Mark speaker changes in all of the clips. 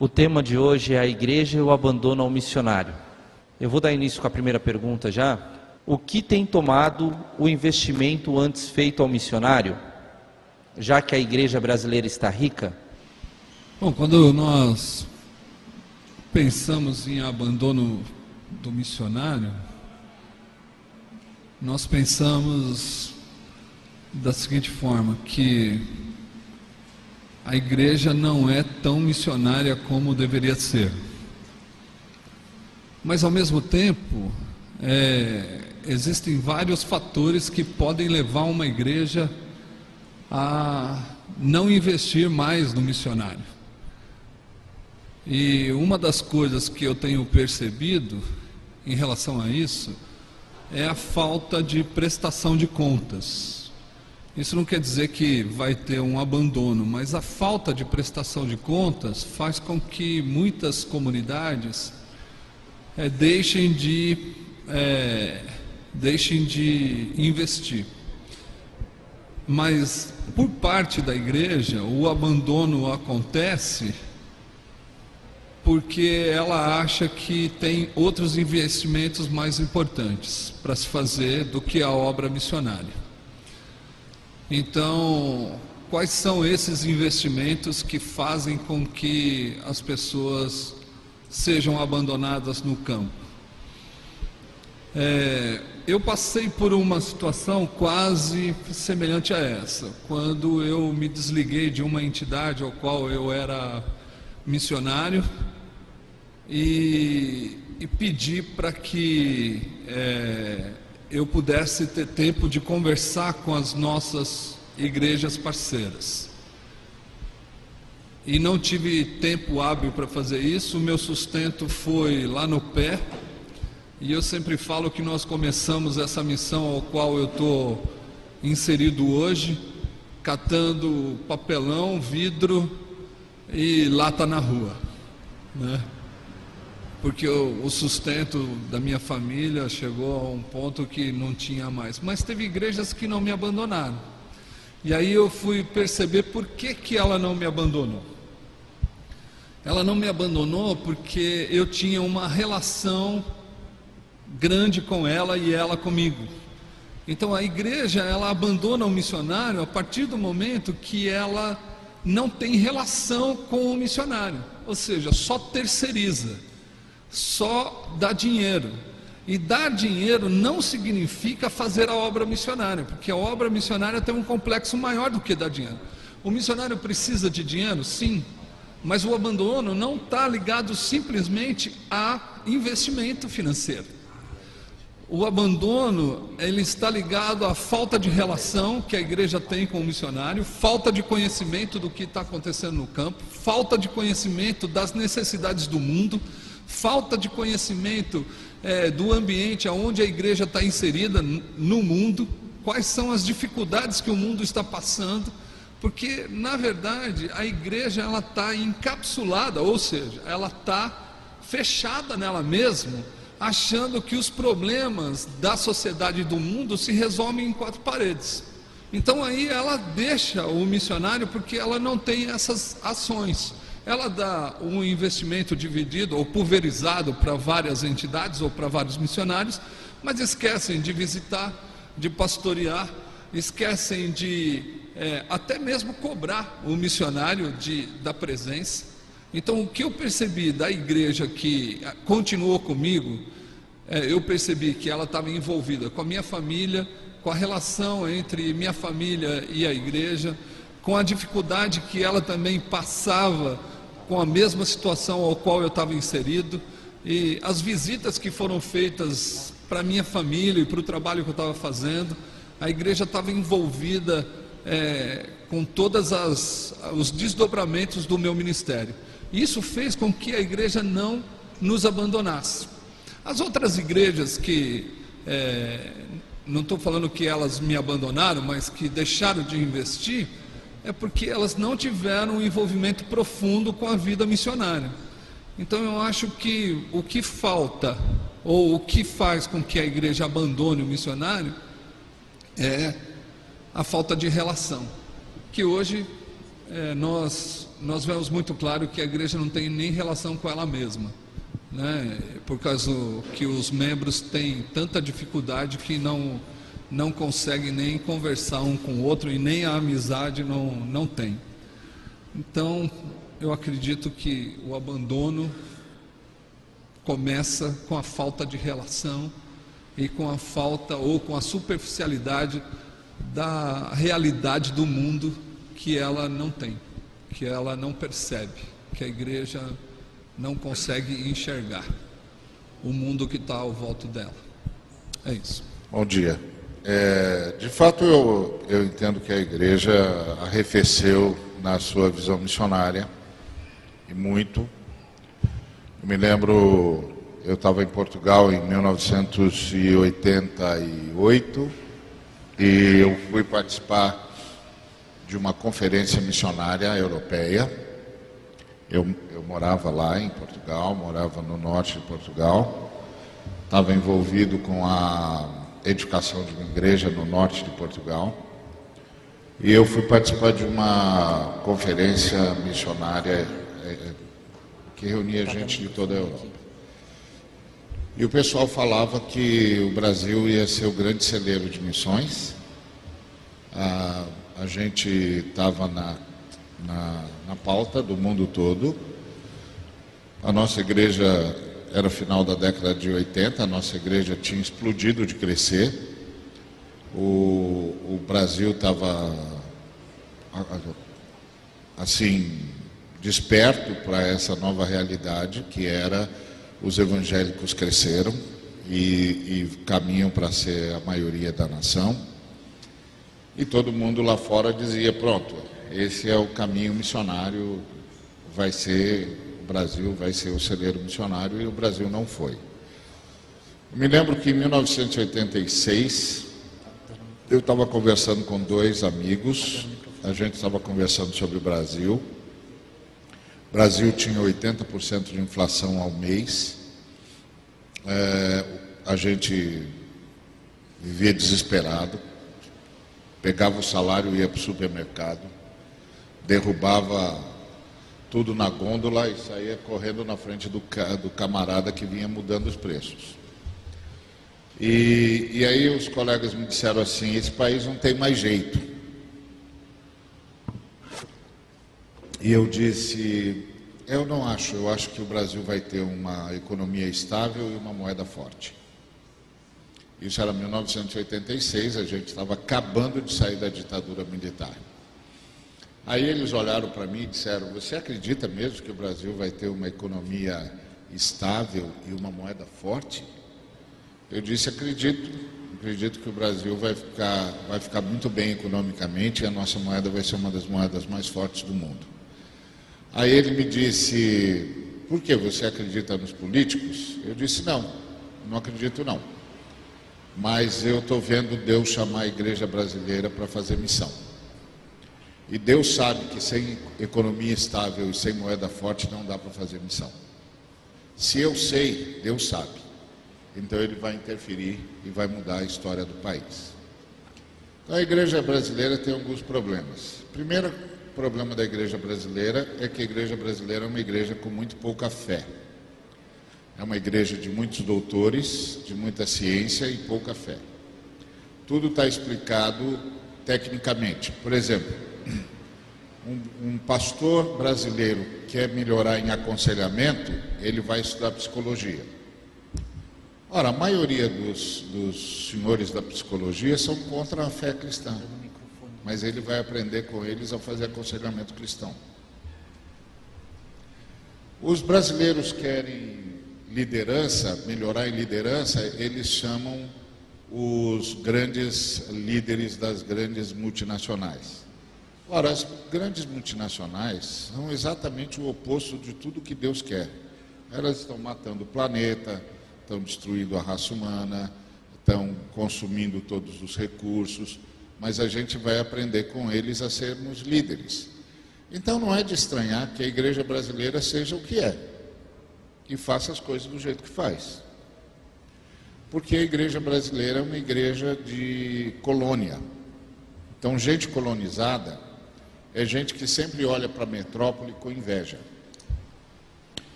Speaker 1: O tema de hoje é a igreja e o abandono ao missionário. Eu vou dar início com a primeira pergunta já. O que tem tomado o investimento antes feito ao missionário, já que a igreja brasileira está rica?
Speaker 2: Bom, quando nós pensamos em abandono do missionário, nós pensamos da seguinte forma, que a igreja não é tão missionária como deveria ser. Mas ao mesmo tempo, é, existem vários fatores que podem levar uma igreja a não investir mais no missionário. E uma das coisas que eu tenho percebido em relação a isso é a falta de prestação de contas. Isso não quer dizer que vai ter um abandono, mas a falta de prestação de contas faz com que muitas comunidades é, deixem, de, é, deixem de investir. Mas por parte da igreja, o abandono acontece porque ela acha que tem outros investimentos mais importantes para se fazer do que a obra missionária. Então, quais são esses investimentos que fazem com que as pessoas sejam abandonadas no campo? É, eu passei por uma situação quase semelhante a essa, quando eu me desliguei de uma entidade ao qual eu era missionário e, e pedi para que é, eu pudesse ter tempo de conversar com as nossas igrejas parceiras. E não tive tempo hábil para fazer isso, o meu sustento foi lá no pé. E eu sempre falo que nós começamos essa missão ao qual eu estou inserido hoje, catando papelão, vidro e lata na rua. Né? Porque o, o, sustento da minha família chegou a um ponto que não tinha mais. Mas teve igrejas que não me abandonaram. E aí eu fui perceber por que, que ela não me abandonou. Ela não me abandonou porque eu tinha uma relação grande com ela e ela comigo. Então a igreja ela abandona o missionário a partir do momento que ela não tem relação com o missionário, ou seja, só terceiriza só dá dinheiro. E dar dinheiro não significa fazer a obra missionária, porque a obra missionária tem um complexo maior do que dar dinheiro. O missionário precisa de dinheiro, sim, mas o abandono não está ligado simplesmente a investimento financeiro. O abandono ele está ligado à falta de relação que a igreja tem com o missionário, falta de conhecimento do que está acontecendo no campo, falta de conhecimento das necessidades do mundo falta de conhecimento é, do ambiente onde a igreja está inserida no mundo, quais são as dificuldades que o mundo está passando, porque na verdade a igreja ela está encapsulada, ou seja, ela está fechada nela mesma, achando que os problemas da sociedade e do mundo se resolvem em quatro paredes. Então aí ela deixa o missionário porque ela não tem essas ações ela dá um investimento dividido ou pulverizado para várias entidades ou para vários missionários, mas esquecem de visitar, de pastorear, esquecem de é, até mesmo cobrar o missionário de, da presença. Então, o que eu percebi da igreja que é, continuou comigo, é, eu percebi que ela estava envolvida com a minha família, com a relação entre minha família e a igreja, com a dificuldade que ela também passava com a mesma situação ao qual eu estava inserido, e as visitas que foram feitas para minha família e para o trabalho que eu estava fazendo, a igreja estava envolvida é, com todos os desdobramentos do meu ministério. Isso fez com que a igreja não nos abandonasse. As outras igrejas que, é, não estou falando que elas me abandonaram, mas que deixaram de investir, é porque elas não tiveram um envolvimento profundo com a vida missionária. Então eu acho que o que falta, ou o que faz com que a igreja abandone o missionário, é a falta de relação, que hoje é, nós, nós vemos muito claro que a igreja não tem nem relação com ela mesma. Né? Por causa que os membros têm tanta dificuldade que não, não conseguem nem conversar um com o outro e nem a amizade não, não tem. Então, eu acredito que o abandono começa com a falta de relação e com a falta ou com a superficialidade da realidade do mundo que ela não tem, que ela não percebe, que a igreja não consegue enxergar o mundo que está ao volta dela. É isso.
Speaker 3: Bom dia. É, de fato, eu, eu entendo que a igreja arrefeceu na sua visão missionária, e muito. Eu me lembro, eu estava em Portugal em 1988 e eu fui participar de uma conferência missionária europeia. Eu, eu morava lá em Portugal, morava no norte de Portugal, estava envolvido com a educação de uma igreja no norte de Portugal. E eu fui participar de uma conferência missionária é, que reunia gente de toda a Europa. E o pessoal falava que o Brasil ia ser o grande celeiro de missões. Ah, a gente estava na, na, na pauta do mundo todo. A nossa igreja era final da década de 80, a nossa igreja tinha explodido de crescer. O, o Brasil estava assim desperto para essa nova realidade que era os evangélicos cresceram e, e caminham para ser a maioria da nação. E todo mundo lá fora dizia: pronto, esse é o caminho missionário, vai ser, o Brasil vai ser o celeiro missionário, e o Brasil não foi. Eu me lembro que em 1986, eu estava conversando com dois amigos, a gente estava conversando sobre o Brasil. O Brasil tinha 80% de inflação ao mês. É, a gente vivia desesperado pegava o salário, ia para o supermercado, derrubava tudo na gôndola e saía correndo na frente do, do camarada que vinha mudando os preços. E, e aí os colegas me disseram assim: esse país não tem mais jeito. E eu disse: eu não acho, eu acho que o Brasil vai ter uma economia estável e uma moeda forte. Isso era 1986, a gente estava acabando de sair da ditadura militar. Aí eles olharam para mim e disseram: Você acredita mesmo que o Brasil vai ter uma economia estável e uma moeda forte? Eu disse: Acredito. Acredito que o Brasil vai ficar, vai ficar muito bem economicamente e a nossa moeda vai ser uma das moedas mais fortes do mundo. Aí ele me disse: Por que você acredita nos políticos? Eu disse: Não, não acredito não mas eu estou vendo Deus chamar a igreja brasileira para fazer missão. E Deus sabe que sem economia estável e sem moeda forte não dá para fazer missão. Se eu sei, Deus sabe. Então Ele vai interferir e vai mudar a história do país. Então a igreja brasileira tem alguns problemas. Primeiro problema da igreja brasileira é que a igreja brasileira é uma igreja com muito pouca fé. É uma igreja de muitos doutores, de muita ciência e pouca fé. Tudo está explicado tecnicamente. Por exemplo, um, um, pastor brasileiro quer melhorar em aconselhamento, ele vai estudar psicologia. Ora, a maioria dos, dos senhores da psicologia são contra a fé cristã, mas ele vai aprender com eles a fazer aconselhamento cristão. Os brasileiros querem liderança, melhorar em liderança, eles chamam os grandes líderes das grandes multinacionais. Ora, as grandes multinacionais são exatamente o oposto de tudo que Deus quer. Elas estão matando o planeta, estão destruindo a raça humana, estão consumindo todos os recursos, mas a gente vai aprender com eles a sermos líderes. Então não é de estranhar que a igreja brasileira seja o que é e faça as coisas do jeito que faz. Porque a igreja brasileira é uma igreja de colônia. Então, gente colonizada é gente que sempre olha para a metrópole com inveja.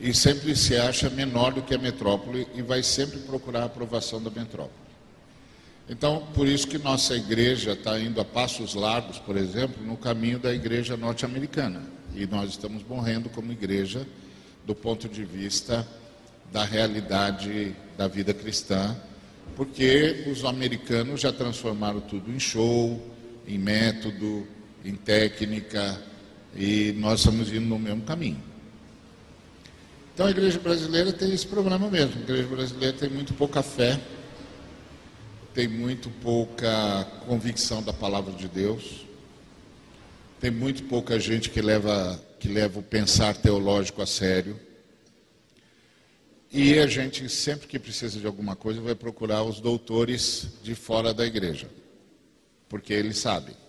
Speaker 3: E sempre se acha menor do que a metrópole e vai sempre procurar a aprovação da metrópole. Então, por isso que nossa igreja está indo a passos largos, por exemplo, no caminho da igreja norte-americana. E nós estamos morrendo como igreja do ponto de vista da realidade da vida cristã, porque os americanos já transformaram tudo em show, em método, em técnica, e nós estamos indo no mesmo caminho. Então a igreja brasileira tem esse problema mesmo. A igreja brasileira tem muito pouca fé, tem muito pouca convicção da palavra de Deus, tem muito pouca gente que leva, que leva o pensar teológico a sério. E a gente, sempre que precisa de alguma coisa, vai procurar os doutores de fora da igreja, porque eles sabem.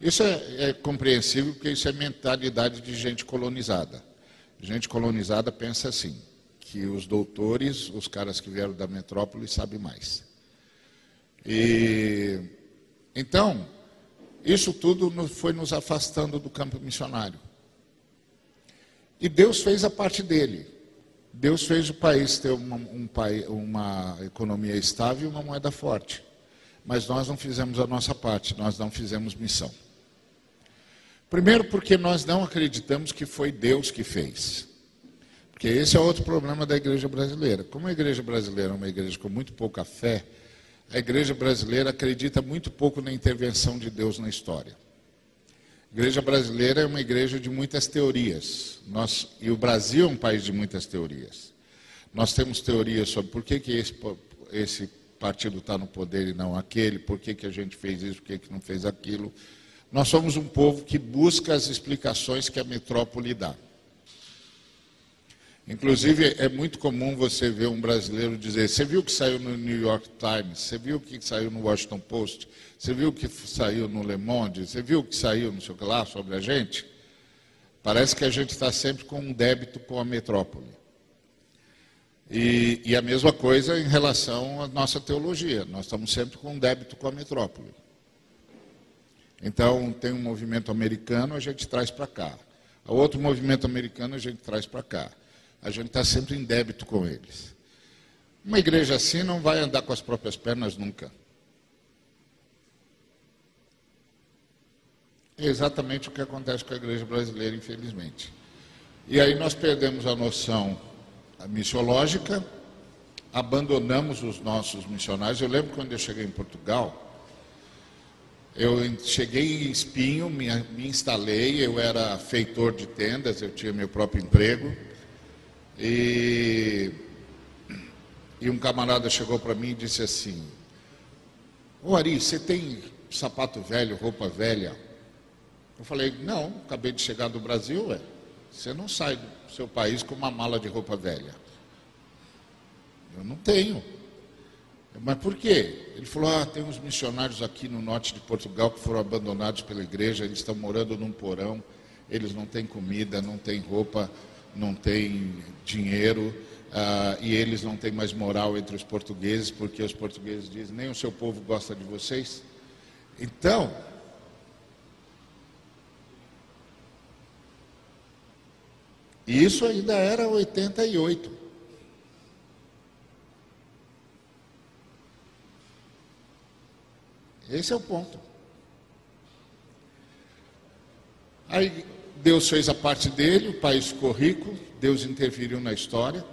Speaker 3: Isso é, é compreensível, porque isso é mentalidade de gente colonizada. Gente colonizada pensa assim, que os doutores, os caras que vieram da metrópole, sabem mais. E então, isso tudo foi nos afastando do campo missionário. E Deus fez a parte dele. Deus fez o país ter uma, um, uma economia estável e uma moeda forte. Mas nós não fizemos a nossa parte, nós não fizemos missão. Primeiro, porque nós não acreditamos que foi Deus que fez. Porque esse é outro problema da igreja brasileira. Como a igreja brasileira é uma igreja com muito pouca fé, a igreja brasileira acredita muito pouco na intervenção de Deus na história. A igreja brasileira é uma igreja de muitas teorias. Nós, e o Brasil é um país de muitas teorias. Nós temos teorias sobre por que, que esse, esse partido está no poder e não aquele, por que, que a gente fez isso, por que, que não fez aquilo. Nós somos um povo que busca as explicações que a metrópole dá. Inclusive, é muito comum você ver um brasileiro dizer: Você viu o que saiu no New York Times? Você viu o que saiu no Washington Post? Você viu o que saiu no Le Monde? Você viu o que saiu no seu lá sobre a gente? Parece que a gente está sempre com um débito com a metrópole. E, e, a mesma coisa em relação à nossa teologia. Nós estamos sempre com um débito com a metrópole. Então, tem um movimento americano, a gente traz para cá. Outro movimento americano, a gente traz para cá. A gente está sempre em débito com eles. Uma igreja assim não vai andar com as próprias pernas nunca. É exatamente o que acontece com a igreja brasileira, infelizmente. E aí nós perdemos a noção missiológica, abandonamos os nossos missionários. Eu lembro quando eu cheguei em Portugal, eu cheguei em Espinho, me, me instalei, eu era feitor de tendas, eu tinha meu próprio emprego. E, e um camarada chegou para mim e disse assim: Ô Ari, você tem sapato velho, roupa velha? Eu falei: Não, acabei de chegar do Brasil, ué. Você não sai do seu país com uma mala de roupa velha. Eu não tenho. Mas por quê? Ele falou: Ah, tem uns missionários aqui no norte de Portugal que foram abandonados pela igreja, eles estão morando num porão, eles não têm comida, não têm roupa, não têm dinheiro uh, e eles não têm mais moral entre os portugueses, porque os portugueses dizem: nem o seu povo gosta de vocês. Então, isso ainda era 88. Esse é o ponto. Aí Deus fez a parte dele, o país ficou rico, Deus interferiu na história.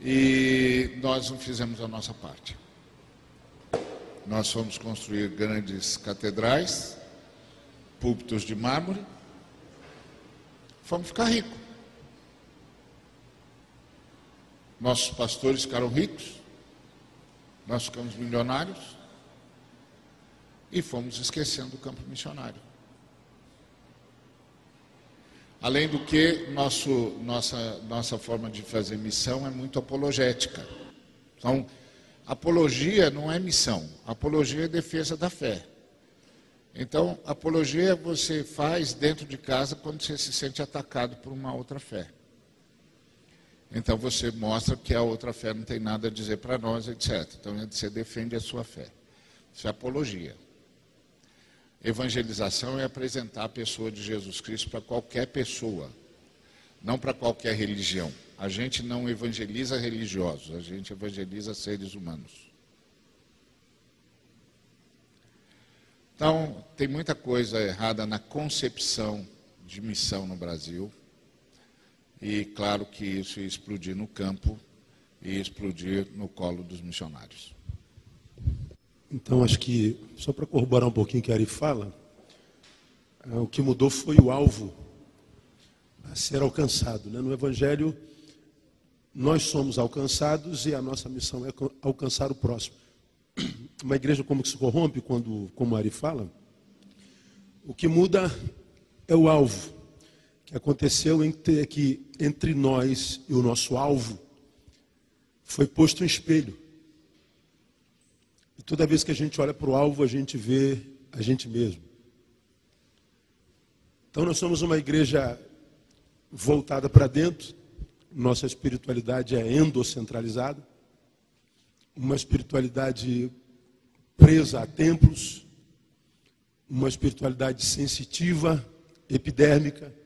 Speaker 3: E nós não fizemos a nossa parte. Nós fomos construir grandes catedrais, púlpitos de mármore, fomos ficar ricos. Nossos pastores ficaram ricos, nós ficamos milionários e fomos esquecendo o campo missionário. Além do que, nosso, nossa, nossa forma de fazer missão é muito apologética. Então, apologia não é missão, apologia é defesa da fé. Então, apologia você faz dentro de casa quando você se sente atacado por uma outra fé. Então você mostra que a outra fé não tem nada a dizer para nós, etc. Então você defende a sua fé. Isso é apologia. Evangelização é apresentar a pessoa de Jesus Cristo para qualquer pessoa, não para qualquer religião. A gente não evangeliza religiosos, a gente evangeliza seres humanos. Então, tem muita coisa errada na concepção de missão no Brasil. E claro que isso ia explodir no campo e explodir no colo dos missionários.
Speaker 4: Então, acho que, só para corroborar um pouquinho o que a Ari fala, é, o que mudou foi o alvo a ser alcançado. Né? No Evangelho, nós somos alcançados e a nossa missão é alcançar o próximo. Uma igreja como que se corrompe, quando, como a Ari fala, o que muda é o alvo. Que aconteceu entre, que entre nós e o nosso alvo foi posto um espelho. E toda vez que a gente olha para o alvo, a gente vê a gente mesmo. Então nós somos uma igreja voltada para dentro, nossa espiritualidade é endocentralizada, uma espiritualidade presa a templos, uma espiritualidade sensitiva, epidérmica,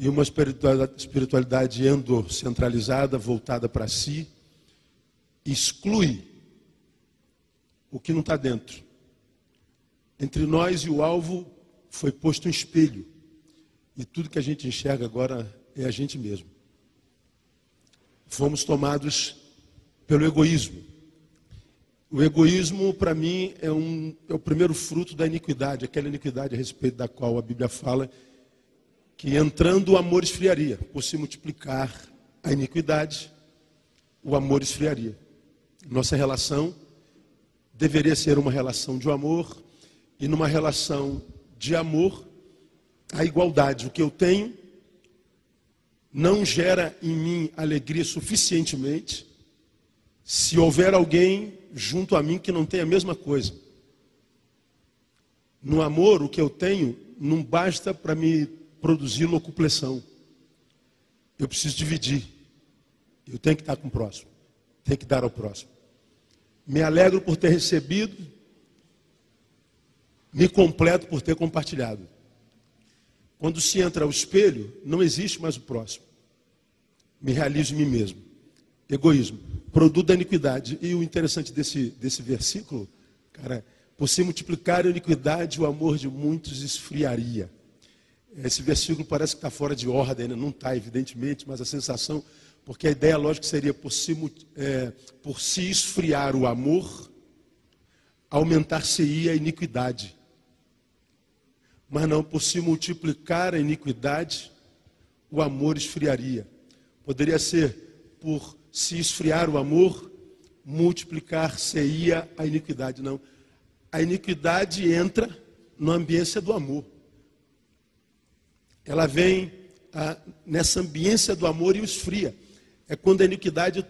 Speaker 4: e uma espiritualidade endocentralizada, voltada para si, exclui o que não está dentro. Entre nós e o alvo foi posto um espelho. E tudo que a gente enxerga agora é a gente mesmo. Fomos tomados pelo egoísmo. O egoísmo, para mim, é, um, é o primeiro fruto da iniquidade, aquela iniquidade a respeito da qual a Bíblia fala que entrando o amor esfriaria. Por se multiplicar a iniquidade, o amor esfriaria. Nossa relação deveria ser uma relação de amor, e numa relação de amor, a igualdade. O que eu tenho não gera em mim alegria suficientemente se houver alguém junto a mim que não tem a mesma coisa. No amor, o que eu tenho não basta para me produzir locupleção. Eu preciso dividir. Eu tenho que estar com o próximo. Tenho que dar ao próximo. Me alegro por ter recebido. Me completo por ter compartilhado. Quando se entra ao espelho, não existe mais o próximo. Me realizo em mim mesmo. Egoísmo. Produto da iniquidade. E o interessante desse, desse versículo, cara, por se multiplicar a iniquidade, o amor de muitos esfriaria. Esse versículo parece que está fora de ordem, né? não está, evidentemente, mas a sensação, porque a ideia lógica seria por se, é, por se esfriar o amor, aumentar-se-ia a iniquidade. Mas não, por se multiplicar a iniquidade, o amor esfriaria. Poderia ser por se esfriar o amor, multiplicar-se-ia a iniquidade. Não. A iniquidade entra na ambiência do amor ela vem ah, nessa ambiência do amor e o esfria. É quando a iniquidade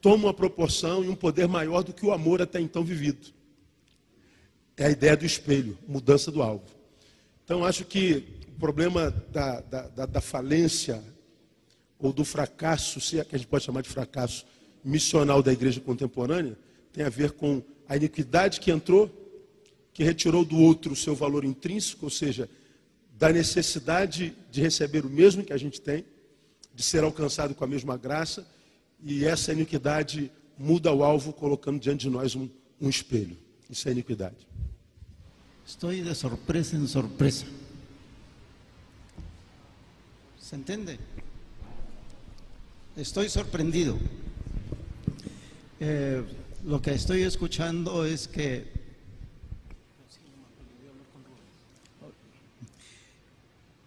Speaker 4: toma uma proporção e um poder maior do que o amor até então vivido. É a ideia do espelho, mudança do alvo. Então, acho que o problema da, da, da, da falência ou do fracasso, se é que a gente pode chamar de fracasso missional da igreja contemporânea, tem a ver com a iniquidade que entrou, que retirou do outro o seu valor intrínseco, ou seja, da necessidade de receber o mesmo que a gente tem, de ser alcançado com a mesma graça, e essa iniquidade muda o alvo, colocando diante de nós um, um espelho. Isso é iniquidade.
Speaker 5: Estou de surpresa em surpresa. ¿Se entende? Estoy sorprendido. Eh, que estoy escuchando es que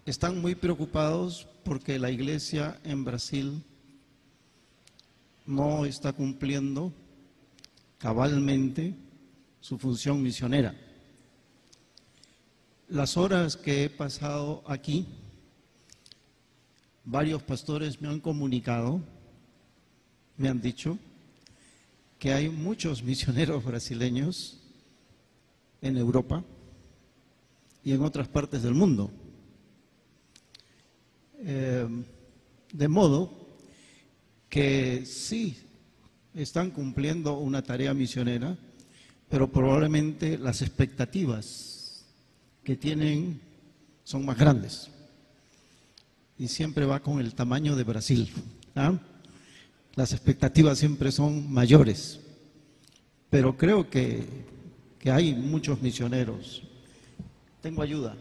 Speaker 5: están muy preocupados porque la iglesia en Brasil no está cumpliendo cabalmente su función misionera. Las horas que he pasado aquí, varios pastores me han comunicado, me han dicho que hay muchos misioneros brasileños en Europa y en otras partes del mundo eh, de modo que sí están cumpliendo una tarea misionera, pero probablemente las expectativas que tienen son más grandes. Y siempre va con el tamaño de Brasil. ¿ah? Las expectativas siempre son mayores. Pero creo que, que hay muchos misioneros. Tengo ayuda.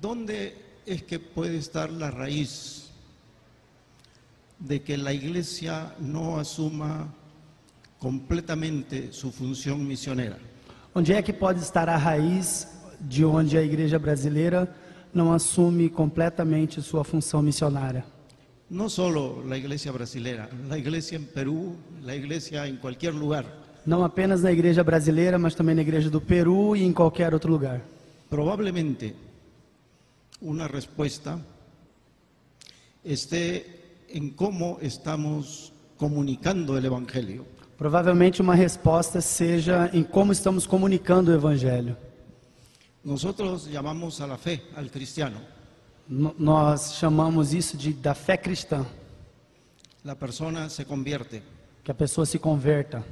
Speaker 5: ¿Dónde es que puede estar la raíz de que la iglesia no asuma completamente su función misionera?
Speaker 6: Onde é que pode estar a raiz de onde a igreja brasileira não assume completamente sua função missionária?
Speaker 5: No solo la iglesia brasilera, la iglesia en Perú, la iglesia en cualquier lugar.
Speaker 6: Não apenas na igreja brasileira, mas também na igreja do Peru e em qualquer outro lugar.
Speaker 5: Probablemente una respuesta esté en cómo estamos comunicando el Evangelio.
Speaker 6: Provavelmente uma resposta seja em como estamos comunicando o evangelho.
Speaker 5: Nosotros llamamos a la fe, al cristiano.
Speaker 6: N- nós chamamos isso de da fé cristã,
Speaker 5: La persona se convierte,
Speaker 6: que a pessoa se converta,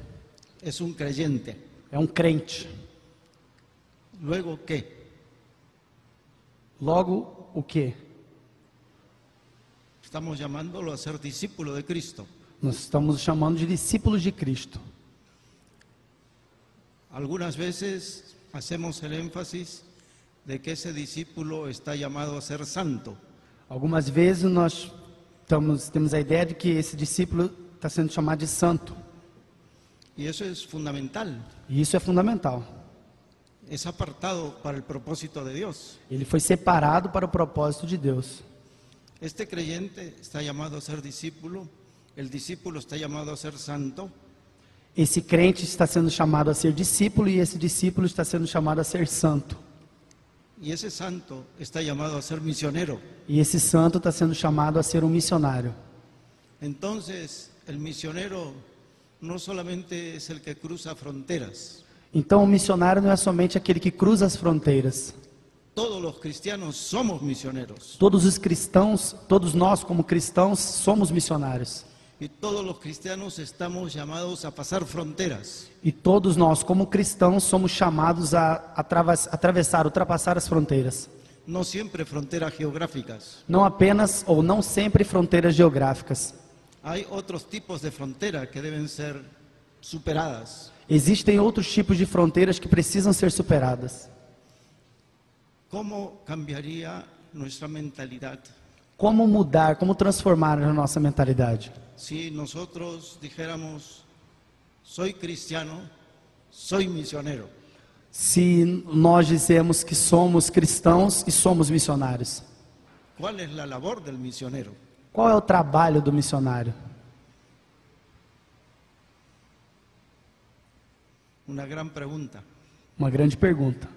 Speaker 5: es un creyente.
Speaker 6: é um crente.
Speaker 5: Luego, ¿qué?
Speaker 6: Logo, o que?
Speaker 5: Estamos llamándolo a ser discípulo de Cristo.
Speaker 6: Nós estamos chamando de discípulos de Cristo.
Speaker 5: Algunas veces hacemos el énfasis de que ese discípulo está llamado a ser santo.
Speaker 6: Algumas vezes nós estamos, temos a ideia de que esse discípulo está sendo chamado de santo.
Speaker 5: Y eso es fundamental.
Speaker 6: E isso é fundamental.
Speaker 5: Es apartado para el propósito de Dios.
Speaker 6: Ele foi separado para o propósito de Deus.
Speaker 5: Este creyente está llamado a ser discípulo, el discípulo está llamado a ser santo,
Speaker 6: Esse crente está sendo chamado a ser discípulo e esse discípulo está sendo chamado a ser santo.
Speaker 5: y ese santo está llamado a ser misionero.
Speaker 6: E esse santo está sendo chamado a ser um missionário.
Speaker 5: Entonces, el misionero no solamente es el que cruza fronteras,
Speaker 6: Então, o missionário não é somente aquele que cruza as fronteiras.
Speaker 5: todos los cristianos somos misioneros
Speaker 6: Todos os cristãos, todos nós como cristãos, somos missionários.
Speaker 5: y todos los cristianos estamos llamados a pasar fronteras.
Speaker 6: E todos nós, como cristãos, somos chamados a atravess- atravessar, ultrapassar as fronteiras.
Speaker 5: No siempre fronteras geográficas.
Speaker 6: Não apenas ou não sempre fronteiras geográficas.
Speaker 5: Hay otros tipos de fronteras que deben ser superadas.
Speaker 6: Existem outros tipos de fronteiras que precisam ser superadas.
Speaker 5: ¿Cómo cambiaría nuestra mentalidad
Speaker 6: Como mudar, como transformar a nossa mentalidade?
Speaker 5: si nosotros dijéramos, soy cristiano, soy misionero?
Speaker 6: Se nós dizemos que somos cristãos e somos missionários,
Speaker 5: ¿Cuál es la labor del misionero?
Speaker 6: qual é o trabalho do missionário?
Speaker 5: Una gran pregunta.
Speaker 6: Uma grande pergunta.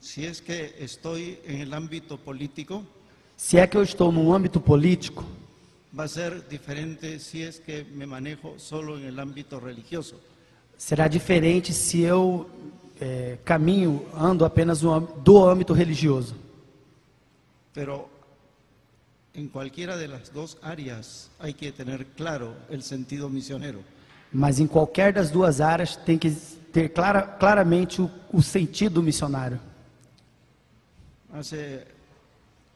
Speaker 5: Si es que estoy en el ámbito político,
Speaker 6: Se é que eu estou num âmbito político,
Speaker 5: va a ser diferente si es que me manejo solo en el ámbito religioso.
Speaker 6: será diferente se eu eh, caminho, ando apenas no do âmbito religioso.
Speaker 5: Pero en cualquiera de las dos áreas hay que tener claro el sentido misionero.
Speaker 6: Mas em qualquer das duas áreas tem que ter clara, claramente o, o sentido missionário.
Speaker 5: Hace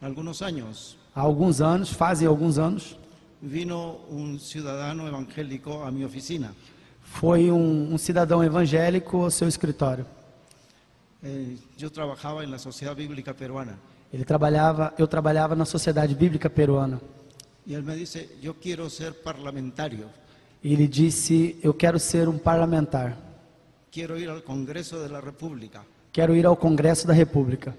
Speaker 5: algunos años
Speaker 6: Há alguns anos, fazem alguns anos,
Speaker 5: vino un ciudadano evangélico a mi oficina.
Speaker 6: foi um, um cidadão evangélico ao seu escritório.
Speaker 5: Eh, yo trabajaba en la Sociedad Bíblica Peruana
Speaker 6: Ele trabalhava, eu trabalhava na Sociedade Bíblica Peruana.
Speaker 5: y él me dice, yo quiero ser parlamentario,
Speaker 6: E ele disse: Eu quero ser um parlamentar.
Speaker 5: quiero ir al Congreso de la República.
Speaker 6: Quero ir ao Congresso da República.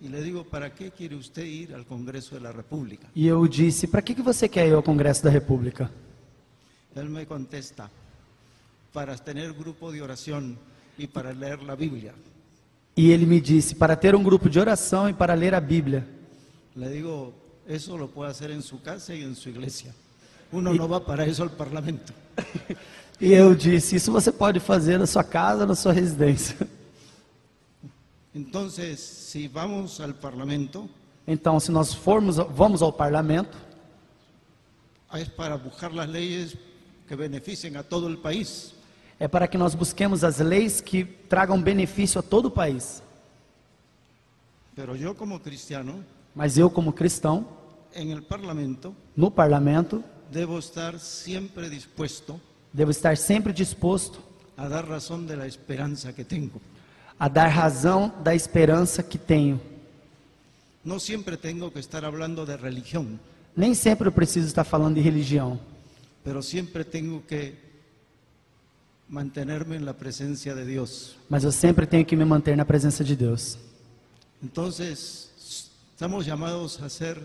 Speaker 5: Y le digo, ¿para qué quiere usted ir al Congreso de la República?
Speaker 6: E eu disse: Para que, que você quer ir ao Congresso da República?
Speaker 5: Él me contesta, para tener grupo de oración y para leer la Biblia.
Speaker 6: E ele me disse: Para ter um grupo de oração e para ler a Bíblia.
Speaker 5: Le digo, eso lo puede hacer en su casa y en su iglesia. Uno no va para eso al Parlamento.
Speaker 6: E eu disse: Isso você pode fazer na sua casa, na sua residência.
Speaker 5: Entonces, si vamos al Parlamento,
Speaker 6: Então, se nós formos, vamos ao parlamento,
Speaker 5: es para buscar las leyes que beneficien a todo el país.
Speaker 6: é para que nós busquemos as leis que tragam benefício a todo o país.
Speaker 5: Pero yo como cristiano,
Speaker 6: Mas eu, como cristão,
Speaker 5: en el Parlamento,
Speaker 6: no parlamento,
Speaker 5: debo estar siempre dispuesto
Speaker 6: devo estar sempre disposto
Speaker 5: a dar razón de la esperanza que tengo.
Speaker 6: a dar razão da esperança que tenho.
Speaker 5: No siempre tengo que estar hablando de religión,
Speaker 6: Nem sempre eu preciso estar falando de religião,
Speaker 5: pero siempre tengo que mantenerme en la presencia de Dios.
Speaker 6: mas eu sempre tenho que me manter na presença de Deus.
Speaker 5: Entonces, estamos llamados a ser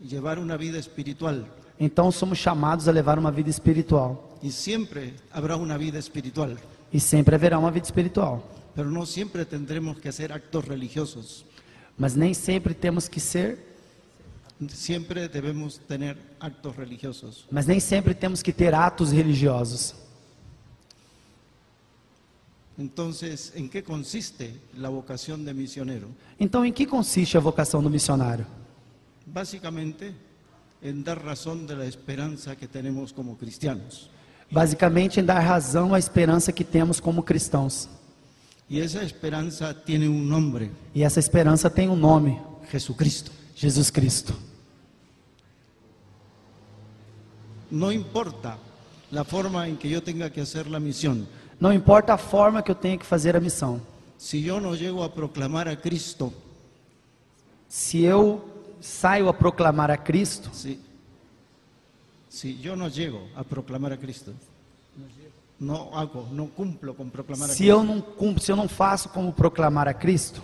Speaker 5: y llevar una vida espiritual.
Speaker 6: Então somos chamados a levar uma vida espiritual.
Speaker 5: Y siempre habrá una vida espiritual,
Speaker 6: E sempre haverá uma vida espiritual.
Speaker 5: pero no siempre tendremos que hacer actos religiosos.
Speaker 6: Mas nem sempre temos que ser,
Speaker 5: Siempre debemos tener actos religiosos.
Speaker 6: mas nem sempre temos que ter atos religiosos.
Speaker 5: Entonces, ¿en qué consiste la vocación de misionero?
Speaker 6: Então, em que consiste a vocação do missionário?
Speaker 5: Básicamente, en dar razón de la esperanza que tenemos como cristianos.
Speaker 6: Basicamente, em dar razão à esperança que temos como cristãos.
Speaker 5: Y esa esperanza tiene un nombre,
Speaker 6: E essa esperança tem um nome:
Speaker 5: Jesucristo.
Speaker 6: Jesus Cristo.
Speaker 5: No importa la forma en que yo tenga que hacer la misión.
Speaker 6: Não importa a forma que eu tenha que fazer a missão.
Speaker 5: Si yo no llego a proclamar a Cristo,
Speaker 6: Se eu saio a proclamar a Cristo,
Speaker 5: si, si yo no llego a proclamar a Cristo, no hago, no cumplo con proclamar a Cristo,
Speaker 6: eu não cumpro, se eu não faço como proclamar a Cristo,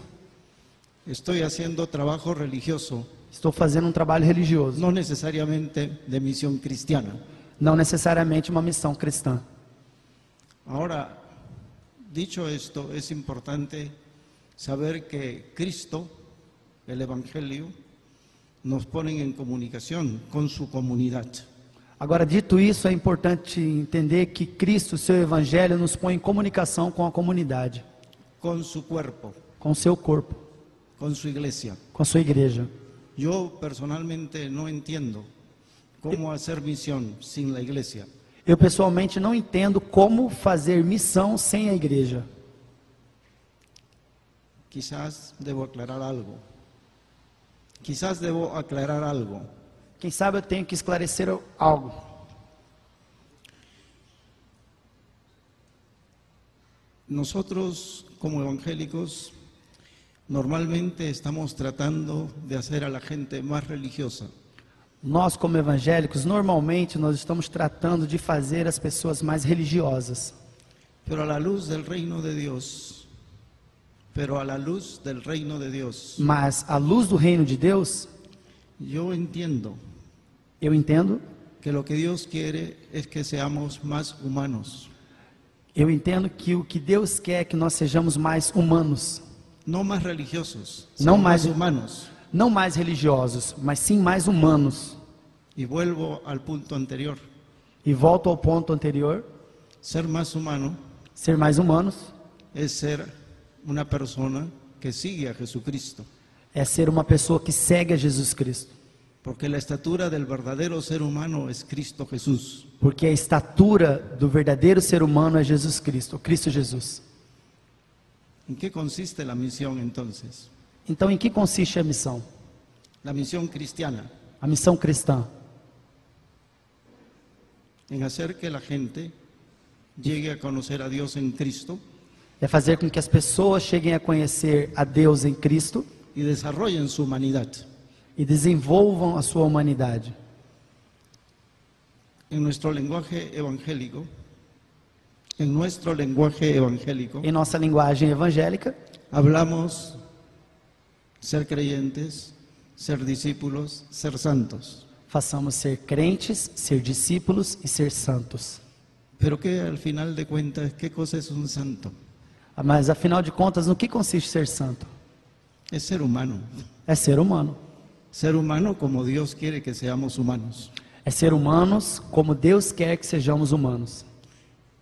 Speaker 5: estoy haciendo trabajo religioso,
Speaker 6: estou fazendo um trabalho religioso,
Speaker 5: no necesariamente de misión cristiana.
Speaker 6: não necessariamente uma missão cristã.
Speaker 5: Ahora, dicho esto, es importante saber que Cristo, el Evangelio, nos ponen en comunicación con su comunidad.
Speaker 6: Agora, dito isso, é importante entender que Cristo, seu Evangelho, nos põe em comunicação com a comunidade,
Speaker 5: con su cuerpo,
Speaker 6: com seu corpo,
Speaker 5: con su iglesia.
Speaker 6: com a sua igreja.
Speaker 5: Yo personalmente no entiendo cómo hacer misión sin la iglesia.
Speaker 6: Eu pessoalmente não entendo como fazer missão sem a igreja.
Speaker 5: Quizás debo aclarar algo. Quizás debo aclarar algo.
Speaker 6: Quem sabe eu tenho que esclarecer algo.
Speaker 5: Nosotros como evangélicos normalmente estamos tratando de hacer a la gente más religiosa.
Speaker 6: Nós, como evangélicos, normalmente nós estamos tratando de fazer as pessoas mais religiosas.
Speaker 5: Pero a la luz del reino de Dios, pero a la luz del reino de Dios,
Speaker 6: Mas à luz do reino de Deus,
Speaker 5: yo entiendo
Speaker 6: eu entendo,
Speaker 5: que lo que Dios quiere es que seamos más humanos,
Speaker 6: eu entendo que o que Deus quer é que nós sejamos mais humanos,
Speaker 5: no más religiosos,
Speaker 6: más-
Speaker 5: más humanos.
Speaker 6: não mais religiosos, mas sim mais humanos.
Speaker 5: Y vuelvo al punto anterior,
Speaker 6: E volto ao ponto anterior,
Speaker 5: ser más humano
Speaker 6: ser mais humanos
Speaker 5: es ser una persona que sigue a Jesucristo,
Speaker 6: é ser uma pessoa que segue a Jesus Cristo,
Speaker 5: porque la estatura del verdadero ser humano es Cristo Jesús.
Speaker 6: porque a estatura do verdadeiro ser humano é Jesus Cristo, Cristo Jesus.
Speaker 5: ¿En qué consiste la misión entonces?
Speaker 6: Então, em que consiste a missão?
Speaker 5: La misión cristiana,
Speaker 6: A missão cristã
Speaker 5: en hacer que la gente llegue a conocer a Dios en Cristo
Speaker 6: é fazer com que as pessoas cheguem a conhecer a Deus em Cristo
Speaker 5: y desarrollen su humanidad.
Speaker 6: e desenvolvam a sua humanidade.
Speaker 5: En nuestro lenguaje evangélico, en nuestro lenguaje evangélico,
Speaker 6: Em nossa linguagem evangélica,
Speaker 5: hablamos ser creyentes, ser discípulos, ser santos.
Speaker 6: façamos ser crentes, ser discípulos e ser santos.
Speaker 5: Pero que al final de cuentas, ¿qué cosa es un santo?
Speaker 6: Mas afinal de contas, no que consiste ser santo?
Speaker 5: Es ser humano.
Speaker 6: É ser humano.
Speaker 5: Ser humano como Dios quiere que seamos humanos.
Speaker 6: É ser humanos como Deus quer que sejamos humanos.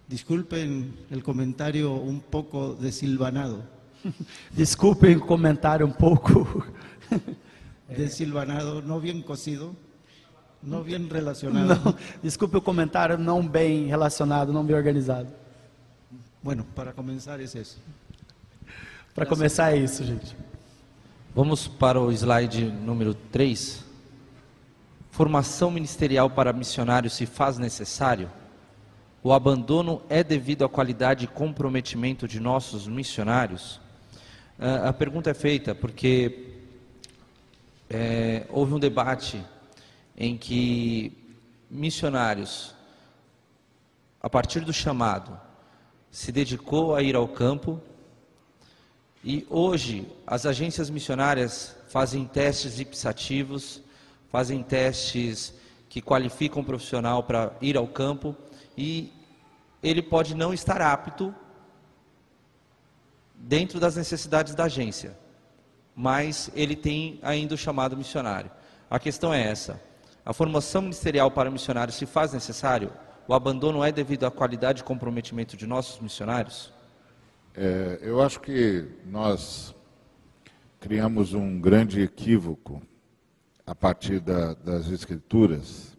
Speaker 5: Disculpen el comentario un poco desilvanado.
Speaker 6: Desculpem o comentário um pouco
Speaker 5: Desilvanado, no bien cocido, no bien relacionado.
Speaker 6: não, desculpe o comentário não bem relacionado, não bem organizado.
Speaker 5: Bueno, para começar é isso.
Speaker 6: Para começar é isso, gente.
Speaker 1: Vamos para o slide número 3. Formação ministerial para missionários se faz necessário? O abandono é devido à qualidade e comprometimento de nossos missionários? Ah, a pergunta é feita porque é, houve um debate em que missionários, a partir do chamado, se dedicou a ir ao campo e hoje as agências missionárias fazem testes ipsativos, fazem testes que qualificam o profissional para ir ao campo e ele pode não estar apto dentro das necessidades da agência, mas ele tem ainda o chamado missionário. A questão é essa: a formação ministerial para missionários se faz necessário? O abandono é devido à qualidade e comprometimento de nossos missionários?
Speaker 3: É, eu acho que nós criamos um grande equívoco a partir da, das Escrituras,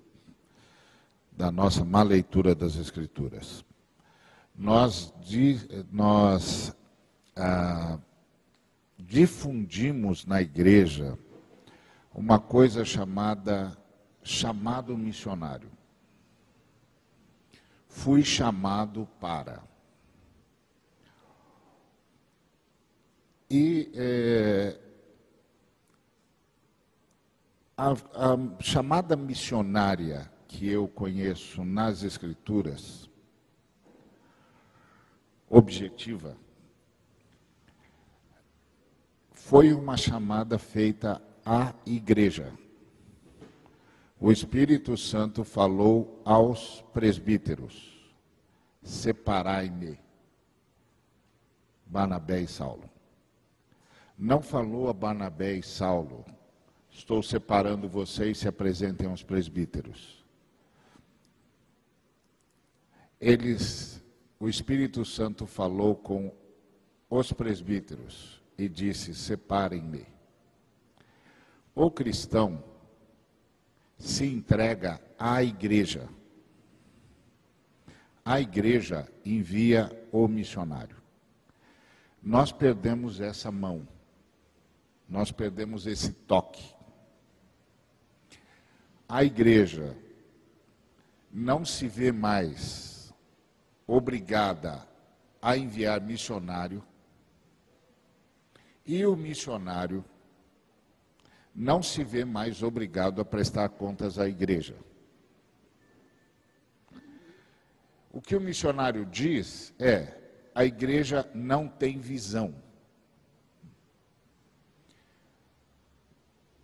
Speaker 3: da nossa má leitura das Escrituras. Nós, nós ah, difundimos na igreja uma coisa chamada chamado missionário fui chamado para. E é, a, a chamada missionária que eu conheço nas Escrituras, objetiva, foi uma chamada feita à igreja o Espírito Santo falou aos presbíteros: separai-me, Barnabé e Saulo. Não falou a Barnabé e Saulo: estou separando vocês, se apresentem aos presbíteros. Eles, o Espírito Santo falou com os presbíteros e disse: separem-me. O cristão se entrega à igreja. A igreja envia o missionário. Nós perdemos essa mão, nós perdemos esse toque. A igreja não se vê mais obrigada a enviar missionário, e o missionário não se vê mais obrigado a prestar contas à igreja. O que o missionário diz é: a igreja não tem visão.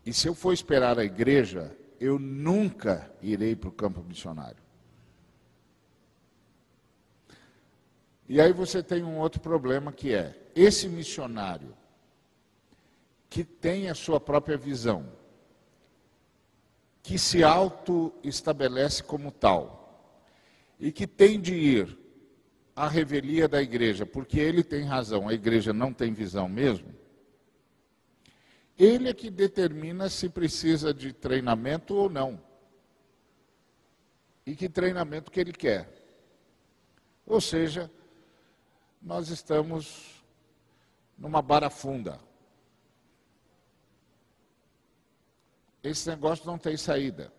Speaker 3: E se eu for esperar a igreja, eu nunca irei para o campo missionário. E aí você tem um outro problema que é: esse missionário que tem a sua própria visão, que se auto-estabelece como tal, e que tem de ir à revelia da igreja, porque ele tem razão, a igreja não tem visão mesmo, ele é que determina se precisa de treinamento ou não. E que treinamento que ele quer. Ou seja, nós estamos numa barafunda. Esse negócio não tem saída.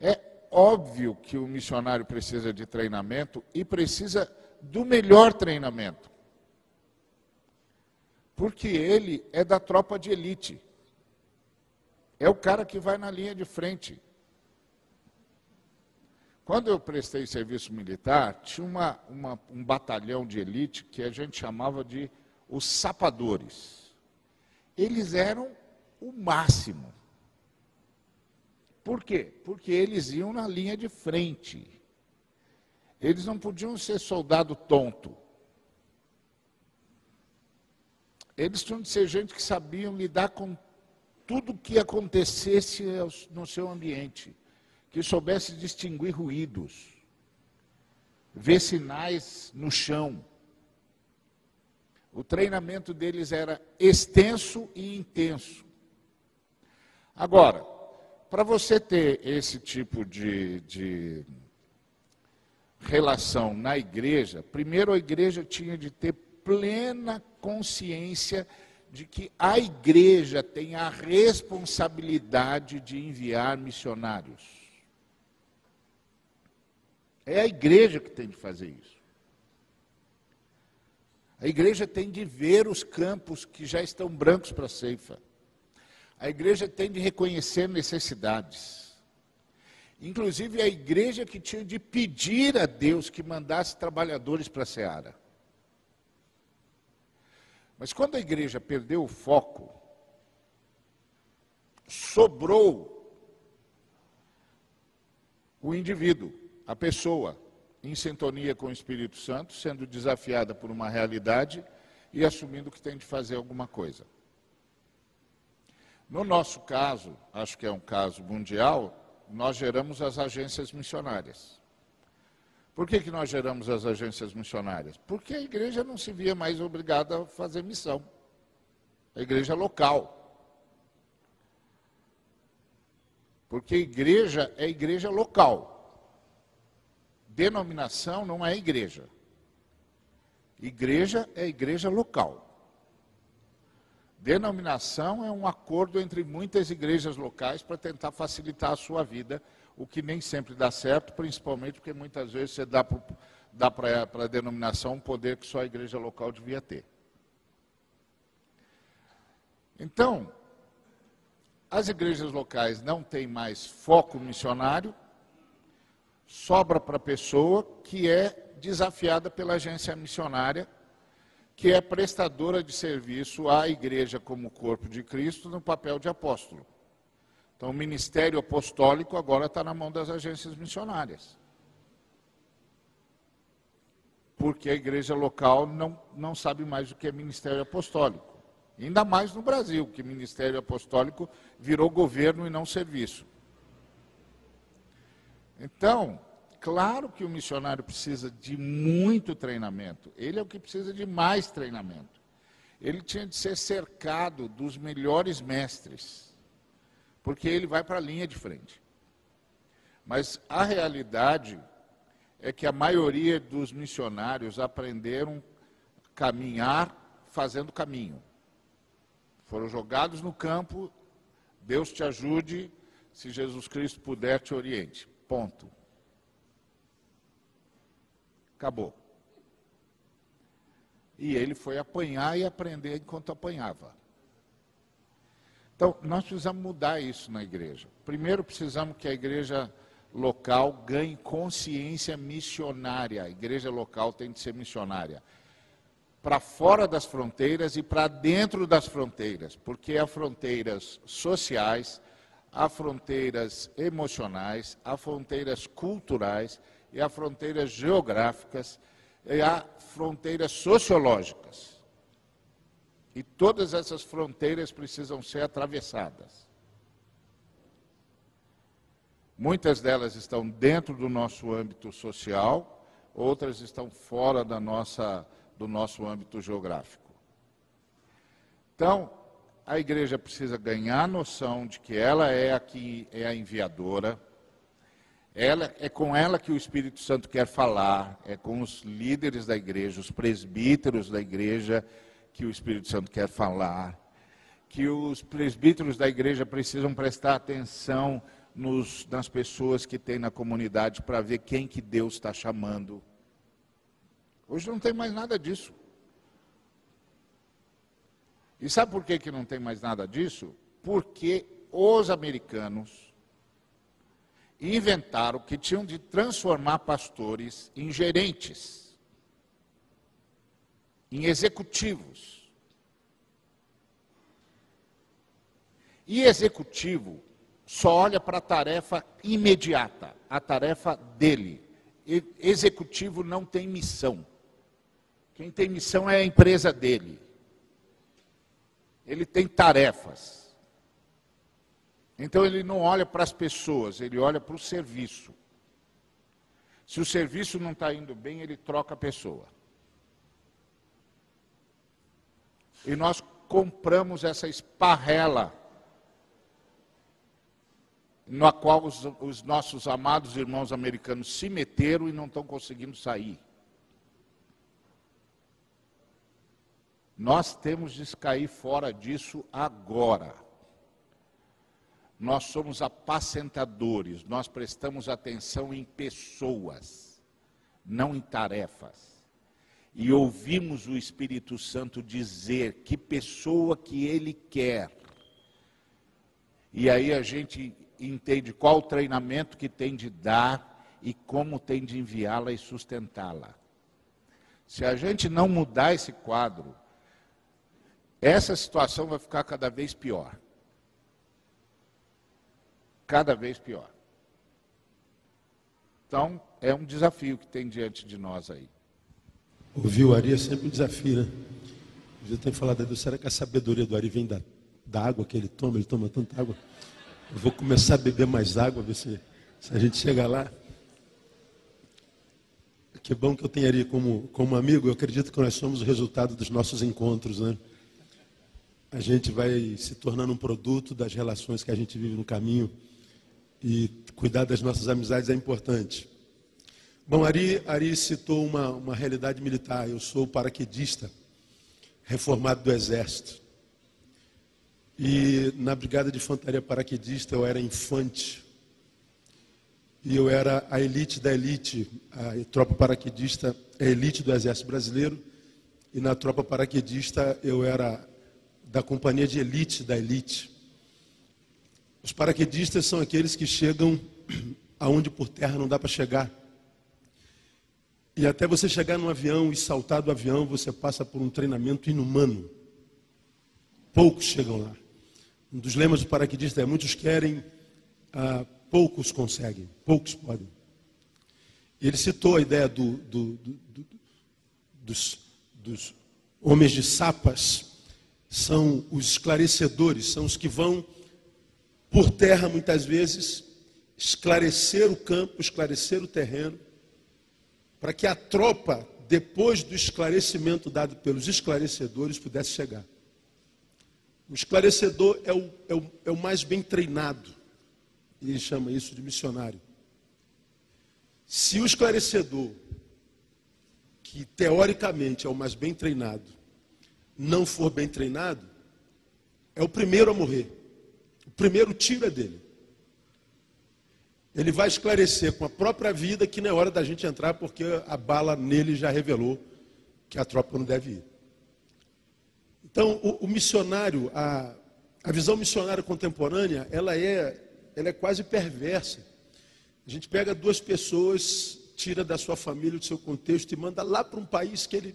Speaker 3: É óbvio que o missionário precisa de treinamento e precisa do melhor treinamento. Porque ele é da tropa de elite. É o cara que vai na linha de frente. Quando eu prestei serviço militar, tinha uma, uma, um batalhão de elite que a gente chamava de os sapadores. Eles eram o máximo. Por quê? Porque eles iam na linha de frente. Eles não podiam ser soldado tonto. Eles tinham de ser gente que sabiam lidar com tudo que acontecesse no seu ambiente, que soubesse distinguir ruídos, ver sinais no chão. O treinamento deles era extenso e intenso. Agora, para você ter esse tipo de, de relação na igreja, primeiro a igreja tinha de ter plena consciência de que a igreja tem a responsabilidade de enviar missionários. É a igreja que tem de fazer isso. A igreja tem de ver os campos que já estão brancos para a ceifa. A igreja tem de reconhecer necessidades. Inclusive a igreja que tinha de pedir a Deus que mandasse trabalhadores para a seara. Mas quando a igreja perdeu o foco, sobrou o indivíduo, a pessoa, em sintonia com o Espírito Santo, sendo desafiada por uma realidade e assumindo que tem de fazer alguma coisa. No nosso caso, acho que é um caso mundial, nós geramos as agências missionárias. Por que, que nós geramos as agências missionárias? Porque a igreja não se via mais obrigada a fazer missão. A igreja local. Porque igreja é igreja local. Denominação não é igreja. Igreja é igreja local. Denominação é um acordo entre muitas igrejas locais para tentar facilitar a sua vida o que nem sempre dá certo, principalmente porque muitas vezes você dá, para a denominação um poder que só a igreja local devia ter. Então, as igrejas locais não têm mais foco missionário, sobra para a pessoa que é desafiada pela agência missionária, que é prestadora de serviço à igreja como corpo de Cristo no papel de apóstolo. Então, o ministério apostólico agora está na mão das agências missionárias. Porque a igreja local não, não sabe mais o que é ministério apostólico. Ainda mais no Brasil, que ministério apostólico virou governo e não serviço. Então, claro que o missionário precisa de muito treinamento. Ele é o que precisa de mais treinamento. Ele tinha de ser cercado dos melhores mestres porque ele vai para a linha de frente. Mas a realidade é que a maioria dos missionários aprenderam a caminhar fazendo caminho. Foram jogados no campo, Deus te ajude, se Jesus Cristo puder, te oriente. Ponto. Acabou. E ele foi apanhar e aprender enquanto apanhava. Então, nós precisamos mudar isso na igreja. Primeiro, precisamos que a igreja local ganhe consciência missionária. A igreja local tem de ser missionária. Para fora das fronteiras e para dentro das fronteiras, porque há fronteiras sociais, há fronteiras emocionais, há fronteiras culturais e há fronteiras geográficas e há fronteiras sociológicas. E todas essas fronteiras precisam ser atravessadas. Muitas delas estão dentro do nosso âmbito social, outras estão fora da nossa, do nosso âmbito geográfico. Então, a igreja precisa ganhar a noção de que ela é a que é a enviadora, ela, é com ela que o Espírito Santo quer falar, é com os líderes da igreja, os presbíteros da igreja, que o Espírito Santo quer falar, que os presbíteros da igreja precisam prestar atenção nos, nas pessoas que tem na comunidade para ver quem que Deus está chamando. Hoje não tem mais nada disso. E sabe por que, que não tem mais nada disso? Porque os americanos inventaram que tinham de transformar pastores em gerentes em executivos. E executivo só olha para a tarefa imediata, a tarefa dele. Executivo não tem missão. Quem tem missão é a empresa dele. Ele tem tarefas. Então ele não olha para as pessoas, ele olha para o serviço. Se o serviço não está indo bem, ele troca a pessoa. E nós compramos essa esparrela. na qual os, os nossos amados irmãos americanos se meteram e não estão conseguindo sair. Nós temos de cair fora disso agora. Nós somos apacentadores, nós prestamos atenção em pessoas, não em tarefas. E ouvimos o Espírito Santo dizer que pessoa que ele quer. E aí a gente entende qual o treinamento que tem de dar e como tem de enviá-la e sustentá-la. Se a gente não mudar esse quadro, essa situação vai ficar cada vez pior. Cada vez pior. Então, é um desafio que tem diante de nós aí.
Speaker 4: Ouvir o Ari é sempre um desafio, né? Eu tenho falado, Deus, será que a sabedoria do Ari vem da, da água que ele toma? Ele toma tanta água. Eu vou começar a beber mais água, ver se, se a gente chega lá. Que bom que eu tenho Ari como, como amigo. Eu acredito que nós somos o resultado dos nossos encontros, né? A gente vai se tornando um produto das relações que a gente vive no caminho. E cuidar das nossas amizades é importante. Bom, Ari, Ari citou uma, uma realidade militar. Eu sou paraquedista, reformado do Exército. E na Brigada de Infantaria Paraquedista eu era infante. E eu era a elite da elite. A tropa paraquedista é a elite do Exército Brasileiro. E na tropa paraquedista eu era da companhia de elite da elite. Os paraquedistas são aqueles que chegam aonde por terra não dá para chegar. E até você chegar num avião e saltar do avião, você passa por um treinamento inumano. Poucos chegam lá. Um dos lemas do paraquedista é: muitos querem, ah, poucos conseguem, poucos podem. E ele citou a ideia do, do, do, dos, dos homens de sapas, são os esclarecedores, são os que vão por terra muitas vezes esclarecer o campo, esclarecer o terreno, para que a tropa, depois do esclarecimento dado pelos esclarecedores, pudesse chegar. O esclarecedor é o, é o, é o mais bem treinado. E ele chama isso de missionário. Se o esclarecedor, que teoricamente é o mais bem treinado, não for bem treinado, é o primeiro a morrer. Primeiro tiro é dele. Ele vai esclarecer com a própria vida que não é hora da gente entrar, porque a bala nele já revelou que a tropa não deve ir. Então, o, o missionário, a, a visão missionária contemporânea, ela é, ela é quase perversa. A gente pega duas pessoas, tira da sua família, do seu contexto e manda lá para um país que ele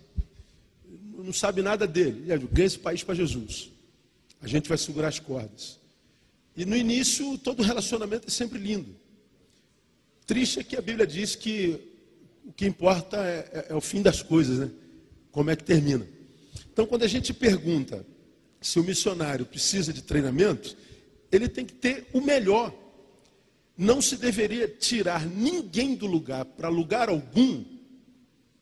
Speaker 4: não sabe nada dele. E ganha esse país para Jesus. A gente vai segurar as cordas. E no início, todo relacionamento é sempre lindo. Triste é que a Bíblia diz que o que importa é, é, é o fim das coisas, né? Como é que termina. Então, quando a gente pergunta se o missionário precisa de treinamento, ele tem que ter o melhor. Não se deveria tirar ninguém do lugar para lugar algum,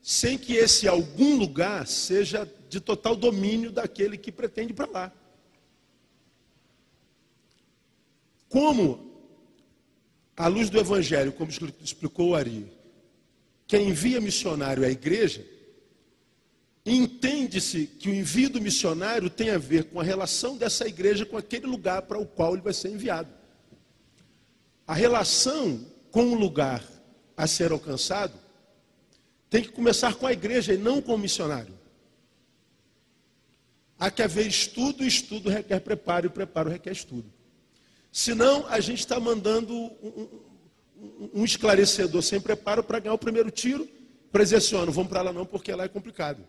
Speaker 4: sem que esse algum lugar seja de total domínio daquele que pretende para lá. Como, à luz do Evangelho, como explicou o Ari, quem envia missionário a igreja, Entende-se que o envio do missionário tem a ver com a relação dessa igreja com aquele lugar para o qual ele vai ser enviado. A relação com o lugar a ser alcançado tem que começar com a igreja e não com o missionário. Há que haver estudo, estudo requer preparo, e preparo requer estudo. Senão, a gente está mandando um, um, um, esclarecedor sem preparo para ganhar o primeiro tiro, para dizer assim, ó, não vamos para lá não, porque lá é complicado.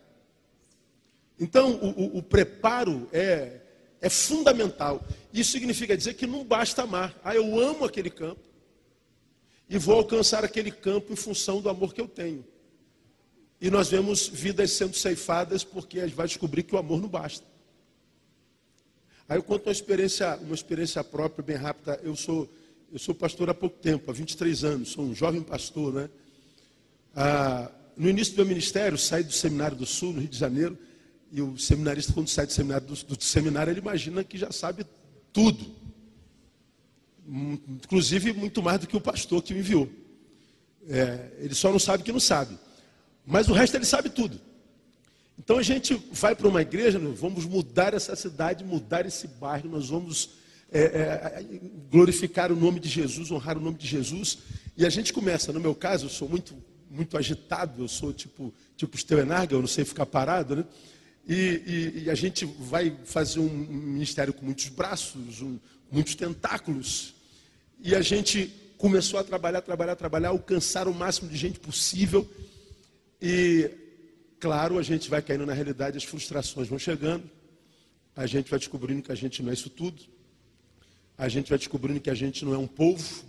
Speaker 4: Então, o, o, o preparo é, é fundamental. Isso significa dizer que não basta amar. Ah, eu amo aquele campo e vou alcançar aquele campo em função do amor que eu tenho. E nós vemos vidas sendo ceifadas porque a gente vai descobrir que o amor não basta. Aí eu conto uma experiência, uma experiência própria, bem rápida. Eu sou, eu sou pastor há pouco tempo, há 23 anos, sou um jovem pastor, né? Ah, no início do meu ministério, saí do Seminário do Sul, no Rio de Janeiro, e o seminarista, quando sai do seminário, do, do seminário, ele imagina que já sabe tudo. Hum, Inclusive, muito mais do que o pastor que me enviou. É, ele só não sabe que não sabe. Mas o resto ele sabe tudo. Então a gente vai para uma igreja, vamos mudar essa cidade, mudar esse bairro, nós vamos é, é, glorificar o nome de Jesus, honrar o nome de Jesus. E a gente começa, no meu caso, eu sou muito, muito agitado, eu sou tipo, tipo Steuenarga, eu não sei ficar parado, né? E, e, e, a gente vai fazer um ministério com muitos braços, um, muitos tentáculos. E a gente começou a trabalhar, trabalhar, trabalhar, alcançar o máximo de gente possível. E, claro, a gente vai caindo na realidade, as frustrações vão chegando. A gente vai descobrindo que a gente não é isso tudo. A gente vai descobrindo que a gente não é um povo.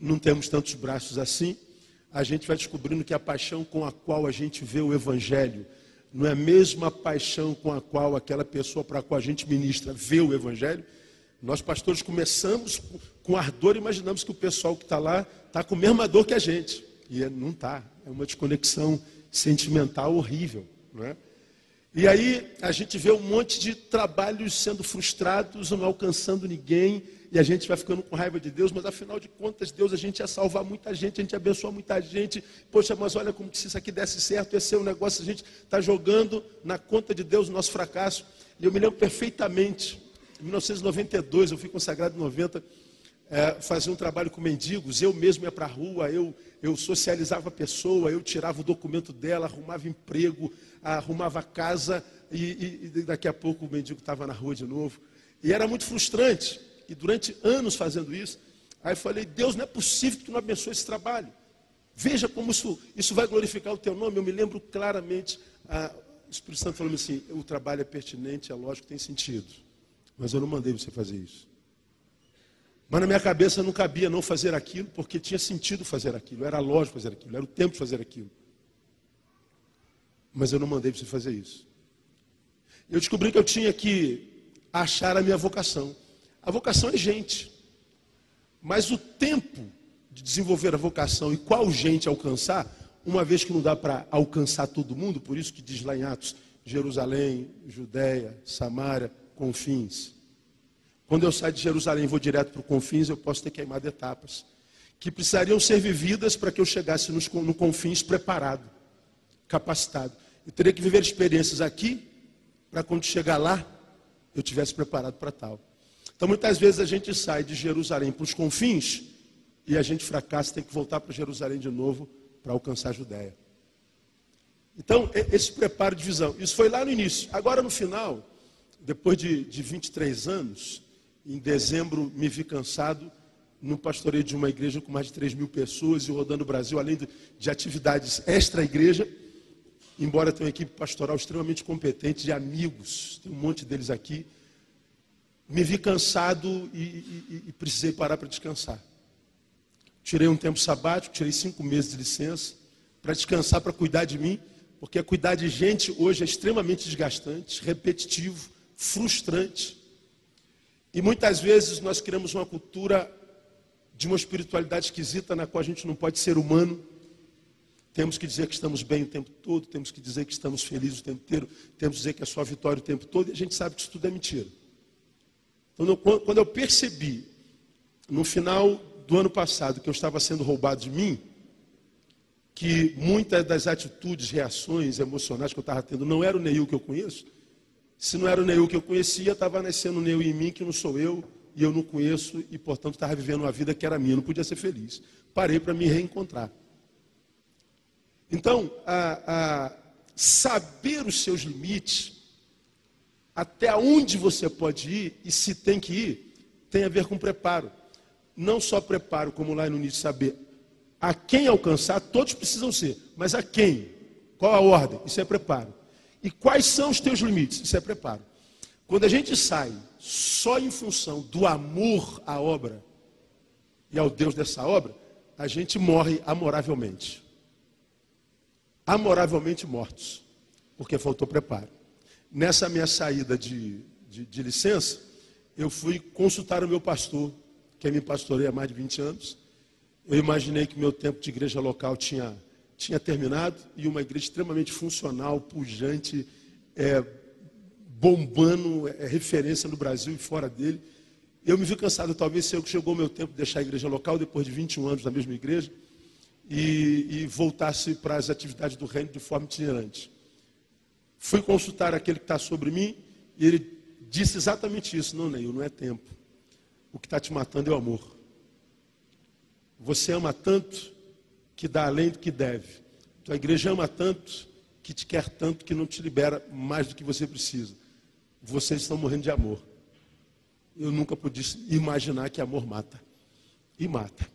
Speaker 4: Não temos tantos braços assim. A gente vai descobrindo que a paixão com a qual a gente vê o Evangelho não é a mesma paixão com a qual aquela pessoa para a qual a gente ministra vê o Evangelho. Nós, pastores, começamos com ardor, imaginamos que o pessoal que está lá está com a mesma dor que a gente. E é, não está. É uma desconexão sentimental horrível. Não é? E aí a gente vê um monte de trabalhos sendo frustrados, não alcançando ninguém, e a gente vai ficando com raiva de Deus, mas afinal de contas, Deus, a gente ia salvar muita gente, a gente ia abençoar muita gente. Poxa, mas olha como se isso aqui desse certo, ia ser um negócio, a gente está jogando na conta de Deus o nosso fracasso. E eu me lembro perfeitamente, em 1992, eu fui consagrado em 90, é, fazia um trabalho com mendigos, eu mesmo ia para a rua, eu, eu socializava a pessoa, eu tirava o documento dela, arrumava emprego, arrumava casa, e, e, daqui a pouco o mendigo estava na rua de novo. E era muito frustrante e durante anos fazendo isso. Aí eu falei, Deus, não é possível que tu não abençoe esse trabalho. Veja como isso, isso vai glorificar o teu nome. Eu me lembro claramente, a, o Espírito Santo falou assim, o trabalho é pertinente, é lógico, tem sentido. Mas eu não mandei você fazer isso. Mas na minha cabeça não cabia não fazer aquilo, porque tinha sentido fazer aquilo, era lógico fazer aquilo, era o tempo de fazer aquilo. Mas eu não mandei você fazer isso. Eu descobri que eu tinha que achar a minha vocação. A vocação é gente. Mas o tempo de desenvolver a vocação e qual gente alcançar, uma vez que não dá para alcançar todo mundo, por isso que diz lá em Atos, Jerusalém, Judéia, Samaria, confins. Quando eu saio de Jerusalém e vou direto para o confins, eu posso ter queimado etapas que precisariam ser vividas para que eu chegasse nos, no confins preparado, capacitado. Eu teria que viver experiências aqui para quando chegar lá eu tivesse preparado para tal. Então muitas vezes a gente sai de Jerusalém para os confins e a gente fracassa, tem que voltar para Jerusalém de novo para alcançar a Judéia. Então, esse preparo de visão, isso foi lá no início. Agora no final, depois de, de 23 anos, em dezembro me vi cansado no pastoreio de uma igreja com mais de 3 mil pessoas e rodando o Brasil, além de, de atividades extra-igreja, embora tenha uma equipe pastoral extremamente competente, de amigos, tem um monte deles aqui, me vi cansado e, e, e precisei parar para descansar. Tirei um tempo sabático, tirei cinco meses de licença para descansar, para cuidar de mim, porque cuidar de gente hoje é extremamente desgastante, repetitivo, frustrante. E muitas vezes nós criamos uma cultura de uma espiritualidade esquisita na qual a gente não pode ser humano. Temos que dizer que estamos bem o tempo todo, temos que dizer que estamos felizes o tempo inteiro, temos que dizer que é só vitória o tempo todo, e a gente sabe que isso tudo é mentira. Então, quando eu percebi, no final do ano passado, que eu estava sendo roubado de mim, que muitas das atitudes, reações emocionais que eu estava tendo não era o Neil que eu conheço, se não era o Neil que eu conhecia, estava nascendo o Neil em mim, que não sou eu, e eu não conheço, e portanto estava vivendo uma vida que era minha, não podia ser feliz. Parei para me reencontrar. Então, a, a saber os seus limites, até onde você pode ir e se tem que ir, tem a ver com preparo. Não só preparo, como lá no início, saber a quem alcançar, todos precisam ser, mas a quem? Qual a ordem? Isso é preparo. E quais são os teus limites? Isso é preparo. Quando a gente sai só em função do amor à obra e ao Deus dessa obra, a gente morre amoravelmente. Amoravelmente mortos, porque faltou preparo. Nessa minha saída de, de, de licença, eu fui consultar o meu pastor, que me pastoreia há mais de 20 anos. Eu imaginei que meu tempo de igreja local tinha, tinha terminado e uma igreja extremamente funcional, pujante, é, bombando, é, referência no Brasil e fora dele. Eu me vi cansado, talvez chegou o meu tempo de deixar a igreja local, depois de 21 anos na mesma igreja, e, e voltasse para as atividades do reino de forma itinerante. Fui consultar aquele que está sobre mim, e ele disse exatamente isso. Não, Neil, não é tempo. O que está te matando é o amor. Você ama tanto que dá além do que deve. Tua igreja ama tanto que te quer tanto que não te libera mais do que você precisa. Vocês estão morrendo de amor. Eu nunca pude imaginar que amor mata. E mata.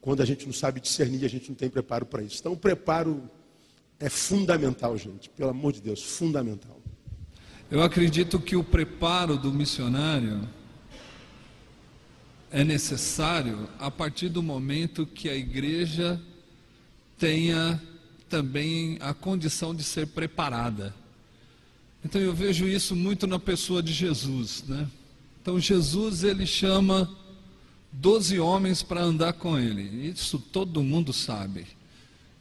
Speaker 4: Quando a gente não sabe discernir, a gente não tem preparo para isso. Então, o preparo é fundamental, gente. Pelo amor de Deus, fundamental.
Speaker 2: Eu acredito que o preparo do missionário é necessário a partir do momento que a igreja tenha também a condição de ser preparada. Então eu vejo isso muito na pessoa de Jesus, né? Então Jesus ele chama doze homens para andar com ele. Isso todo mundo sabe.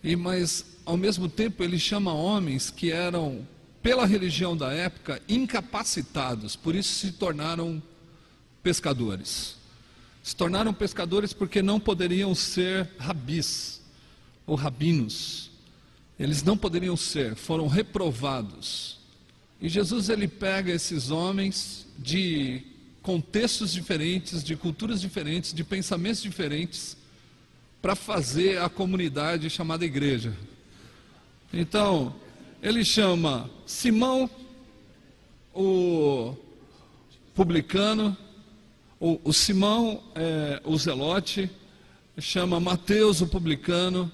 Speaker 2: E mas ao mesmo tempo ele chama homens que eram pela religião da época incapacitados, por isso se tornaram pescadores. Se tornaram pescadores porque não poderiam ser rabis ou rabinos. Eles não poderiam ser, foram reprovados. E Jesus ele pega esses homens de contextos diferentes, de culturas diferentes, de pensamentos diferentes, para fazer a comunidade chamada igreja. Então, ele chama Simão, o publicano, o, o Simão, é, o zelote, chama Mateus, o publicano.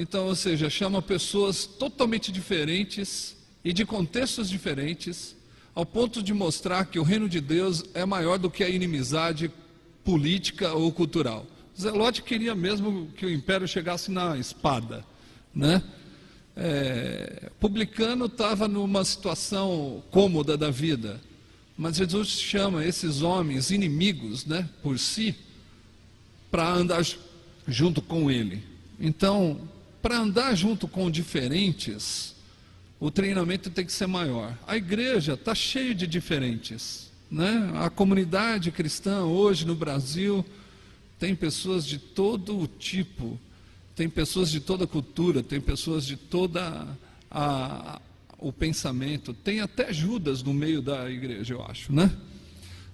Speaker 2: Então, ou seja, chama pessoas totalmente diferentes e de contextos diferentes ao ponto de mostrar que o reino de Deus é maior do que a inimizade política ou cultural. Zelote queria mesmo que o império chegasse na espada, né? É, publicano estava numa situação cômoda da vida, mas Jesus chama esses homens inimigos, né, por si, para andar junto com ele. Então, para andar junto com diferentes, o treinamento tem que ser maior. A igreja está cheia de diferentes. Né? A comunidade cristã hoje no Brasil tem pessoas de todo o tipo, tem pessoas de toda cultura, tem pessoas de toda a, o pensamento, tem até Judas no meio da igreja, eu acho, né?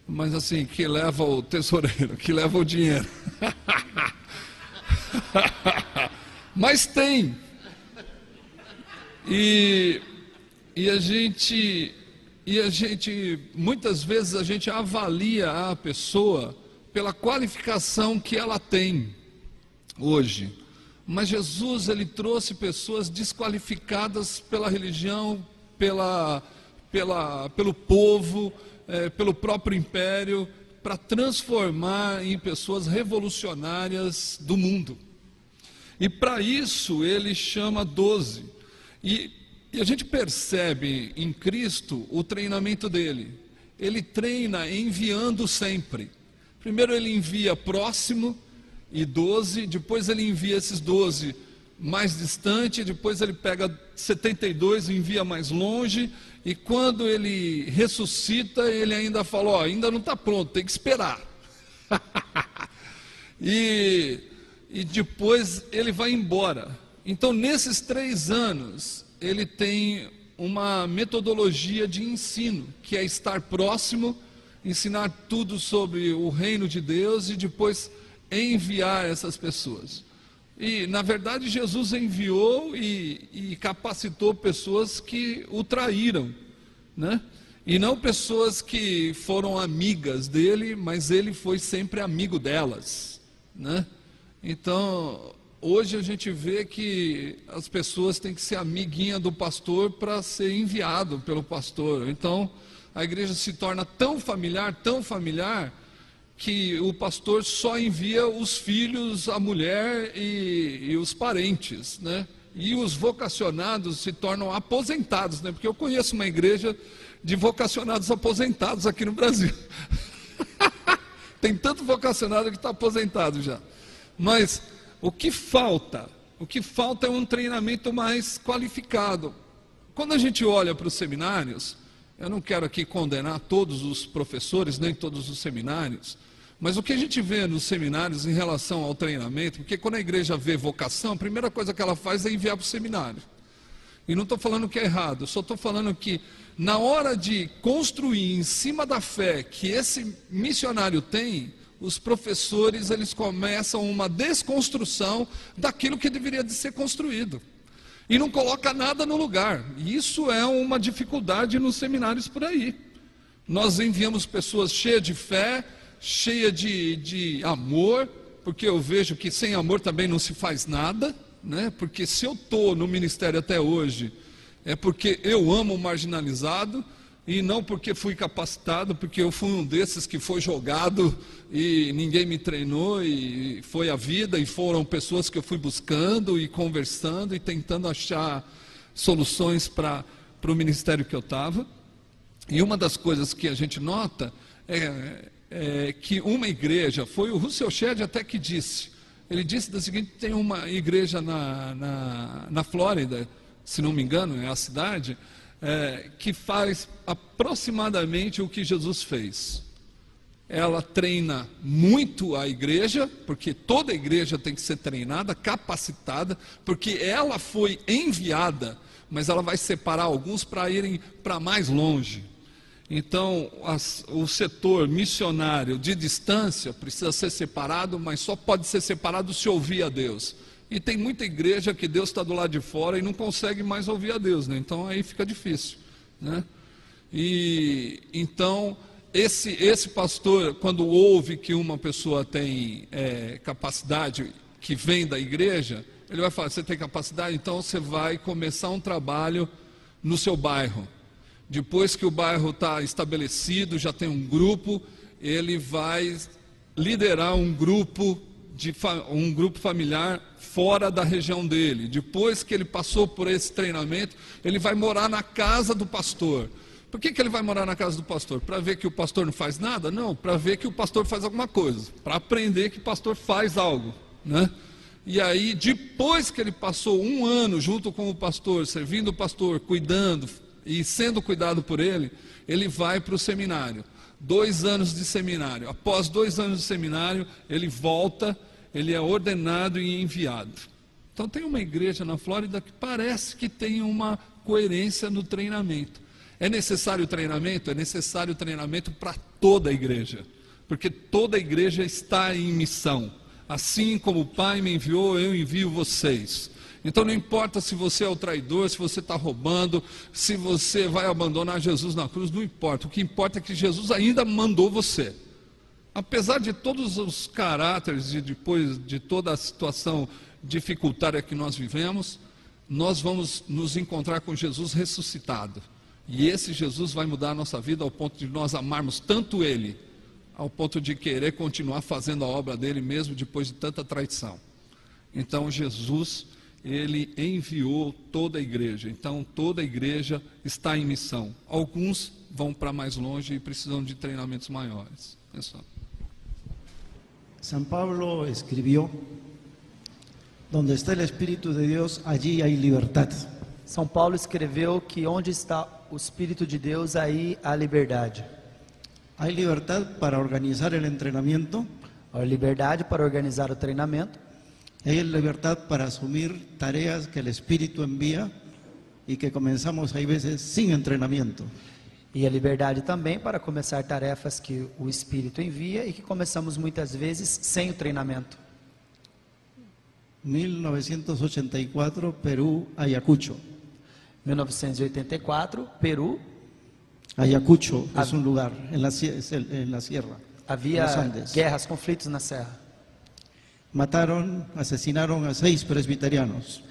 Speaker 2: Mas assim, que leva o tesoureiro, que leva o dinheiro. Mas tem, e, e a gente e a gente muitas vezes a gente avalia a pessoa pela qualificação que ela tem hoje. Mas Jesus ele trouxe pessoas desqualificadas pela religião, pela, pela, pelo povo, é, pelo próprio império, para transformar em pessoas revolucionárias do mundo. E para isso ele chama doze. E, e a gente percebe em Cristo o treinamento dele. Ele treina enviando sempre. Primeiro ele envia próximo e doze, depois ele envia esses doze mais distante, depois ele pega 72 e envia mais longe, e quando ele ressuscita, ele ainda fala: Ó, ainda não está pronto, tem que esperar. e, e depois ele vai embora. Então, nesses três anos, ele tem uma metodologia de ensino, que é estar próximo, ensinar tudo sobre o reino de Deus e depois enviar essas pessoas. E, na verdade, Jesus enviou e, e capacitou pessoas que o traíram, né? E não pessoas que foram amigas dele, mas ele foi sempre amigo delas, né? Então, Hoje a gente vê que as pessoas têm que ser amiguinha do pastor para ser enviado pelo pastor. Então, a igreja se torna tão familiar, tão familiar, que o pastor só envia os filhos, a mulher e, e os parentes, né? E os vocacionados se tornam aposentados, né? Porque eu conheço uma igreja de vocacionados aposentados aqui no Brasil. Tem tanto vocacionado que está aposentado já. Mas o que falta? O que falta é um treinamento mais qualificado. Quando a gente olha para os seminários, Eu não quero aqui condenar todos os professores, nem todos os seminários, mas o que a gente vê nos seminários em relação ao treinamento, porque quando a igreja vê vocação, a primeira coisa que ela faz é enviar para o seminário. E não estou falando que é errado, só estou falando que na hora de construir em cima da fé que esse missionário tem, os professores eles começam uma desconstrução daquilo que deveria de ser construído e não coloca nada no lugar. E isso é uma dificuldade nos seminários por aí. Nós enviamos pessoas cheias de fé, cheias de, de amor, porque eu vejo que sem amor também não se faz nada, né? Porque se eu estou no ministério até hoje, é porque eu amo o marginalizado e não porque fui capacitado, porque eu fui um desses que foi jogado e ninguém me treinou e foi a vida e foram pessoas que eu fui buscando e conversando e tentando achar soluções para o ministério que eu estava. E uma das coisas que a gente nota é, é que uma igreja, foi o Russell Shedd até que disse, ele disse da seguinte, tem uma igreja na, na, na Flórida, se não me engano, é a cidade, é, que faz aproximadamente o que Jesus fez. Ela treina muito a igreja, porque toda igreja tem que ser treinada, capacitada, porque ela foi enviada, mas ela vai separar alguns para irem para mais longe. Então, as, o setor missionário de distância precisa ser separado, mas só pode ser separado se ouvir a Deus. E tem muita igreja que Deus está do lado de fora e não consegue mais ouvir a Deus, né? Então aí fica difícil, né? E então esse esse pastor, quando ouve que uma pessoa tem é, capacidade que vem da igreja, ele vai falar: você tem capacidade, então você vai começar um trabalho no seu bairro. Depois que o bairro está estabelecido, já tem um grupo, ele vai liderar um grupo de um grupo familiar fora da região dele. Depois que ele passou por esse treinamento, ele vai morar na casa do pastor. Por que, que ele vai morar na casa do pastor? Para ver que o pastor não faz nada? Não, para ver que o pastor faz alguma coisa, para aprender que o pastor faz algo, né? E aí, depois que ele passou um ano junto com o pastor, servindo o pastor, cuidando e sendo cuidado por ele, ele vai para o seminário. Dois anos de seminário. Após dois anos de seminário, ele volta ele é ordenado e enviado. Então tem uma igreja na Flórida que parece que tem uma coerência no treinamento. É necessário treinamento? É necessário treinamento para toda a igreja, porque toda a igreja está em missão. Assim como o Pai me enviou, eu envio vocês. Então não importa se você é o traidor, se você está roubando, se você vai abandonar Jesus na cruz, não importa. O que importa é que Jesus ainda mandou você apesar de todos os caráteres e depois de toda a situação dificultária que nós vivemos, nós vamos nos encontrar com Jesus ressuscitado. E esse Jesus vai mudar a nossa vida ao ponto de nós amarmos tanto Ele, ao ponto de querer continuar fazendo a obra dele mesmo depois de tanta traição. Então Jesus, ele enviou toda a igreja. Então toda a igreja está em missão. Alguns vão para mais longe e precisam de treinamentos maiores. Só.
Speaker 5: San Pablo escribió, donde está el Espíritu de Dios, allí hay libertad.
Speaker 6: São Paulo escreveu que onde está o Espírito de Deus, aí há liberdade.
Speaker 5: Hay libertad para organizar el entrenamiento,
Speaker 6: Há liberdade para organizar o treinamento,
Speaker 5: hay libertad para asumir tareas que el Espíritu envía y que comenzamos hay veces sin entrenamiento.
Speaker 6: E a liberdade também para começar tarefas que o Espírito envia e que começamos muitas vezes sem o treinamento.
Speaker 5: 1984, Perú, Ayacucho.
Speaker 6: 1984, Peru,
Speaker 5: Ayacucho es un lugar la sierra.
Speaker 6: havia guerras, conflitos na serra.
Speaker 5: Mataron, asesinaron a seis presbiterianos,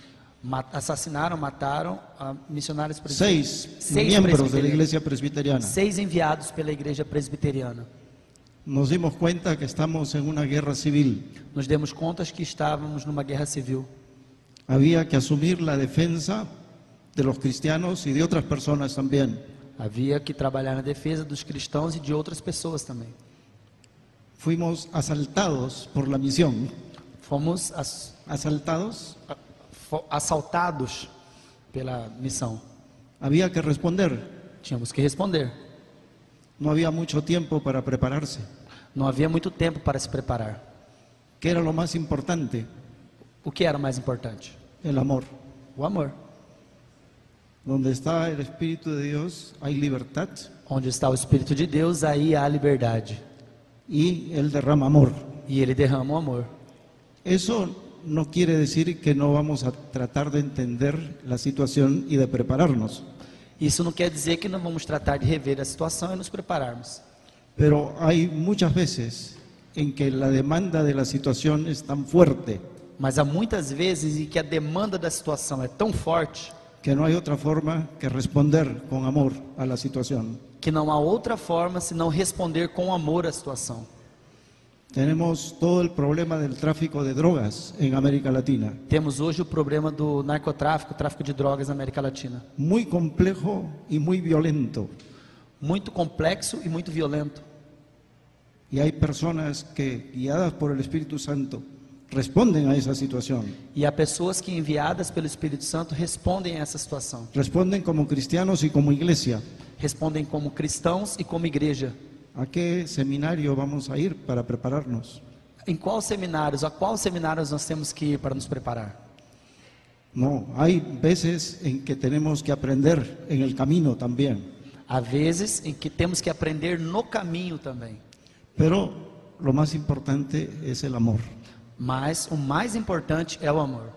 Speaker 6: Assassinaram, mataram ah, missionários presbi-
Speaker 5: seis
Speaker 6: Seis
Speaker 5: miembros
Speaker 6: presbiterianos.
Speaker 5: iglesia presbiteriana.
Speaker 6: seis enviados pela igreja presbiteriana.
Speaker 5: Nos dimos cuenta que estamos en una guerra civil.
Speaker 6: Nos demos conta que estávamos numa guerra civil.
Speaker 5: Había que asumir la defensa de los cristianos y de otras personas también.
Speaker 6: Havia que trabalhar na defesa dos cristãos e de outras pessoas também.
Speaker 5: Fuimos asaltados por la misión.
Speaker 6: Fomos ass-
Speaker 5: Asaltados,
Speaker 6: fo- assaltados pela missão.
Speaker 5: había que responder.
Speaker 6: Tínhamos que responder.
Speaker 5: No había mucho tiempo para prepararse.
Speaker 6: Não havia muito tempo para se preparar.
Speaker 5: ¿Qué era lo más importante?
Speaker 6: O que era mais importante?
Speaker 5: El amor.
Speaker 6: O amor.
Speaker 5: Donde está el Espíritu de Dios hay libertad
Speaker 6: Onde está o Espírito de Deus, aí há liberdade.
Speaker 5: y Él derrama amor.
Speaker 6: E ele derrama o amor.
Speaker 5: Eso no quiere decir que no vamos a tratar de entender la situación y de prepararnos,
Speaker 6: Isso não quer dizer que não vamos tratar de rever a situação e nos prepararmos.
Speaker 5: pero hay muchas veces en que la demanda de la situación es tan fuerte
Speaker 6: Mas há muitas vezes em que a demanda da situação é tão forte
Speaker 5: que no hay otra forma que responder con amor a la situación.
Speaker 6: que não há outra forma senão responder com amor à situação.
Speaker 5: Tenemos todo el problema del tráfico de drogas en América Latina,
Speaker 6: Temos hoje o problema do narcotráfico, tráfico de drogas na América Latina.
Speaker 5: muy complejo y muy violento.
Speaker 6: Muito complexo e muito violento.
Speaker 5: Y hay personas que, guiadas por el Espíritu Santo, responden a esa situación.
Speaker 6: E há pessoas que, enviadas pelo Espírito Santo, respondem a essa situação.
Speaker 5: Responden como cristianos y como iglesia.
Speaker 6: Respondem como cristãos e como igreja.
Speaker 5: ¿A qué seminario vamos a ir para prepararnos?
Speaker 6: Em qual seminários, a qual seminários nós temos que ir para nos preparar?
Speaker 5: No, hay veces en que tenemos que aprender en el camino también.
Speaker 6: Há vezes em que temos que aprender no caminho também.
Speaker 5: Pero lo más importante es el amor.
Speaker 6: Mas o mais importante é o amor.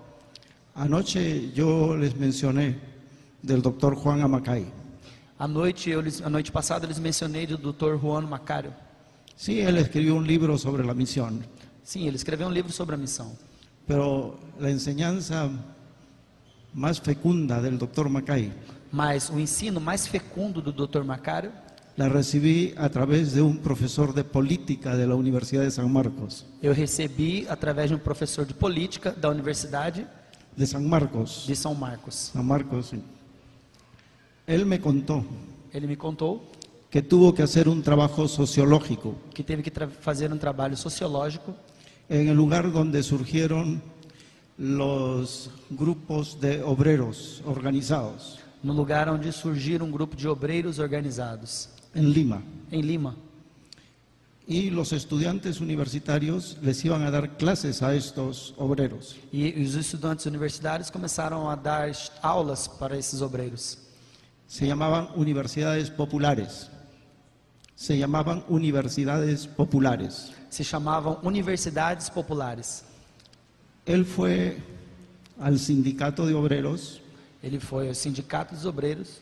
Speaker 5: Anoche yo les mencioné del doctor Juan Amacay.
Speaker 6: A noite, eu, a noite passada, eu lhes mencionei do Dr. Juan Macário.
Speaker 5: Sí, él escribió un libro sobre la misión,
Speaker 6: Sim, ele escreveu um livro sobre a missão.
Speaker 5: pero la enseñanza más fecunda del doctor Macay
Speaker 6: Mas o ensino mais fecundo do Dr. Macário
Speaker 5: la recibí a través de un profesor de política de la Universidad de San Marcos.
Speaker 6: eu recebi através de um professor de política da Universidade
Speaker 5: De San Marcos.
Speaker 6: de São Marcos.
Speaker 5: San Marcos, sí. Él me contó
Speaker 6: Ele me contou
Speaker 5: que tuvo que hacer un trabajo sociológico
Speaker 6: que teve que fazer um trabalho sociológico
Speaker 5: en el lugar donde surgieron los grupos de obreros organizados
Speaker 6: no lugar onde surgiram um grupo de obreiros organizados,
Speaker 5: en Lima.
Speaker 6: em Lima.
Speaker 5: Y los estudiantes universitarios les iban a dar clases a estos obreros.
Speaker 6: E os estudantes universitários começaram a dar aulas para esses obreiros.
Speaker 5: Se llamaban universidades populares. Se llamaban universidades populares.
Speaker 6: Se chamavam universidades populares.
Speaker 5: Él fue al sindicato de obreros
Speaker 6: Ele foi ao Sindicato dos Obreiros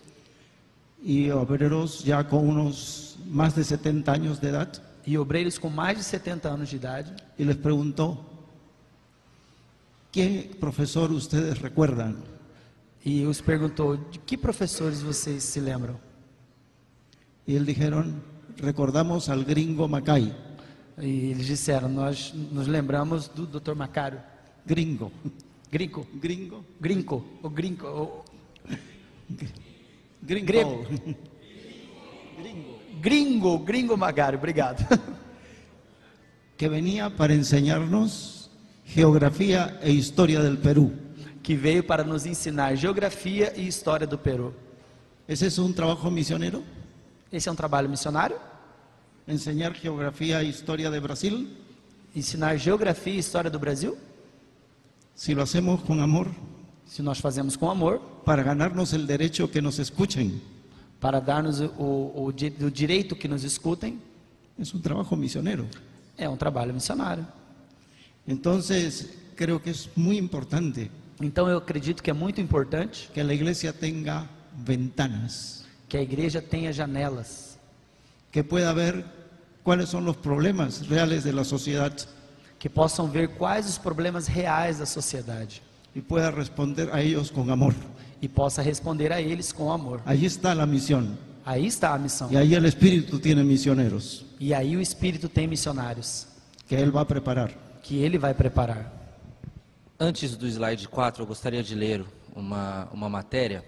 Speaker 5: y obreros ya con unos más de 70 años de edad
Speaker 6: e obreiros com mais de 70 anos de idade
Speaker 5: y les preguntó, ¿qué profesor ustedes recuerdan?
Speaker 6: E os perguntou: de que professores vocês se lembram?
Speaker 5: Y él dijeron, recordamos al gringo Macay.
Speaker 6: E eles disseram: Nós nos lembramos do Dr. Macário.
Speaker 5: Gringo.
Speaker 6: Grinco,
Speaker 5: Gringo.
Speaker 6: grinco, o grinco, o
Speaker 5: Gringo.
Speaker 6: Grego. gringo, gringo Macário. Obrigado.
Speaker 5: Que venía para enseñarnos geografía e historia del Perú.
Speaker 6: Que veio para nos ensinar geografia e história do Peru.
Speaker 5: ¿Ese es un trabajo misionero?
Speaker 6: Esse é um trabalho missionário?
Speaker 5: ¿Enseñar geografía e historia de Brasil?
Speaker 6: Ensinar geografia e história do Brasil?
Speaker 5: Si lo hacemos con amor,
Speaker 6: Se nós fazemos com amor,
Speaker 5: para ganarnos el derecho que nos escuchen,
Speaker 6: para dar-nos o, o, o direito que nos escutem,
Speaker 5: es un trabajo misionero.
Speaker 6: é um trabalho missionário.
Speaker 5: Entonces, creo que es muy importante
Speaker 6: Então eu acredito que é muito importante
Speaker 5: que la iglesia tenga ventanas,
Speaker 6: que a igreja tenha janelas,
Speaker 5: que pueda ver cuáles son los problemas reales de la sociedad
Speaker 6: que possam ver quais os problemas reais da sociedade
Speaker 5: y pueda responder a ellos con amor.
Speaker 6: e possa responder a eles com amor.
Speaker 5: Ahí está la misión.
Speaker 6: Aí está a missão.
Speaker 5: Y ahí el Espíritu tiene misioneros
Speaker 6: E aí o Espírito tem missionários
Speaker 5: que Él va a preparar.
Speaker 6: que ele vai preparar.
Speaker 1: Antes do slide 4, eu gostaria de ler uma, uma matéria.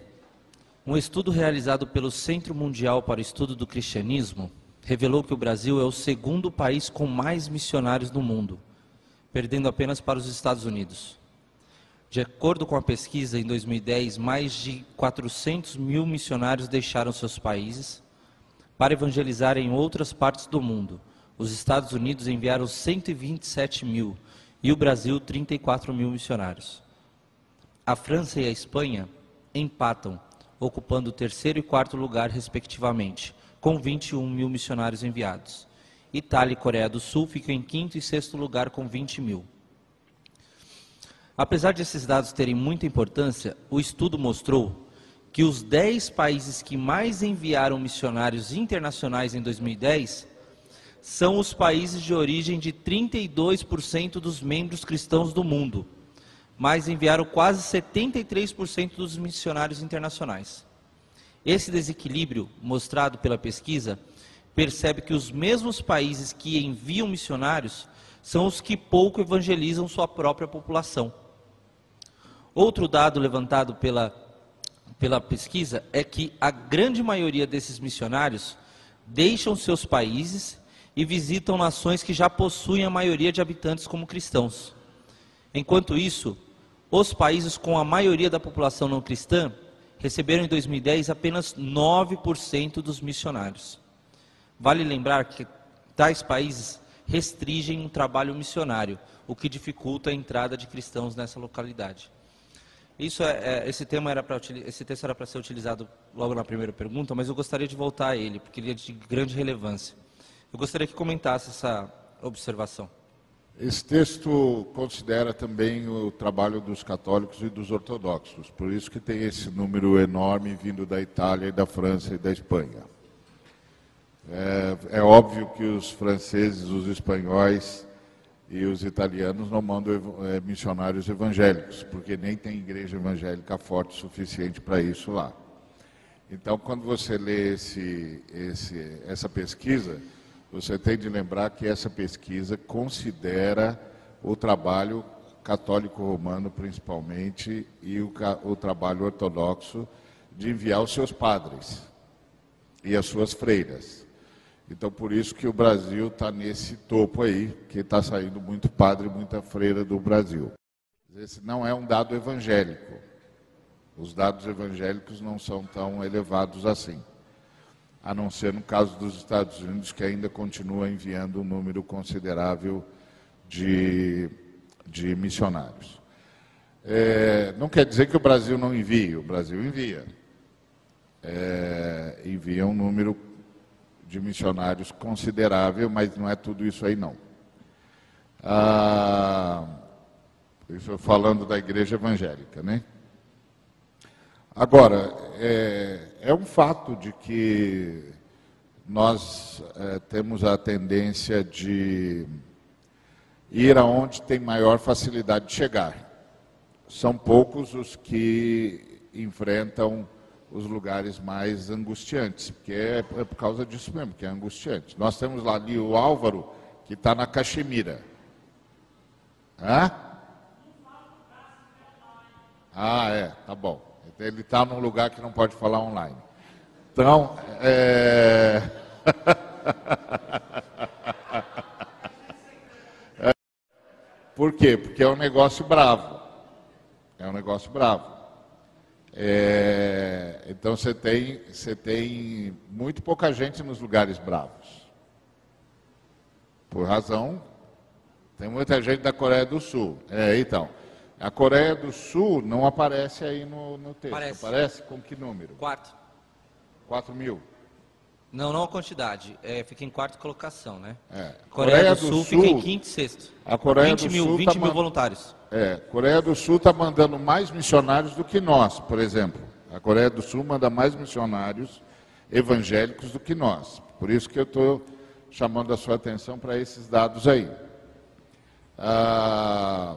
Speaker 1: Um estudo realizado pelo Centro Mundial para o Estudo do Cristianismo revelou que o Brasil é o segundo país com mais missionários no mundo, perdendo apenas para os Estados Unidos. De acordo com a pesquisa, em 2010, mais de 400 mil missionários deixaram seus países para evangelizar em outras partes do mundo. Os Estados Unidos enviaram 127 mil e o Brasil 34 mil missionários. A França e a Espanha empatam, ocupando o terceiro e quarto lugar, respectivamente, com 21 mil missionários enviados. Itália e Coreia do Sul ficam em quinto e sexto lugar, com 20 mil. Apesar desses dados terem muita importância, o estudo mostrou que os 10 países que mais enviaram missionários internacionais em 2010 são os países de origem de 32% dos membros cristãos do mundo, mas enviaram quase 73% dos missionários internacionais. Esse desequilíbrio, mostrado pela pesquisa, percebe que os mesmos países que enviam missionários são os que pouco evangelizam sua própria população. Outro dado levantado pela, pela pesquisa é que a grande maioria desses missionários deixam seus países e visitam nações que já possuem a maioria de habitantes como cristãos. Enquanto isso, os países com a maioria da população não cristã receberam em 2010 apenas 9% dos missionários. Vale lembrar que tais países restringem um trabalho missionário, o que dificulta a entrada de cristãos nessa localidade. Isso é, é, esse tema era esse texto era para ser utilizado logo na primeira pergunta, mas eu gostaria de voltar a ele porque ele é de grande relevância. Eu gostaria que comentasse essa observação.
Speaker 3: Esse texto considera também o trabalho dos católicos e dos ortodoxos, por isso que tem esse número enorme vindo da Itália, da França e da Espanha. É, é óbvio que os franceses, os espanhóis e os italianos não mandam é, missionários evangélicos, porque nem tem igreja evangélica forte o suficiente para isso lá. Então, quando você lê esse, esse, essa pesquisa, você tem de lembrar que essa pesquisa considera o trabalho católico romano, principalmente, e o, o trabalho ortodoxo de enviar os seus padres e as suas freiras. Então, por isso que o Brasil está nesse topo aí, que está saindo muito padre muita freira do Brasil. Esse não é um dado evangélico. Os dados evangélicos não são tão elevados assim. A não ser no caso dos Estados Unidos, que ainda continua enviando um número considerável de, de missionários. É, não quer dizer que o Brasil não envie, o Brasil envia. É, envia um número de missionários considerável, mas não é tudo isso aí não. Ah, isso falando da igreja evangélica, né? Agora, é, é um fato de que nós é, temos a tendência de ir aonde tem maior facilidade de chegar. São poucos os que enfrentam os lugares mais angustiantes, porque é, é, por causa disso mesmo, que é angustiante. Nós temos lá ali o Álvaro, que está na Caxemira. Hã? Ah, é, tá bom. Ele está num lugar que não pode falar online. Então, é... Por quê? Porque é um negócio bravo. É um negócio bravo. É, então você tem, você tem muito pouca gente nos lugares bravos. Por razão, tem muita gente da Coreia do Sul. É, então. A Coreia do Sul não aparece aí no, no texto. Aparece. aparece. com que número?
Speaker 1: Quatro.
Speaker 3: Quatro mil.
Speaker 1: Não, não a quantidade. É, fica em quarta colocação, né?
Speaker 3: É.
Speaker 1: Coreia, Coreia do, do Sul, Sul, fica em quinto e sexto.
Speaker 3: A Coreia
Speaker 1: 20
Speaker 3: do
Speaker 1: mil,
Speaker 3: Sul
Speaker 1: 20
Speaker 3: tá
Speaker 1: mil voluntários.
Speaker 3: É, Coreia do Sul está mandando mais missionários do que nós, por exemplo. A Coreia do Sul manda mais missionários evangélicos do que nós. Por isso que eu estou chamando a sua atenção para esses dados aí. Ah,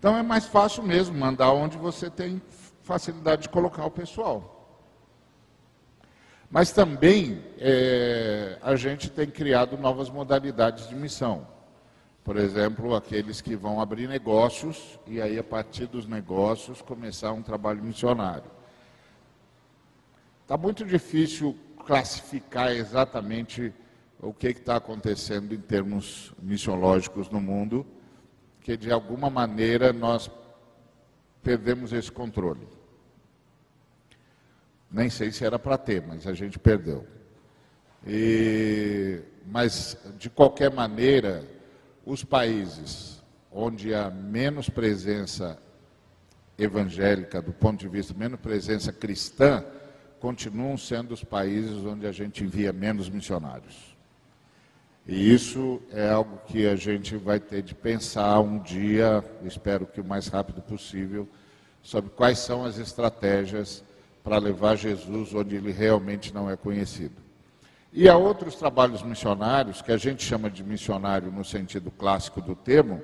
Speaker 3: então é mais fácil mesmo mandar onde você tem facilidade de colocar o pessoal. Mas também é, a gente tem criado novas modalidades de missão. Por exemplo, aqueles que vão abrir negócios e aí, a partir dos negócios, começar um trabalho missionário. Está muito difícil classificar exatamente o que está acontecendo em termos missiológicos no mundo, que de alguma maneira nós perdemos esse controle. Nem sei se era para ter, mas a gente perdeu. E, mas, de qualquer maneira, os países onde há menos presença evangélica, do ponto de vista menos presença cristã, continuam sendo os países onde a gente envia menos missionários. E isso é algo que a gente vai ter de pensar um dia, espero que o mais rápido possível, sobre quais são as estratégias para levar Jesus onde ele realmente não é conhecido. E há outros trabalhos missionários, que a gente chama de missionário no sentido clássico do termo,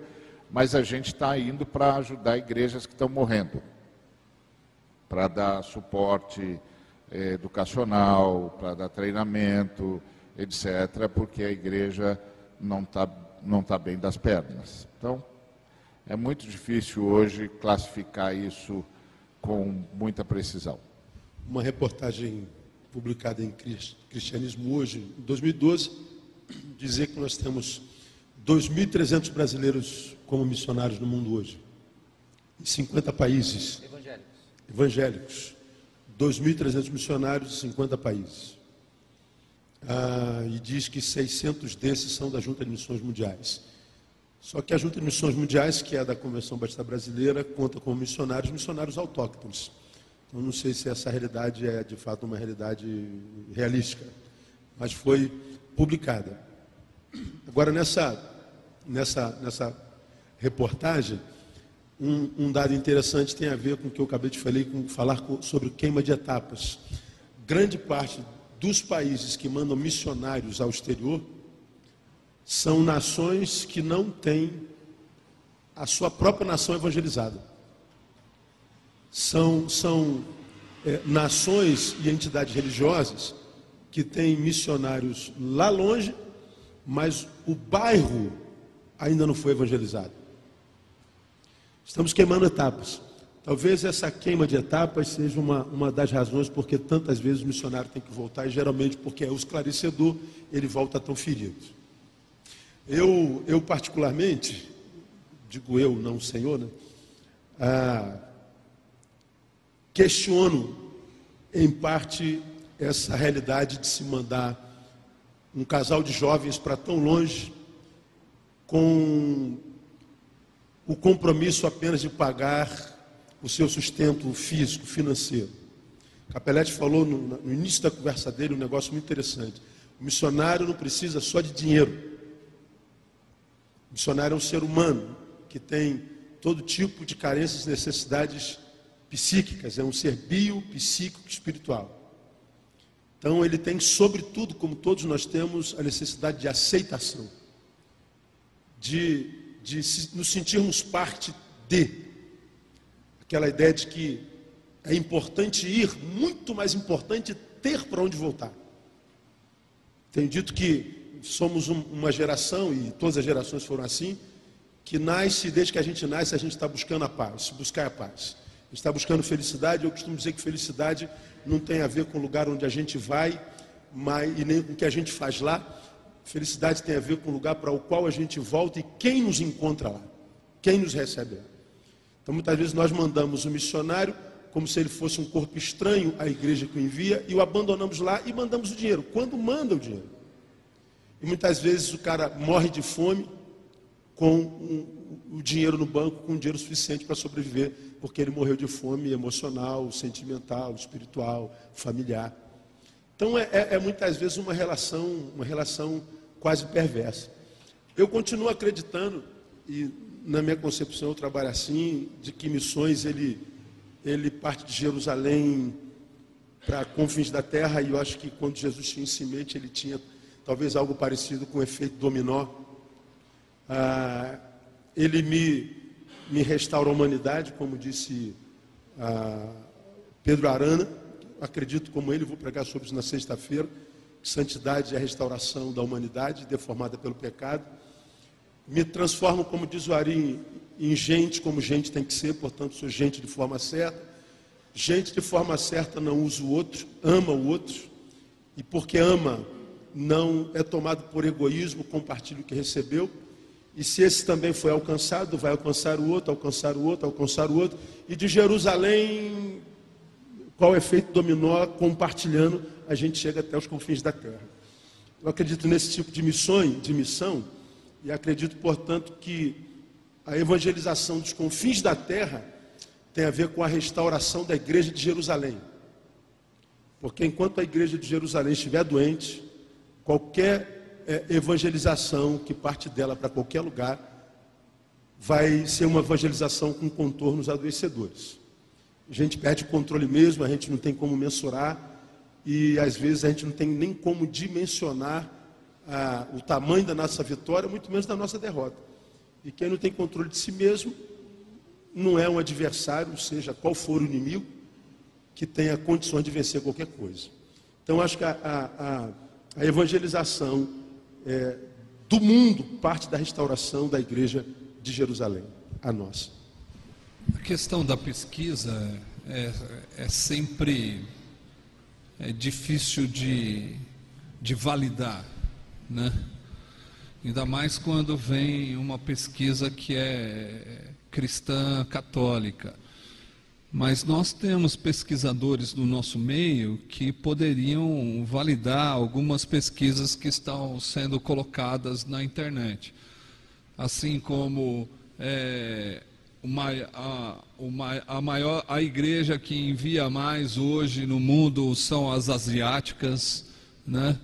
Speaker 3: mas a gente está indo para ajudar igrejas que estão morrendo, para dar suporte eh, educacional, para dar treinamento, etc., porque a igreja não está não tá bem das pernas. Então, é muito difícil hoje classificar isso com muita precisão.
Speaker 4: Uma reportagem publicada em Cristianismo Hoje, em 2012, dizer que nós temos 2.300 brasileiros como missionários no mundo hoje, em 50 países. Evangélicos. Evangélicos. 2.300 missionários em 50 países. Ah, e diz que 600 desses são da Junta de Missões Mundiais. Só que a Junta de Missões Mundiais, que é da Convenção Batista Brasileira, conta com missionários, missionários autóctones. Então, não sei se essa realidade é de fato uma realidade realística, mas foi publicada. Agora, nessa, nessa, nessa reportagem, um, um, dado interessante tem a ver com o que eu acabei de falar, com, falar sobre queima de etapas. Grande parte dos países que mandam missionários ao exterior são nações que não têm a sua própria nação evangelizada. São, são é, nações e entidades religiosas que têm missionários lá longe, mas o bairro ainda não foi evangelizado. Estamos queimando etapas. Talvez essa queima de etapas seja uma, uma das razões porque tantas vezes o missionário tem que voltar, e geralmente porque é o esclarecedor, ele volta tão ferido. Eu, eu particularmente, digo eu, não o Senhor, né? Ah, questiono, em parte, essa realidade de se mandar um casal de jovens para tão longe, com o compromisso apenas de pagar o seu sustento físico, financeiro. Capelete falou no, no, início da conversa dele um negócio muito interessante. O missionário não precisa só de dinheiro. O missionário é um ser humano que tem todo tipo de carências e necessidades psíquicas, é um ser bio, psíquico, espiritual. Então ele tem, sobretudo, como todos nós temos, a necessidade de aceitação, de de nos sentirmos parte de. Aquela ideia de que é importante ir, muito mais importante ter para onde voltar. Tenho dito que somos um, uma geração, e todas as gerações foram assim, que nasce, desde que a gente nasce, a gente está buscando a paz, buscar a paz. Está buscando felicidade, eu costumo dizer que felicidade não tem a ver com o lugar onde a gente vai, mas, e nem com o que a gente faz lá, Felicidade tem a ver com o lugar para o qual a gente volta e quem nos encontra lá, quem nos recebe lá. Então, muitas vezes nós mandamos o missionário como se ele fosse um corpo estranho à igreja que o envia e o abandonamos lá e mandamos o dinheiro. Quando manda o dinheiro? E muitas vezes o cara morre de fome com um, o dinheiro no banco, com dinheiro suficiente para sobreviver, porque ele morreu de fome emocional, sentimental, espiritual, familiar. Então é, é, é muitas vezes uma relação, uma relação quase perversa. Eu continuo acreditando, e na minha concepção eu trabalho assim, de que missões ele, ele parte de Jerusalém para confins da terra, e eu acho que quando Jesus tinha isso em mente, ele tinha talvez algo parecido com o efeito dominó. Ah, ele me, me restaura a humanidade, como disse ah, Pedro Arana, acredito como ele, vou pregar sobre isso na sexta-feira. Santidade é a restauração da humanidade deformada pelo pecado. Me transformo, como diz o Ari, em gente como gente tem que ser, portanto, sou gente de forma certa. Gente de forma certa não usa o outro, ama o outro. E porque ama, não é tomado por egoísmo, compartilha o que recebeu. E se esse também foi alcançado, vai alcançar o outro, alcançar o outro, alcançar o outro. E de Jerusalém, qual é efeito dominó, compartilhando, a gente chega até os confins da terra. Eu acredito nesse tipo de missões, de missão, e acredito, portanto, que a evangelização dos confins da terra tem a ver com a restauração da igreja de Jerusalém. Porque enquanto a igreja de Jerusalém estiver doente, qualquer é, evangelização que parte dela para qualquer lugar vai ser uma evangelização com contornos adoecedores. A gente perde o controle mesmo, a gente não tem como mensurar e às vezes a gente não tem nem como dimensionar ah, o tamanho da nossa vitória, muito menos da nossa derrota. E quem não tem controle de si mesmo não é um adversário, seja qual for o inimigo, que tenha condições de vencer qualquer coisa. Então, acho que a, a, a evangelização é, do mundo parte da restauração da igreja de Jerusalém, a nossa.
Speaker 2: A questão da pesquisa é, é sempre é difícil de, de validar, né? Ainda mais quando vem uma pesquisa que é cristã católica. Mas nós temos pesquisadores no nosso meio que poderiam validar algumas pesquisas que estão sendo colocadas na internet. Assim como é, uma, a, uma, a, maior, a igreja que envia mais hoje no mundo são as asiáticas, né?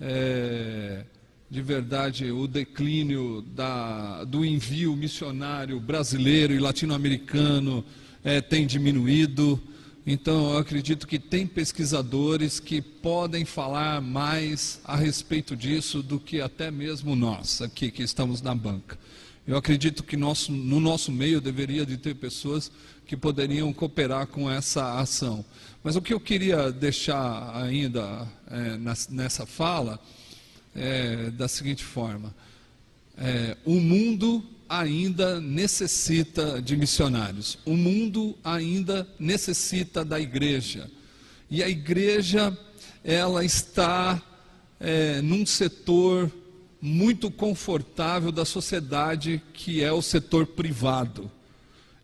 Speaker 2: É, de verdade o declínio da, do envio missionário brasileiro e latino-americano é, tem diminuído. Então, eu acredito que tem pesquisadores que podem falar mais a respeito disso do que até mesmo nós, aqui que estamos na banca. Eu acredito que nosso, no nosso meio deveria de ter pessoas que poderiam cooperar com essa ação. Mas o que eu queria deixar ainda é, nessa fala é, da seguinte forma: é, o mundo ainda necessita de missionários, o mundo ainda necessita da igreja, e a igreja ela está é, num setor muito confortável da sociedade, que é o setor privado.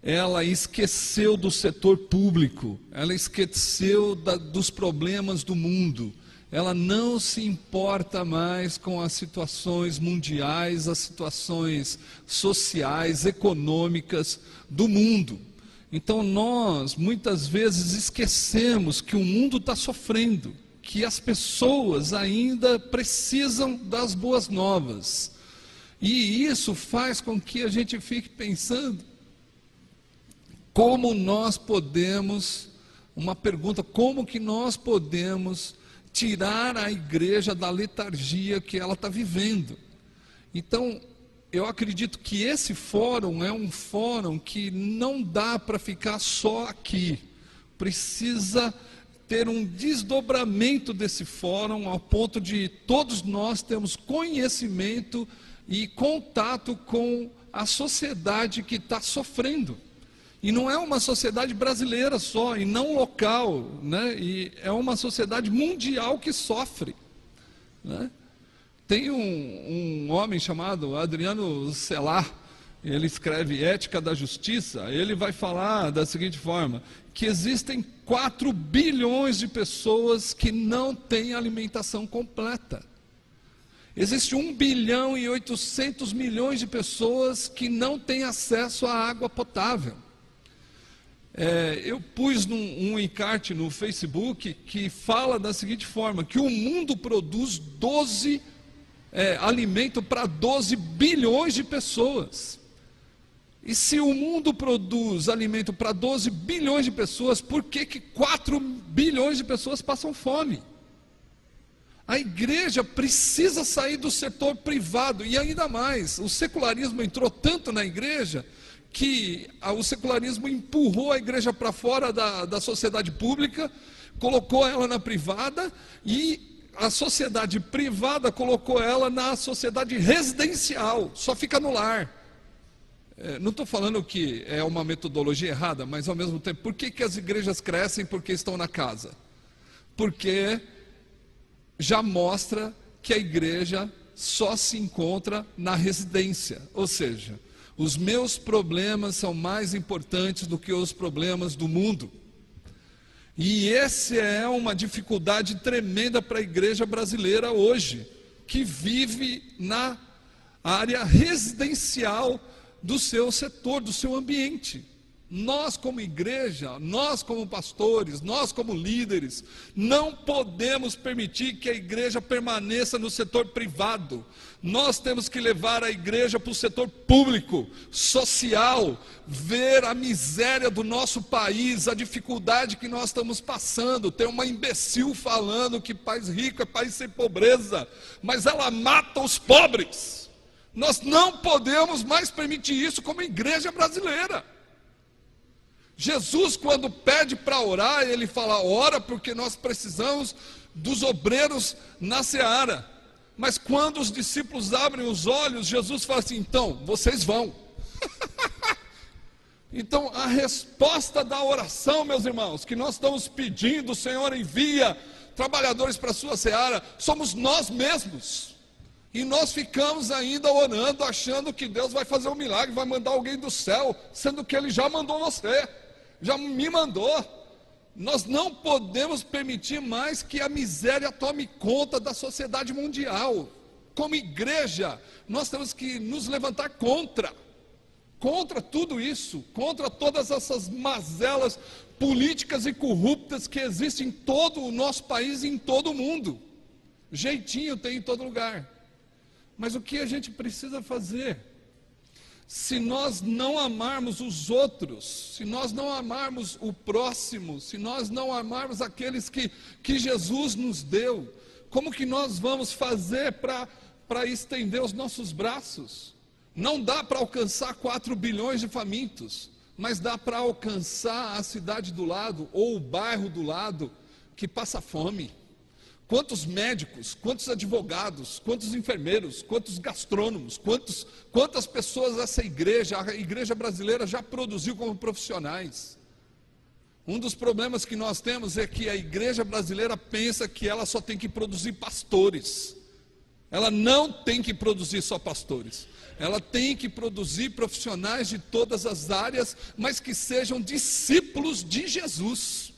Speaker 2: Ela esqueceu do setor público, ela esqueceu da, dos problemas do mundo ela não se importa mais com as situações mundiais, as situações sociais, econômicas do mundo. Então nós muitas vezes esquecemos que o mundo está sofrendo, que as pessoas ainda precisam das boas novas. E isso faz com que a gente fique pensando como nós podemos, uma pergunta, como que nós podemos tirar a igreja da letargia que ela está vivendo. Então, eu acredito que esse fórum é um fórum que não dá para ficar só aqui. Precisa ter um desdobramento desse fórum ao ponto de todos nós termos conhecimento e contato com a sociedade que está sofrendo. E não é uma sociedade brasileira só, e não local, né? e é uma sociedade mundial que sofre. Né? Tem um, um homem chamado Adriano Celar, ele escreve Ética da Justiça, ele vai falar da seguinte forma: que existem 4 bilhões de pessoas que não têm alimentação completa. Existe 1 bilhão e 800 milhões de pessoas que não têm acesso à água potável. É, eu pus num, um encarte no Facebook que fala da seguinte forma: que o mundo produz 12 é, alimento para 12 bilhões de pessoas. E se o mundo produz alimento para 12 bilhões de pessoas, por que, que 4 bilhões de pessoas passam fome? A igreja precisa sair do setor privado, e ainda mais, o secularismo entrou tanto na igreja que o secularismo empurrou a igreja para fora da, da sociedade pública, colocou ela na privada e a sociedade privada colocou ela na sociedade residencial, só fica no lar. É, não estou falando que é uma metodologia errada, mas ao mesmo tempo, por que, que as igrejas crescem porque estão na casa? Porque já mostra que a igreja só se encontra na residência, ou seja, os meus problemas são mais importantes do que os problemas do mundo. E essa é uma dificuldade tremenda para a igreja brasileira hoje, que vive na área residencial do seu setor, do seu ambiente. Nós, como igreja, nós, como pastores, nós, como líderes, não podemos permitir que a igreja permaneça no setor privado. Nós temos que levar a igreja para o setor público, social, ver a miséria do nosso país, a dificuldade que nós estamos passando. Tem uma imbecil falando que país rico é país sem pobreza, mas ela mata os pobres. Nós não podemos mais permitir isso como igreja brasileira. Jesus, quando pede para orar, ele fala: ora, porque nós precisamos dos obreiros na seara. Mas quando os discípulos abrem os olhos, Jesus fala assim: então, vocês vão. então, a resposta da oração, meus irmãos, que nós estamos pedindo, Senhor envia trabalhadores para a sua seara, somos nós mesmos. E nós ficamos ainda orando, achando que Deus vai fazer um milagre, vai mandar alguém do céu, sendo que Ele já mandou você já me mandou. Nós não podemos permitir mais que a miséria tome conta da sociedade mundial. Como igreja, nós temos que nos levantar contra, contra tudo isso, contra todas essas mazelas políticas e corruptas que existem em todo o nosso país e em todo o mundo. Jeitinho tem em todo lugar. Mas o que a gente precisa fazer? Se nós não amarmos os outros, se nós não amarmos o próximo, se nós não amarmos aqueles que, que Jesus nos deu, como que nós vamos fazer para estender os nossos braços? Não dá para alcançar 4 bilhões de famintos, mas dá para alcançar a cidade do lado ou o bairro do lado que passa fome. Quantos médicos, quantos advogados, quantos enfermeiros, quantos gastrônomos, quantos, quantas pessoas essa igreja, a igreja brasileira já produziu como profissionais? Um dos problemas que nós temos é que a igreja brasileira pensa que ela só tem que produzir pastores. Ela não tem que produzir só pastores. Ela tem que produzir profissionais de todas as áreas, mas que sejam discípulos de Jesus.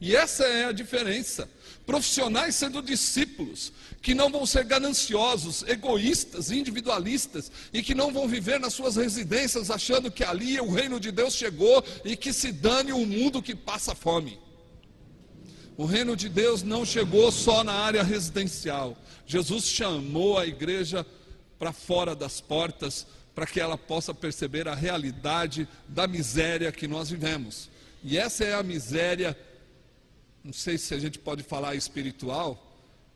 Speaker 2: E essa é a diferença profissionais sendo discípulos, que não vão ser gananciosos, egoístas, individualistas, e que não vão viver nas suas residências achando que ali o reino de Deus chegou e que se dane o mundo que passa fome. O reino de Deus não chegou só na área residencial. Jesus chamou a igreja para fora das portas para que ela possa perceber a realidade da miséria que nós vivemos. E essa é a miséria não sei se a gente pode falar espiritual,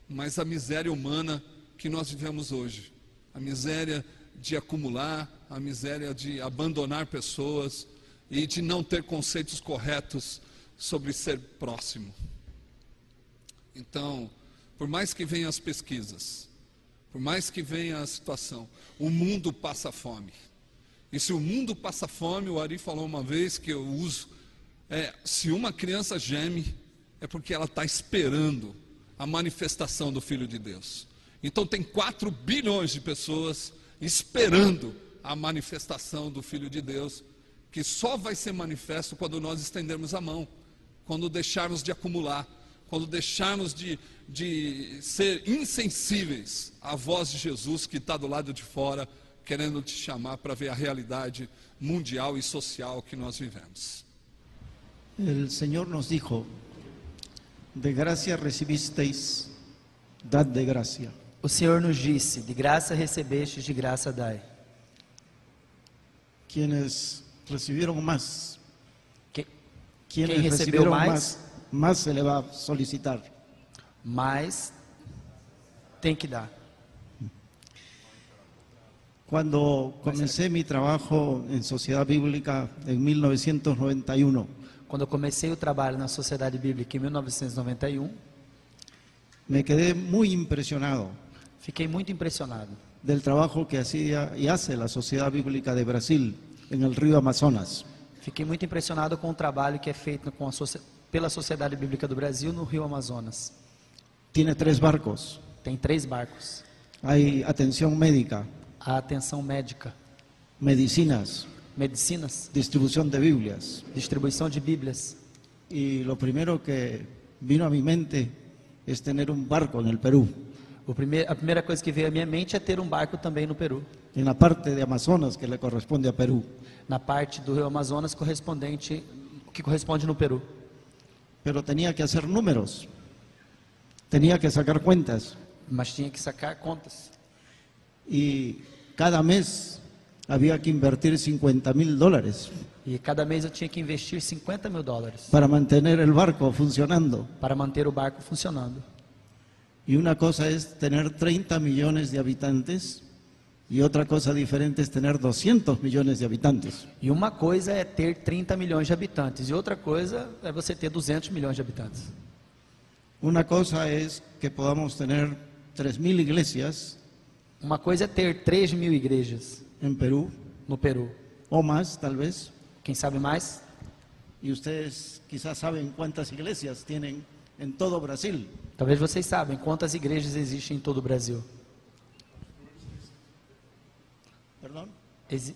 Speaker 2: mas a miséria humana que nós vivemos hoje. A miséria de acumular, a miséria de abandonar pessoas e de não ter conceitos corretos sobre ser próximo. Então, por mais que venham as pesquisas, por mais que venha a situação, o mundo passa fome. E se o mundo passa fome, o Ari falou uma vez que eu uso, é, se uma criança geme, é porque ela está esperando a manifestação do Filho de Deus. Então tem 4 bilhões de pessoas esperando a manifestação do Filho de Deus, que só vai ser manifesto quando nós estendermos a mão, quando deixarmos de acumular, quando deixarmos de, de ser insensíveis à voz de Jesus que está do lado de fora, querendo te chamar para ver a realidade mundial e social que nós vivemos.
Speaker 5: O Senhor nos dijo de graça recebisteis, dad de graça.
Speaker 6: O Senhor nos disse: de graça recebestes, de graça dai.
Speaker 5: Quienes receberam mais,
Speaker 6: Que,
Speaker 5: quienes
Speaker 6: quem recebeu
Speaker 5: receberam
Speaker 6: mais,
Speaker 5: mais, más se le va a solicitar.
Speaker 6: mais tem que dar.
Speaker 5: Cuando comencé mi trabajo en Sociedad Bíblica en 1991,
Speaker 6: Quando eu comecei o trabalho na Sociedade Bíblica em 1991,
Speaker 5: me quedé muy impresionado
Speaker 6: fiquei muito impressionado
Speaker 5: del trabajo que hacía y hace la Sociedad Bíblica de Brasil en el río Amazonas.
Speaker 6: Fiquei muito impressionado com o trabalho que é feito com a pela Sociedade Bíblica do Brasil no Rio Amazonas.
Speaker 5: Tiene tres barcos,
Speaker 6: Tem três barcos.
Speaker 5: hay atención médica,
Speaker 6: a atenção médica,
Speaker 5: medicinas,
Speaker 6: medicinas,
Speaker 5: distribución de Biblias.
Speaker 6: distribuição de Bíblias.
Speaker 5: Y lo primero que vino a mi mente es tener un barco en el Perú,
Speaker 6: O primeir, a primeira coisa que veio à minha mente é ter um barco também no Peru,
Speaker 5: en la parte de Amazonas que le corresponde a Perú.
Speaker 6: na parte do Rio Amazonas correspondente, que corresponde no Peru.
Speaker 5: Pero tenía que hacer números, tenía que sacar cuentas
Speaker 6: Mas tinha que sacar contas.
Speaker 5: y cada mes había que invertir 50 mil dólares
Speaker 6: E cada mês eu tinha que investir 50 mil dólares
Speaker 5: para mantener el barco funcionando.
Speaker 6: para manter o barco funcionando.
Speaker 5: Y una cosa es tener 30 millones de habitantes y otra cosa diferente es tener 200 millones de habitantes.
Speaker 6: E uma coisa é ter 30 milhões de habitantes, e outra coisa é você ter 200 milhões de habitantes.
Speaker 5: Una cosa es que podamos tener 3.000 iglesias
Speaker 6: Uma coisa é ter 3 mil igrejas
Speaker 5: en Perú
Speaker 6: no Peru,
Speaker 5: o más tal vez.
Speaker 6: quem sabe mais?
Speaker 5: Y ustedes quizás saben cuántas iglesias tienen en todo Brasil.
Speaker 6: Talvez vocês sabem quantas igrejas existem em todo o Brasil.
Speaker 5: Perdón.
Speaker 6: Exi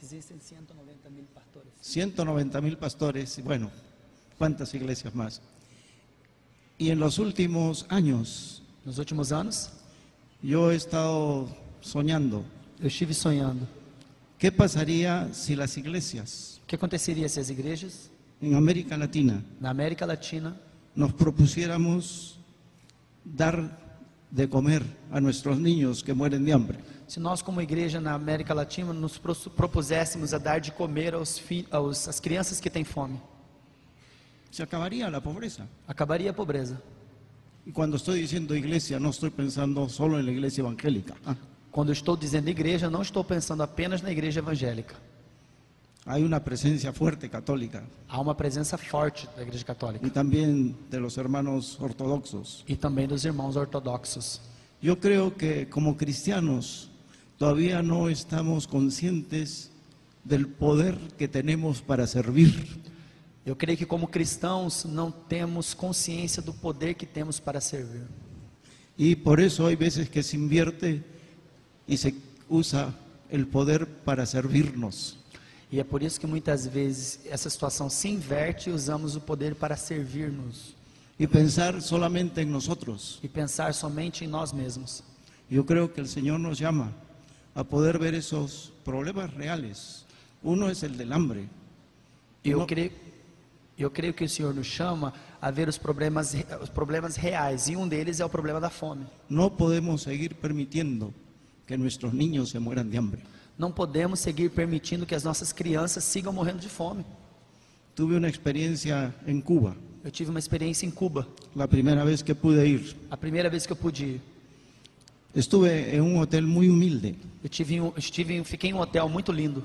Speaker 6: existem 190 mil pastores.
Speaker 5: 190 mil pastores bueno, cuántas iglesias más. Y en los últimos años
Speaker 6: Nos últimos anos,
Speaker 5: yo he estado soñando,
Speaker 6: eu estive sonhando.
Speaker 5: ¿qué pasaría si las iglesias
Speaker 6: O que aconteceria se as igrejas
Speaker 5: en América Latina
Speaker 6: na América Latina
Speaker 5: nos propusiéramos dar de comer a nuestros niños que mueren de hambre?
Speaker 6: Se nós, como igreja na América Latina, nos pro- propuséssemos a dar de comer aos aos, às crianças que têm fome,
Speaker 5: Se acabaría la pobreza.
Speaker 6: acabaria a pobreza.
Speaker 5: Y cuando estoy diciendo iglesia, no estoy pensando en la iglesia evangélica. Ah,
Speaker 6: Quando eu estou dizendo igreja, não estou pensando apenas na igreja evangélica.
Speaker 5: hay una presencia fuerte católica
Speaker 6: Há uma presença forte da igreja católica
Speaker 5: también de los hermanos ortodoxos.
Speaker 6: e também dos irmãos ortodoxos.
Speaker 5: Yo creo que como cristianos todavía no estamos conscientes del poder que tenemos para servir.
Speaker 6: Eu creio que, como cristãos, não temos consciência do poder que temos para servir.
Speaker 5: Y por eso hay veces que se invierte y se usa el poder para servirnos.
Speaker 6: E é por isso que muitas vezes essa situação se inverte e usamos o poder para servir-nos
Speaker 5: Y pensar solamente en nosotros.
Speaker 6: e pensar somente em nós mesmos.
Speaker 5: Yo creo que el Señor nos llama a poder ver esos problemas reales. Uno es el del hambre.
Speaker 6: Eu
Speaker 5: Não-
Speaker 6: creio, eu creio que o Senhor nos chama a ver os problemas, os problemas reais e um deles é o problema da fome.
Speaker 5: No podemos seguir permitiendo que nuestros niños se mueran de hambre.
Speaker 6: Não podemos seguir permitindo que as nossas crianças sigam morrendo de fome.
Speaker 5: Tuve una experiencia en Cuba,
Speaker 6: Eu tive uma experiência em Cuba,
Speaker 5: la primera vez que pude ir.
Speaker 6: a primeira vez que eu pude ir.
Speaker 5: Estuve en un hotel muy humilde.
Speaker 6: Eu tive, em um- estive, em- fiquei em um hotel muito lindo.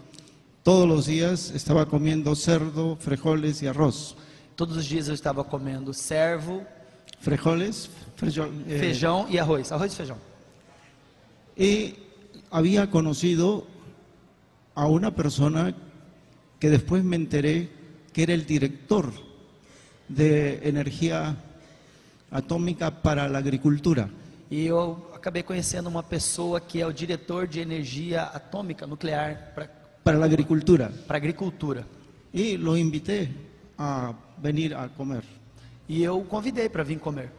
Speaker 5: Todos los días estaba comiendo cerdo, frijoles y arroz.
Speaker 6: Todos os dias eu estava comendo servo,
Speaker 5: Frijoles, frijo- eh,
Speaker 6: feijão e arroz. Arroz e feijão.
Speaker 5: Y había conocido a una persona que después me enteré que era el director de energía atómica para la agricultura.
Speaker 6: E eu acabei conhecendo uma pessoa que é o diretor de energia atômica nuclear para
Speaker 5: Para la agricultura.
Speaker 6: agricultura.
Speaker 5: Y lo invité a venir a comer.
Speaker 6: E eu o convidei para vir comer.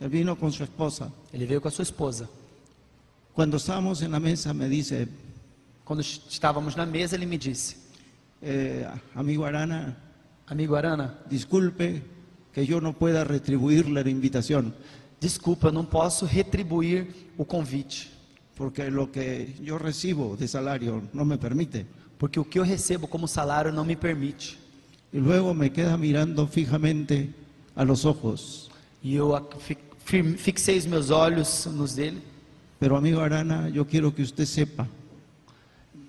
Speaker 5: Él vino con su esposa.
Speaker 6: Ele veio com a sua esposa.
Speaker 5: Cuando estábamos en la mesa me dice,
Speaker 6: Quando estávamos na mesa, ele me disse:
Speaker 5: eh, amigo Arana,
Speaker 6: Amigo Arana,
Speaker 5: disculpe que yo no pueda retribuirle la invitación,
Speaker 6: desculpa, eu não posso retribuir o convite,
Speaker 5: porque lo que yo recibo de salario no me permite.
Speaker 6: porque o que eu recebo como salário não me permite.
Speaker 5: Y luego me queda mirando fijamente a los ojos.
Speaker 6: E eu a- fixei os meus olhos nos dele.
Speaker 5: Pero amigo Arana, yo quiero que usted sepa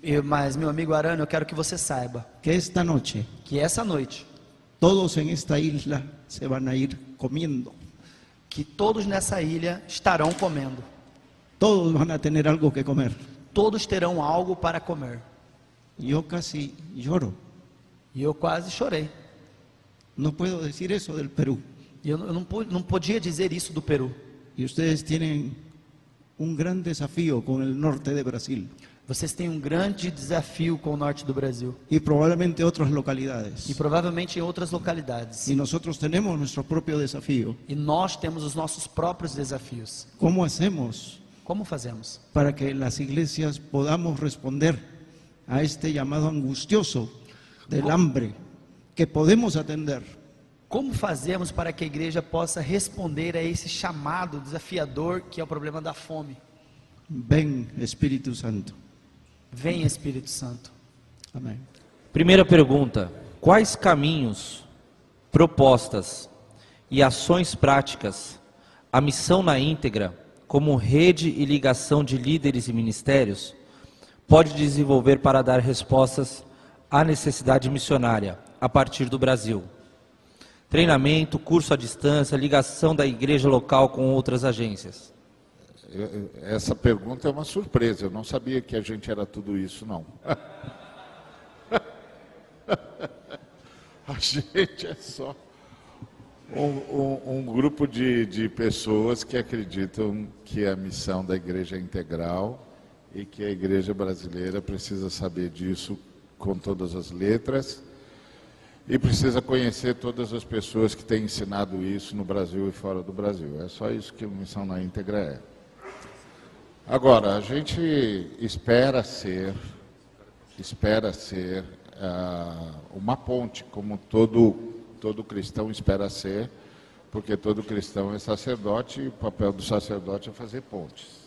Speaker 6: Eu, mas, meu amigo Arana, eu quero que você saiba
Speaker 5: que esta noche
Speaker 6: que essa noite,
Speaker 5: todos en esta isla se a ir comiendo.
Speaker 6: que todos nessa ilha estarão comendo.
Speaker 5: Todos a tener algo que comer.
Speaker 6: Todos terão algo para comer.
Speaker 5: Yo casi lloro.
Speaker 6: E eu quase chorei.
Speaker 5: Puedo decir eso del Perú.
Speaker 6: E eu, não- eu não, não podia dizer isso do Peru.
Speaker 5: Y ustedes tienen un gran desafío con el norte de Brasil
Speaker 6: Vocês têm um grande desafio com o norte do Brasil
Speaker 5: y probablemente otras localidades.
Speaker 6: e provavelmente em outras localidades.
Speaker 5: Y nosotros tenemos nuestro propio desafío.
Speaker 6: E nós temos os nossos próprios desafios.
Speaker 5: ¿Cómo hacemos
Speaker 6: Como fazemos?
Speaker 5: para que en las iglesias podamos responder a este llamado angustioso del hambre que podemos atender?
Speaker 6: Como fazemos para que a igreja possa responder a esse chamado desafiador que é o problema da fome?
Speaker 5: Ven, Espíritu Santo.
Speaker 6: Vem Espírito Santo.
Speaker 5: Amén.
Speaker 1: Primeira pergunta: quais caminhos, propostas e ações práticas a missão na íntegra, como rede e ligação de líderes e ministérios, pode desenvolver para dar respostas à necessidade missionária a partir do Brasil? Treinamento, curso à distância, ligação da igreja local com outras agências.
Speaker 3: Eu- eu- Essa pergunta é uma surpresa. Eu não sabia que a gente era tudo isso, não. A gente é só um, um- um grupo de, de pessoas que acreditam que a missão da igreja é integral e que a igreja brasileira precisa saber disso com todas as letras e precisa conhecer todas as pessoas que têm ensinado isso no Brasil e fora do Brasil. É só isso que a missão na íntegra é. Agora, a gente espera ser, espera ser ah, uma ponte, como todo, todo cristão espera ser, porque todo cristão é sacerdote e o papel do sacerdote é fazer pontes.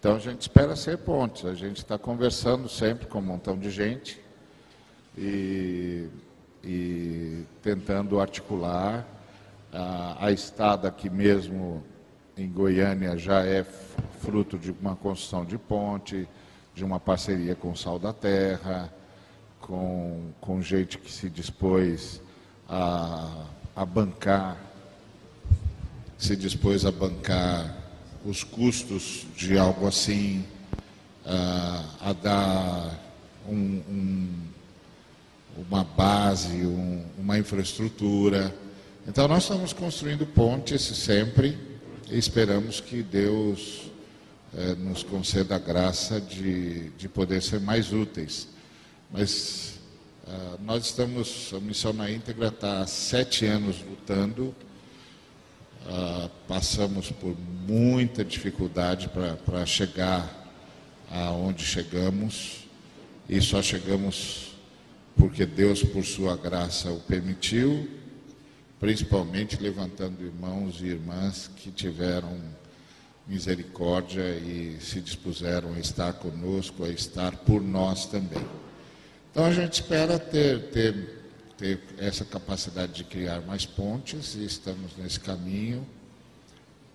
Speaker 3: Então a gente espera ser pontes, a gente está conversando sempre com um montão de gente e, e tentando articular. A, a estada aqui mesmo em Goiânia já é fruto de uma construção de ponte, de uma parceria com o Sal da Terra, com, com gente que se dispôs a, a bancar, se dispôs a bancar os custos de algo assim, a, a dar um- um, uma base, um- uma infraestrutura. Então, nós estamos construindo pontes sempre e esperamos que Deus eh, nos conceda a graça de, de poder ser mais úteis. Mas ah, nós estamos, a Missão na Íntegra está há sete anos lutando, ah, passamos por muita dificuldade para chegar aonde chegamos e só chegamos porque Deus, por sua graça, o permitiu, principalmente levantando irmãos e irmãs que tiveram misericórdia e se dispuseram a estar conosco, a estar por nós também. Então a gente espera ter, ter, ter essa capacidade de criar mais pontes e estamos nesse caminho.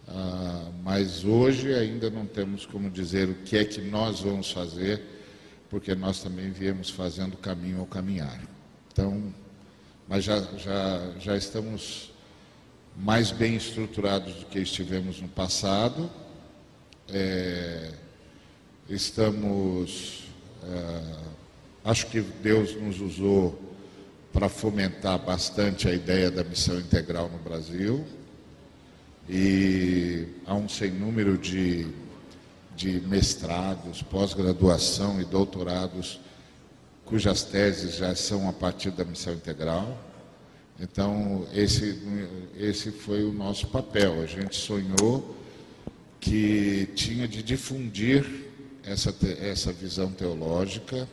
Speaker 3: Ah, mas hoje ainda não temos como dizer o que é que nós vamos fazer, porque nós também viemos fazendo caminho ao caminhar. Então, mas já, já, já estamos mais bem estruturados do que estivemos no passado. É, estamos. é, acho que Deus nos usou para fomentar bastante a ideia da missão integral no Brasil. E há um sem número de, de mestrados, pós-graduação e doutorados cujas teses já são a partir da missão integral. Então, esse, esse foi o nosso papel. A gente sonhou que tinha de difundir essa, essa visão teológica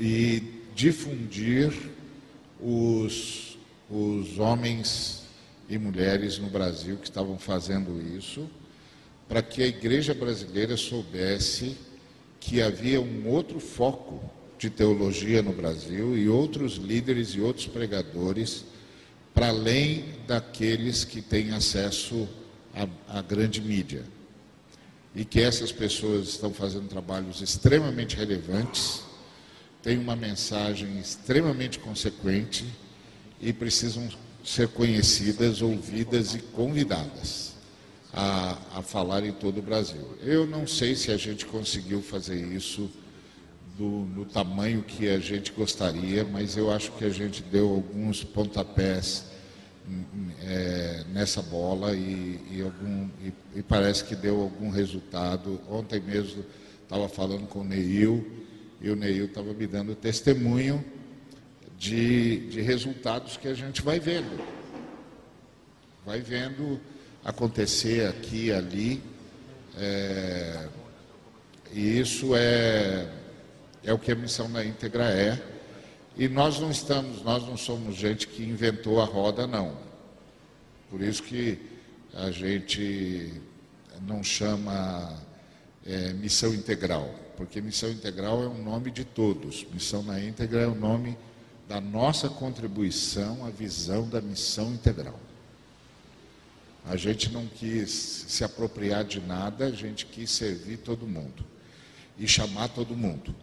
Speaker 3: e difundir os, os homens e mulheres no Brasil que estavam fazendo isso, para que a igreja brasileira soubesse que havia um outro foco de teologia no Brasil e outros líderes e outros pregadores, para além daqueles que têm acesso à, à grande mídia. E que essas pessoas estão fazendo trabalhos extremamente relevantes, têm uma mensagem extremamente consequente e precisam ser conhecidas, ouvidas e convidadas a, a falar em todo o Brasil. Eu não sei se a gente conseguiu fazer isso do, no tamanho que a gente gostaria, mas eu acho que a gente deu alguns pontapés é, nessa bola e, e, algum, e, e, parece que deu algum resultado. Ontem mesmo estava falando com o Neil e o Neil estava me dando testemunho de, de resultados que a gente vai vendo. Vai vendo acontecer aqui e ali. É, e isso é, é o que a missão da íntegra é. E nós não estamos, nós não somos gente que inventou a roda, não. Por isso que a gente não chama é, missão integral, porque missão integral é um nome de todos. Missão na íntegra é o nome da nossa contribuição à visão da missão integral. A gente não quis se apropriar de nada, a gente quis servir todo mundo e chamar todo mundo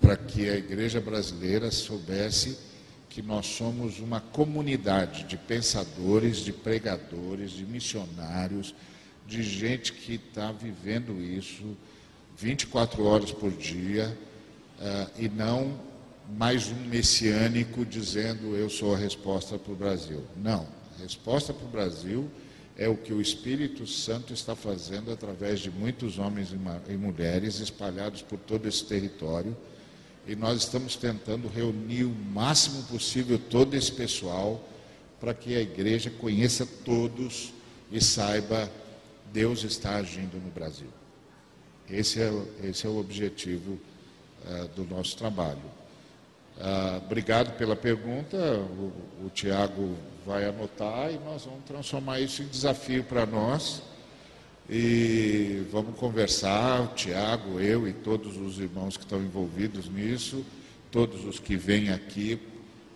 Speaker 3: para que a igreja brasileira soubesse que nós somos uma comunidade de pensadores, de pregadores, de missionários, de gente que está vivendo isso 24 horas por dia uh, e não mais um messiânico dizendo eu sou a resposta para o Brasil. Não, resposta para o Brasil é o que o Espírito Santo está fazendo através de muitos homens e mulheres espalhados por todo esse território e nós estamos tentando reunir o máximo possível todo esse pessoal para que a igreja conheça todos e saiba Deus está agindo no Brasil. Esse é, esse é o objetivo uh, do nosso trabalho. Uh, obrigado pela pergunta. O, o Tiago vai anotar e nós vamos transformar isso em desafio para nós. E vamos conversar, o Tiago, eu e todos os irmãos que estão envolvidos nisso, todos os que vêm aqui,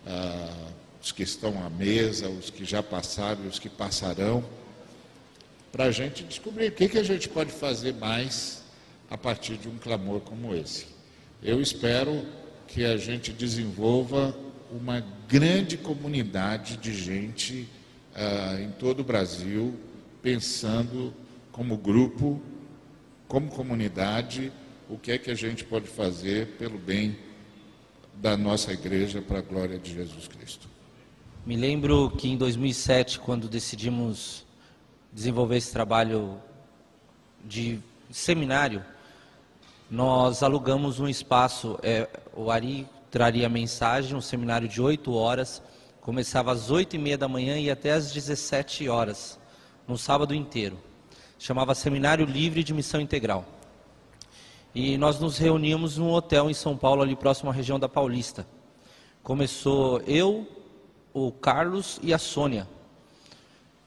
Speaker 3: ah, os que estão à mesa, os que já passaram e os que passarão, para a gente descobrir o que, que a gente pode fazer mais a partir de um clamor como esse. Eu espero que a gente desenvolva uma grande comunidade de gente ah, em todo o Brasil pensando como grupo, como comunidade, o que é que a gente pode fazer pelo bem da nossa igreja para a glória de Jesus Cristo.
Speaker 1: Me lembro que em 2007, quando decidimos desenvolver esse trabalho de seminário, nós alugamos um espaço. É, o Ari traria mensagem, um seminário de oito horas, começava às oito e meia da manhã e até às 17 horas, no sábado inteiro chamava Seminário Livre de Missão Integral. E nós nos reuníamos num hotel em São Paulo, ali próximo à região da Paulista. Começou eu, o Carlos e a Sônia.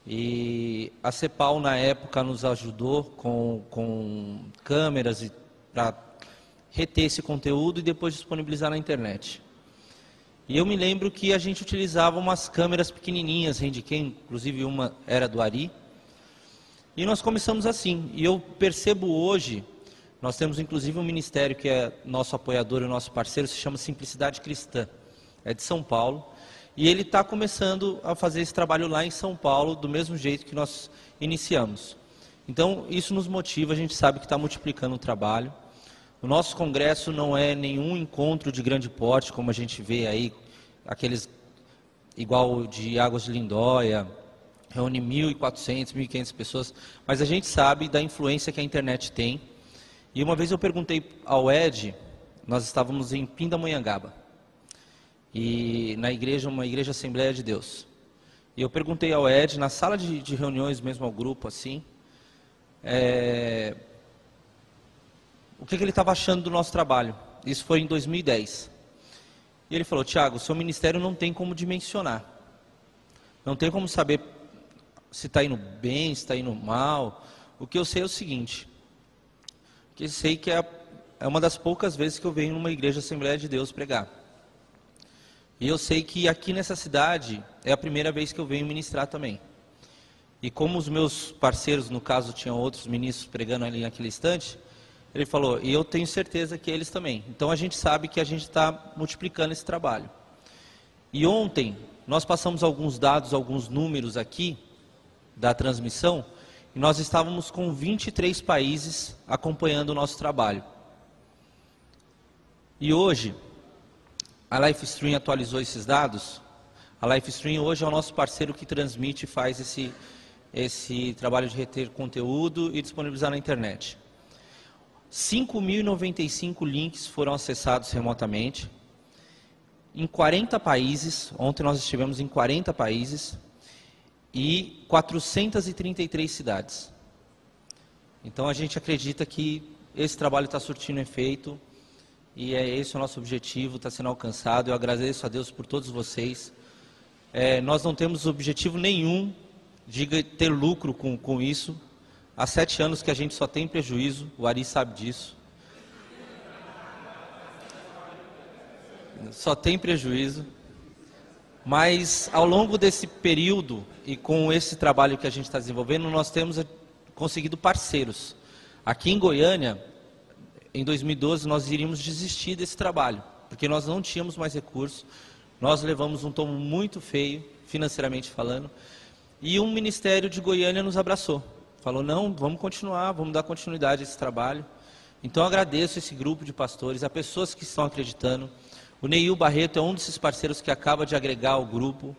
Speaker 1: E a CEPAL, na época, nos ajudou com, com câmeras para reter esse conteúdo e depois disponibilizar na internet. E eu me lembro que a gente utilizava umas câmeras pequenininhas, Handicam, inclusive uma era do Ari, e nós começamos assim. E eu percebo hoje, nós temos inclusive um ministério que é nosso apoiador e nosso parceiro, se chama Simplicidade Cristã. É de São Paulo. E ele está começando a fazer esse trabalho lá em São Paulo, do mesmo jeito que nós iniciamos. Então, isso nos motiva, a gente sabe que está multiplicando o trabalho. O nosso congresso não é nenhum encontro de grande porte, como a gente vê aí, aqueles igual de Águas de Lindóia, reúne 1.400, 1.500 pessoas, mas a gente sabe da influência que a internet tem. E uma vez eu perguntei ao Ed, nós estávamos em Pindamonhangaba, e na igreja, uma igreja Assembleia de Deus. E eu perguntei ao Ed, na sala de, de reuniões mesmo ao grupo, assim, é, o que, que ele estava achando do nosso trabalho. Isso foi em 2010. E ele falou, Tiago, seu ministério não tem como dimensionar. Não tem como saber se está indo bem, se está indo mal. O que eu sei é o seguinte: que sei que é, é uma das poucas vezes que eu venho numa igreja Assembleia de Deus pregar. E eu sei que aqui nessa cidade é a primeira vez que eu venho ministrar também. E como os meus parceiros, no caso, tinham outros ministros pregando ali naquele instante, ele falou, e eu tenho certeza que eles também. Então a gente sabe que a gente está multiplicando esse trabalho. E ontem nós passamos alguns dados, alguns números aqui, da transmissão, e nós estávamos com 23 países acompanhando o nosso trabalho. E hoje, a Livestream atualizou esses dados. A Livestream hoje é o nosso parceiro que transmite e faz esse, esse trabalho de reter conteúdo e disponibilizar na internet. 5.095 links foram acessados remotamente em 40 países. Ontem nós estivemos em 40 países e 433 cidades. Então a gente acredita que esse trabalho está surtindo efeito e é esse o nosso objetivo, está sendo alcançado. Eu agradeço a Deus por todos vocês. É, nós não temos objetivo nenhum de ter lucro com, com isso. Há sete anos que a gente só tem prejuízo, o Ari sabe disso. Só tem prejuízo. Mas ao longo desse período e com esse trabalho que a gente está desenvolvendo, nós temos conseguido parceiros. Aqui em Goiânia, em 2012, nós iríamos desistir desse trabalho, porque nós não tínhamos mais recursos, nós levamos um tomo muito feio, financeiramente falando, e um ministério de Goiânia nos abraçou. Falou: não, vamos continuar, vamos dar continuidade a esse trabalho. Então agradeço esse grupo de pastores, a pessoas que estão acreditando. O Neil Barreto é um desses parceiros que acaba de agregar o grupo.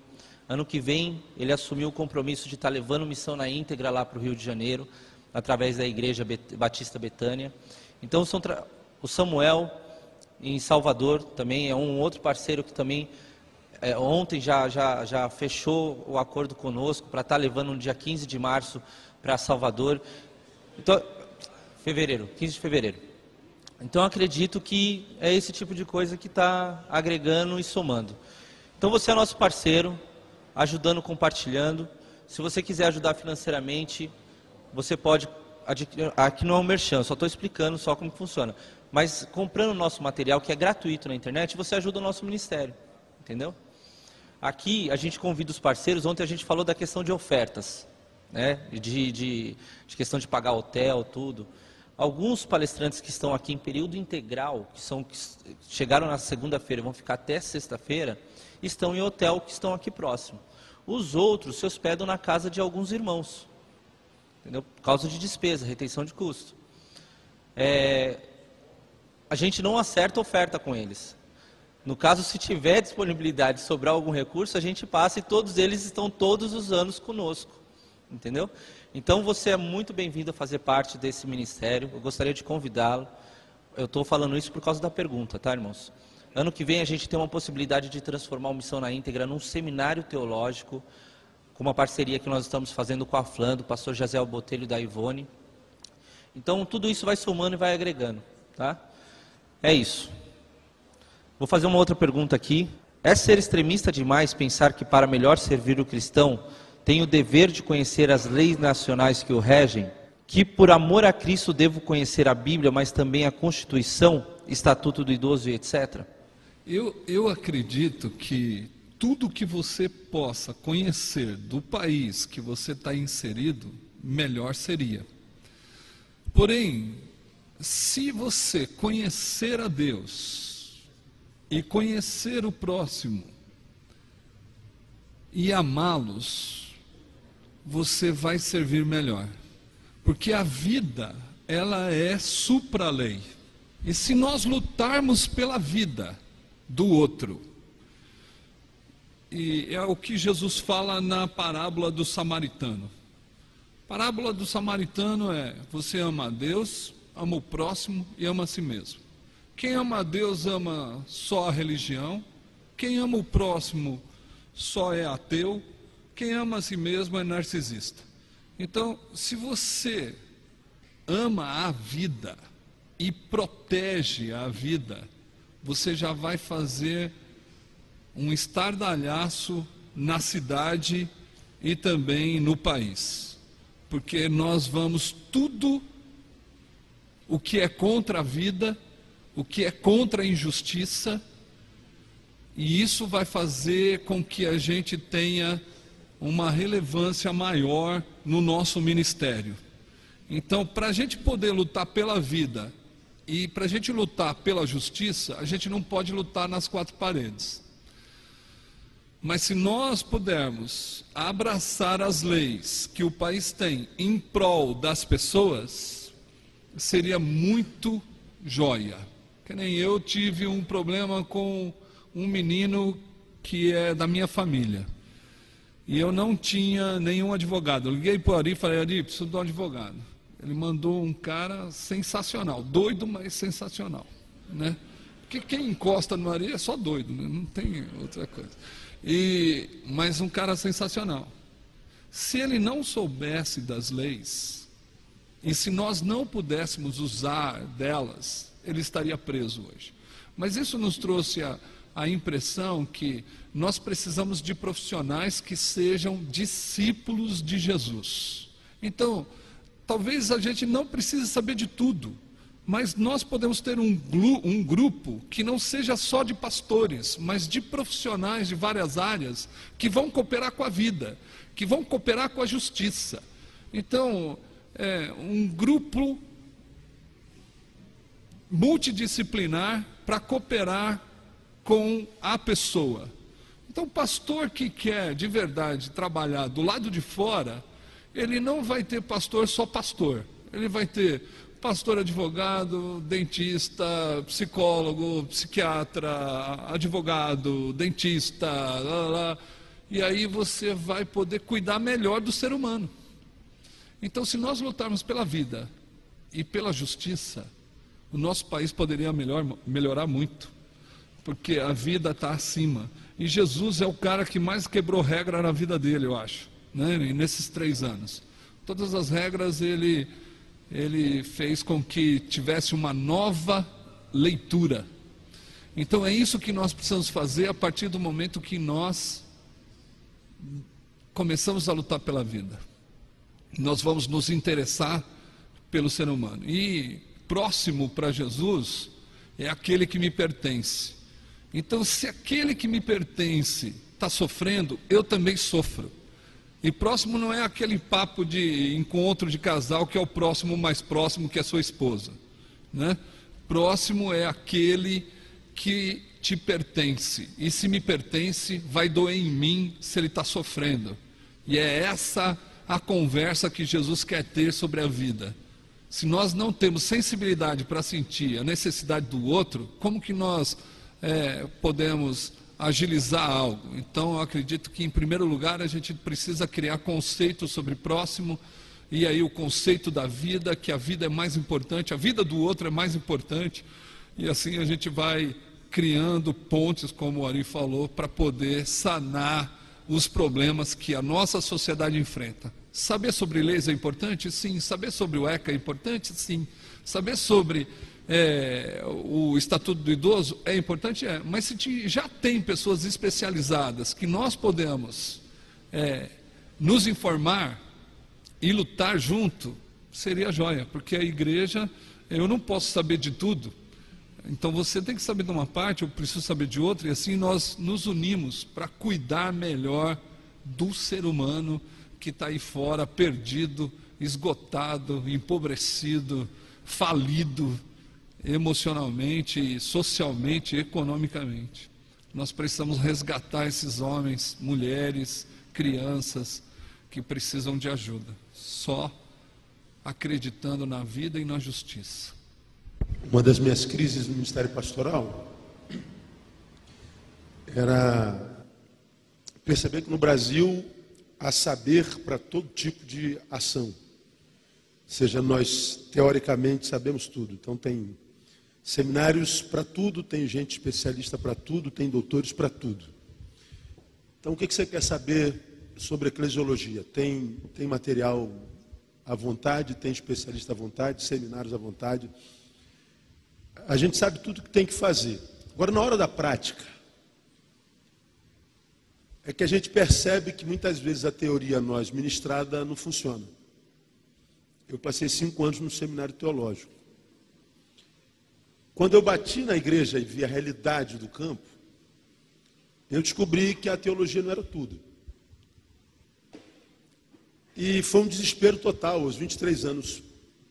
Speaker 1: Ano que vem, ele assumiu o compromisso de estar levando missão na íntegra lá para o Rio de Janeiro, através da Igreja Batista Betânia. Então, o Samuel, em Salvador, também é um outro parceiro que também é, ontem já, já, já fechou o acordo conosco para estar tá levando no dia 15 de março para Salvador. Então, fevereiro, 15 de fevereiro. Então acredito que é esse tipo de coisa que está agregando e somando. Então você é nosso parceiro, ajudando, compartilhando. Se você quiser ajudar financeiramente, você pode. Aqui não é um merchan, só estou explicando só como funciona. Mas comprando o nosso material, que é gratuito na internet, você ajuda o nosso ministério. Entendeu? Aqui a gente convida os parceiros. Ontem a gente falou da questão de ofertas, né? de, de, de questão de pagar hotel, tudo. Alguns palestrantes que estão aqui em período integral, que, são, que chegaram na segunda-feira e vão ficar até sexta-feira, estão em hotel que estão aqui próximo. Os outros se hospedam na casa de alguns irmãos, entendeu? por causa de despesa, retenção de custo. É, a gente não acerta oferta com eles. No caso, se tiver disponibilidade de sobrar algum recurso, a gente passa e todos eles estão todos os anos conosco. Entendeu? Então você é muito bem-vindo a fazer parte desse ministério. Eu gostaria de convidá-lo. Eu estou falando isso por causa da pergunta, tá, irmãos? Ano que vem a gente tem uma possibilidade de transformar a Missão na Íntegra num seminário teológico, com uma parceria que nós estamos fazendo com a FLAN, do pastor Jazel Botelho da Ivone. Então tudo isso vai somando e vai agregando, tá? É isso. Vou fazer uma outra pergunta aqui. É ser extremista demais pensar que para melhor servir o cristão tem o dever de conhecer as leis nacionais que o regem, que por amor a Cristo devo conhecer a Bíblia, mas também a Constituição, Estatuto do Idoso e etc?
Speaker 2: Eu, eu acredito que tudo que você possa conhecer do país que você está inserido, melhor seria. Porém, se você conhecer a Deus e conhecer o próximo e amá-los, você vai servir melhor. Porque a vida, ela é supra-lei. E se nós lutarmos pela vida do outro, e é o que Jesus fala na parábola do samaritano. A parábola do samaritano é: você ama a Deus, ama o próximo e ama a si mesmo. Quem ama a Deus ama só a religião, quem ama o próximo só é ateu, quem ama a si mesmo é narcisista. Então, se você ama a vida e protege a vida, você já vai fazer um estardalhaço na cidade e também no país. Porque nós vamos tudo o que é contra a vida, o que é contra a injustiça, e isso vai fazer com que a gente tenha uma relevância maior no nosso ministério. Então, para a gente poder lutar pela vida e para a gente lutar pela justiça, a gente não pode lutar nas quatro paredes. Mas se nós pudermos abraçar as leis que o país tem em prol das pessoas, seria muito joia. Que nem eu tive um problema com um menino que é da minha família. E eu não tinha nenhum advogado. Eu liguei para o Ari e falei, Ari, preciso de um advogado. Ele mandou um cara sensacional, doido, mas sensacional. Né? Porque quem encosta no Ari é só doido, né? não tem outra coisa. E, mas um cara sensacional. Se ele não soubesse das leis, e se nós não pudéssemos usar delas, ele estaria preso hoje. Mas isso nos trouxe a, a impressão que nós precisamos de profissionais que sejam discípulos de Jesus. Então, talvez a gente não precise saber de tudo, mas nós podemos ter um, um, grupo que não seja só de pastores, mas de profissionais de várias áreas que vão cooperar com a vida, que vão cooperar com a justiça. Então, é, um grupo multidisciplinar para cooperar com a pessoa. Então, o pastor que quer de verdade trabalhar do lado de fora, ele não vai ter pastor só pastor. Ele vai ter pastor advogado, dentista, psicólogo, psiquiatra, advogado, dentista, lá, lá, e aí você vai poder cuidar melhor do ser humano. Então, se nós lutarmos pela vida e pela justiça, o nosso país poderia melhor, melhorar muito, porque a vida está acima. E Jesus é o cara que mais quebrou regra na vida dele, eu acho, né? nesses três anos. Todas as regras ele, ele fez com que tivesse uma nova leitura. Então é isso que nós precisamos fazer a partir do momento que nós começamos a lutar pela vida. Nós vamos nos interessar pelo ser humano. E próximo para Jesus é aquele que me pertence. Então, se aquele que me pertence está sofrendo, eu também sofro. E próximo não é aquele papo de encontro de casal que é o próximo mais próximo que a sua esposa. Né? Próximo é aquele que te pertence. E se me pertence, vai doer em mim se ele está sofrendo. E é essa a conversa que Jesus quer ter sobre a vida. Se nós não temos sensibilidade para sentir a necessidade do outro, como que nós é, podemos agilizar algo? Então, eu acredito que, em primeiro lugar, a gente precisa criar conceitos sobre próximo, e aí o conceito da vida, que a vida é mais importante, a vida do outro é mais importante, e assim a gente vai criando pontes, como o Ari falou, para poder sanar os problemas que a nossa sociedade enfrenta. Saber sobre leis é importante? Sim. Saber sobre o ECA é importante? Sim. Saber sobre é, o Estatuto do Idoso é importante? É. Mas se já tem pessoas especializadas que nós podemos é, nos informar e lutar junto, seria joia, porque a igreja, eu não posso saber de tudo. Então você tem que saber de uma parte, eu preciso saber de outra, e assim nós nos unimos para cuidar melhor do ser humano que está aí fora, perdido, esgotado, empobrecido, falido emocionalmente, socialmente, economicamente. Nós precisamos resgatar esses homens, mulheres, crianças que precisam de ajuda. Só acreditando na vida e na justiça.
Speaker 4: Uma das minhas crises no Ministério Pastoral era perceber que no Brasil há saber para todo tipo de ação. Ou seja, nós teoricamente sabemos tudo. Então tem seminários para tudo, tem gente especialista para tudo, tem doutores para tudo. Então o que você quer saber sobre eclesiologia? Tem, tem material à vontade, tem especialista à vontade, seminários à vontade. A gente sabe tudo que tem que fazer. Agora, na hora da prática, é que a gente percebe que muitas vezes a teoria nós ministrada não funciona. Eu passei cinco anos no seminário teológico. Quando eu bati na igreja e vi a realidade do campo, eu descobri que a teologia não era tudo. E foi um desespero total, aos 23 anos,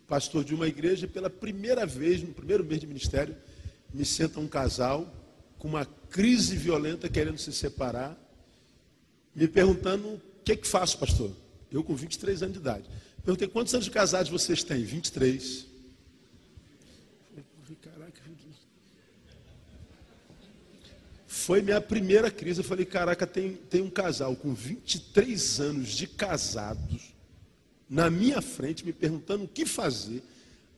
Speaker 4: pastor de uma igreja, pela primeira vez, no primeiro mês de ministério, me senta um casal com uma crise violenta querendo se separar me perguntando o que que faço, pastor. Eu com 23 anos de idade. Perguntei, quantos anos de casados vocês têm? 23. Foi minha primeira crise. Eu falei, caraca, tem, tem um casal com 23 anos de casados na minha frente, me perguntando o que fazer.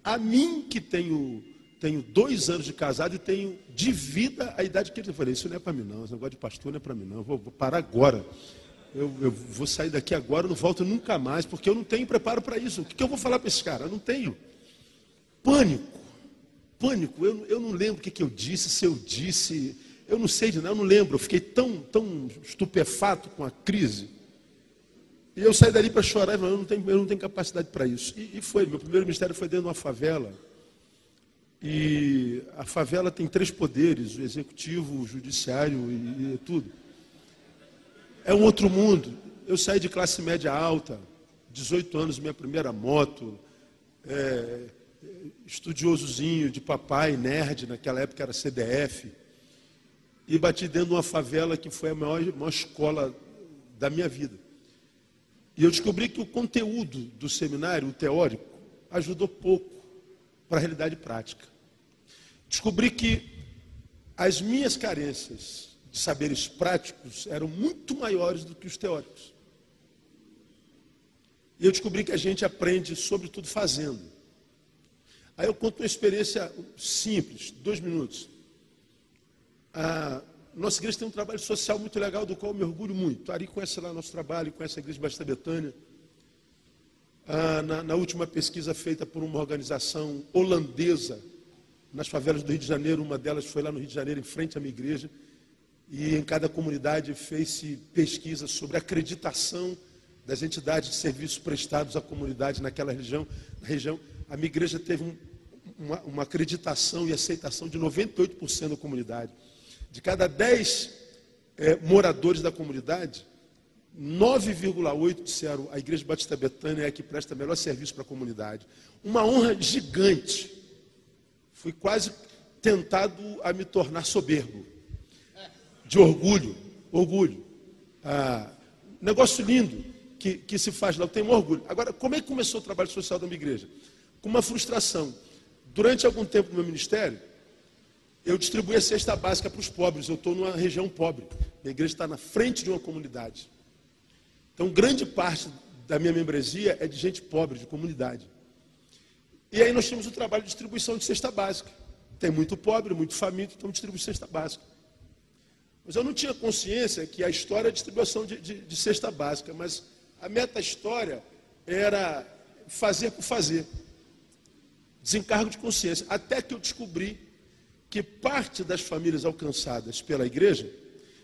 Speaker 4: A mim, que tenho, tenho dois anos de casado e tenho de vida a idade que ele. Eu falei, isso não é para mim não, esse negócio de pastor não é para mim não, eu vou, parar agora. Eu, eu, vou sair daqui agora, não volto nunca mais, porque eu não tenho preparo para isso. O que, que eu vou falar para esse cara? Eu não tenho. Pânico. Pânico. Eu, eu não lembro o que, que eu disse, se eu disse. Eu não sei de nada, eu não lembro. Eu fiquei tão, tão estupefato com a crise. E eu saí dali para chorar falei, eu não tenho, eu não tenho capacidade para isso. E, e foi, meu primeiro ministério foi dentro de uma favela. E a favela tem três poderes, o executivo, o judiciário e, e tudo. É um outro mundo. Eu saí de classe média alta, 18 anos, minha primeira moto, é, estudiosozinho de papai, nerd, naquela época era CDF, e bati dentro de uma favela que foi a maior, maior escola da minha vida. E eu descobri que o conteúdo do seminário, o teórico, ajudou pouco para a realidade prática. Descobri que as minhas carências de saberes práticos eram muito maiores do que os teóricos. E eu descobri que a gente aprende, sobretudo, fazendo. Aí eu conto uma experiência simples, dois minutos. A nossa igreja tem um trabalho social muito legal, do qual eu me orgulho muito. Ari conhece lá nosso trabalho, conhece a igreja Basta Betânia. Ah, na, na, última pesquisa feita por uma organização holandesa nas favelas do Rio de Janeiro, uma delas foi lá no Rio de Janeiro, em frente à minha igreja, e em cada comunidade fez-se pesquisa sobre a acreditação das entidades de serviços prestados à comunidade naquela região. Na região a minha igreja teve um, uma, uma acreditação e aceitação de 98% da comunidade. De cada 10 é, moradores da comunidade, 9,8 disseram a Igreja Batista Betânia é a que presta melhor serviço para a comunidade. Uma honra gigante. Fui quase tentado a me tornar soberbo. De orgulho. Orgulho. Ah, negócio lindo que, que se faz lá. Eu tenho orgulho. Agora, como é que começou o trabalho social da minha igreja? Com uma frustração. Durante algum tempo no meu ministério, eu distribuí a cesta básica para os pobres. Eu estou numa região pobre. Minha igreja está na frente de uma comunidade. Então, grande parte da minha membresia é de gente pobre, de comunidade. E aí nós temos o trabalho de distribuição de cesta básica. Tem muito pobre, muito faminto, então distribui cesta básica. Mas eu não tinha consciência que a história é a distribuição de, de, de cesta básica, mas a meta-história era fazer por fazer. Desencargo de consciência. Até que eu descobri que parte das famílias alcançadas pela igreja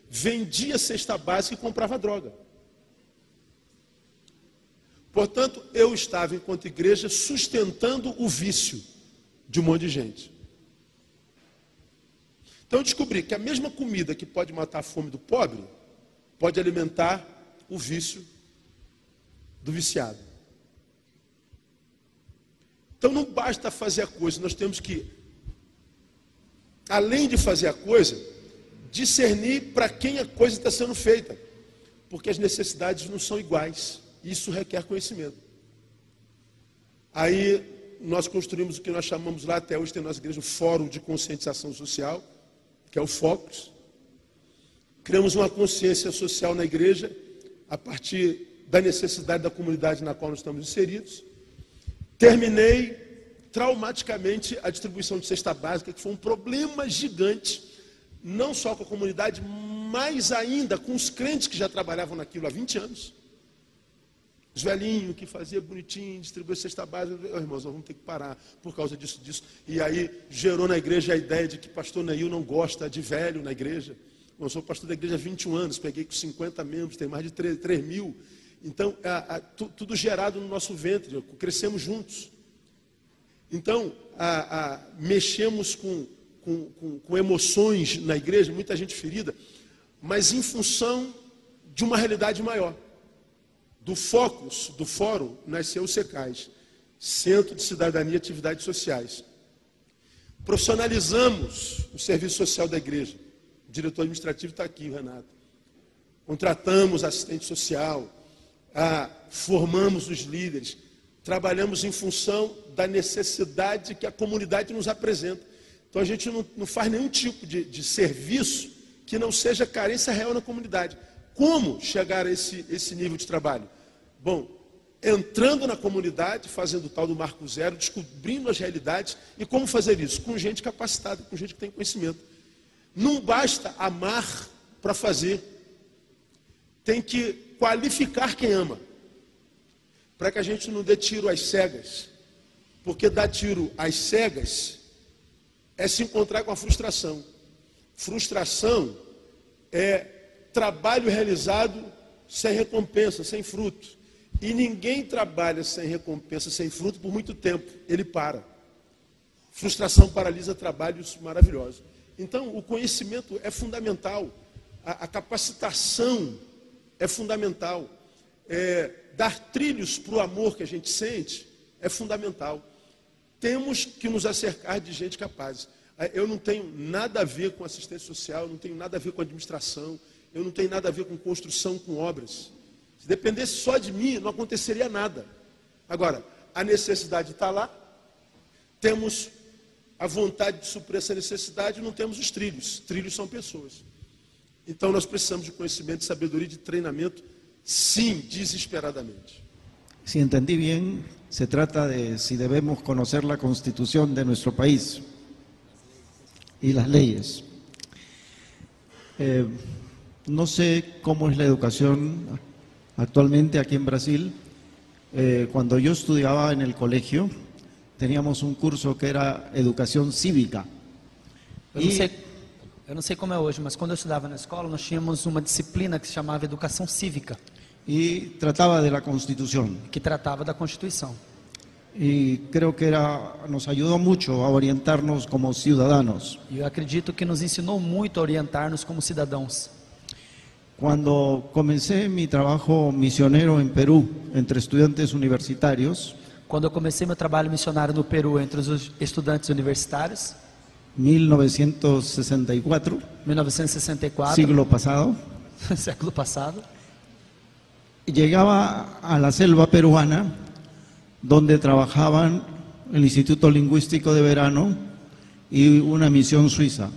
Speaker 4: vendia cesta básica e comprava droga. Portanto, eu estava, enquanto igreja, sustentando o vício de um monte de gente. Então eu descobri que a mesma comida que pode matar a fome do pobre, pode alimentar o vício do viciado. Então não basta fazer a coisa, nós temos que além de fazer a coisa, discernir para quem a coisa está sendo feita, porque as necessidades não são iguais. Isso requer conhecimento. Aí nós construímos o que nós chamamos lá até hoje tem na nossa igreja o Fórum de Conscientização Social, que é o FOCUS. Criamos uma consciência social na igreja a partir da necessidade da comunidade na qual nós estamos inseridos. Terminei traumaticamente a distribuição de cesta básica, que foi um problema gigante, não só com a comunidade, mas ainda com os crentes que já trabalhavam naquilo há 20 anos. Os velhinhos que fazia bonitinho, distribuía cesta básica, oh, irmãos, nós vamos ter que parar por causa disso, disso. E aí gerou na igreja a ideia de que pastor Neil não gosta de velho na igreja. Eu sou pastor da igreja há 21 anos, peguei com 50 membros, tem mais de 3, 3 mil. Então, a, a, tudo gerado no nosso ventre, crescemos juntos. Então, a, a, mexemos com, com, com, com emoções na igreja, muita gente ferida, mas em função de uma realidade maior. Do focus do fórum nasceu o SECAIS, Centro de Cidadania e Atividades Sociais. Profissionalizamos o serviço social da igreja. O diretor administrativo está aqui, Renato. Contratamos assistente social, ah, formamos os líderes, trabalhamos em função da necessidade que a comunidade nos apresenta. Então a gente não, não faz nenhum tipo de, de serviço que não seja carência real na comunidade. Como chegar a esse, esse nível de trabalho? Bom, entrando na comunidade, fazendo o tal do Marco Zero, descobrindo as realidades. E como fazer isso? Com gente capacitada, com gente que tem conhecimento. Não basta amar para fazer. Tem que qualificar quem ama. Para que a gente não dê tiro às cegas. Porque dar tiro às cegas é se encontrar com a frustração. Frustração é trabalho realizado sem recompensa, sem fruto. E ninguém trabalha sem recompensa, sem fruto por muito tempo. Ele para. Frustração paralisa trabalhos maravilhosos. Então, o conhecimento é fundamental. A, a capacitação é fundamental. É, dar trilhos para o amor que a gente sente é fundamental. Temos que nos acercar de gente capaz. É, eu não tenho nada a ver com assistência social, eu não tenho nada a ver com administração, eu não tenho nada a ver com construção, com obras. Se dependesse só de mim, não aconteceria nada. Agora, a necessidade está lá, temos a vontade de suprir essa necessidade, não temos os trilhos. Trilhos são pessoas. Então nós precisamos de conhecimento, de sabedoria, de treinamento, sim, desesperadamente.
Speaker 5: Si entendí bien, se trata de si debemos conocer la constitución de nuestro país y las leyes. Eh, no sé cómo es la educación actualmente aquí en Brasil. Eh, cuando yo estudiaba en el colegio, teníamos un curso que era educación cívica.
Speaker 6: Eu não, sei, eu não sei como é hoje, mas quando eu estudava na escola, nós tínhamos uma disciplina que se chamava Educação Cívica,
Speaker 5: y trataba de la constitución.
Speaker 6: que tratava da Constituição.
Speaker 5: Y creo que era, nos ayudó mucho a orientarnos como ciudadanos.
Speaker 6: E eu acredito que nos ensinou muito a orientar-nos como cidadãos.
Speaker 5: Cuando comencé mi trabajo misionero en Perú entre estudiantes universitarios,
Speaker 6: Quando eu comecei meu trabalho missionário no Peru entre os estudantes universitários,
Speaker 5: 1964,
Speaker 6: 1964,
Speaker 5: siglo pasado,
Speaker 6: século passado,
Speaker 5: llegaba a la selva peruana donde trabajaban el Instituto Lingüístico de Verano y una misión suiza.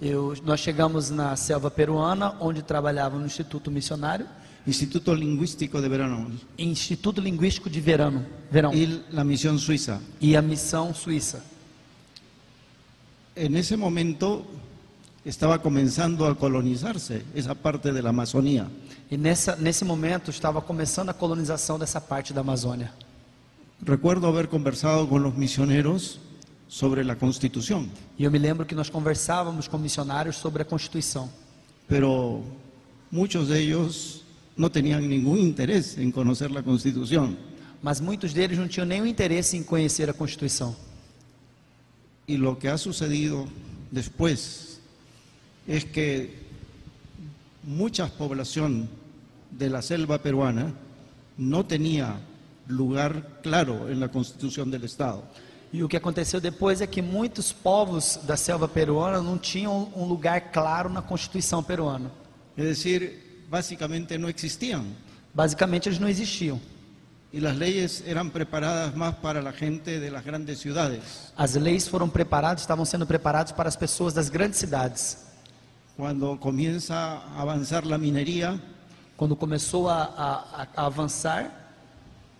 Speaker 6: eu, nós chegamos na selva peruana, onde trabalhava no Instituto Missionário,
Speaker 5: Instituto Lingüístico de Verano
Speaker 6: e Instituto Linguístico de Verano, Verão,
Speaker 5: y la misión suiza.
Speaker 6: e a missão suíça.
Speaker 5: En ese momento estaba comenzando a colonizarse esa parte de la Amazonía.
Speaker 6: E nessa, nesse momento estava começando a colonização dessa parte da Amazônia.
Speaker 5: Recuerdo haber conversado con los misioneros sobre la constitución,
Speaker 6: E eu me lembro que nós conversávamos com missionários sobre a Constituição.
Speaker 5: pero muchos de ellos no tenían ningún interés en conocer la constitución.
Speaker 6: Mas muitos deles não tinham nenhum interesse em conhecer a Constituição.
Speaker 5: Y lo que ha sucedido después es que mucha población de la selva peruana no tenía lugar claro en la constitución del Estado.
Speaker 6: E o que aconteceu depois é que muitos povos da selva peruana não tinham um lugar claro na Constituição peruana.
Speaker 5: Es decir, básicamente no existían.
Speaker 6: Basicamente, eles não existiam.
Speaker 5: Y las leyes eran preparadas más para la gente de las grandes ciudades.
Speaker 6: As leis foram preparadas, estavam sendo preparadas para as pessoas das grandes cidades.
Speaker 5: Cuando comienza a avanzar la minería,
Speaker 6: Quando começou a, a- a avançar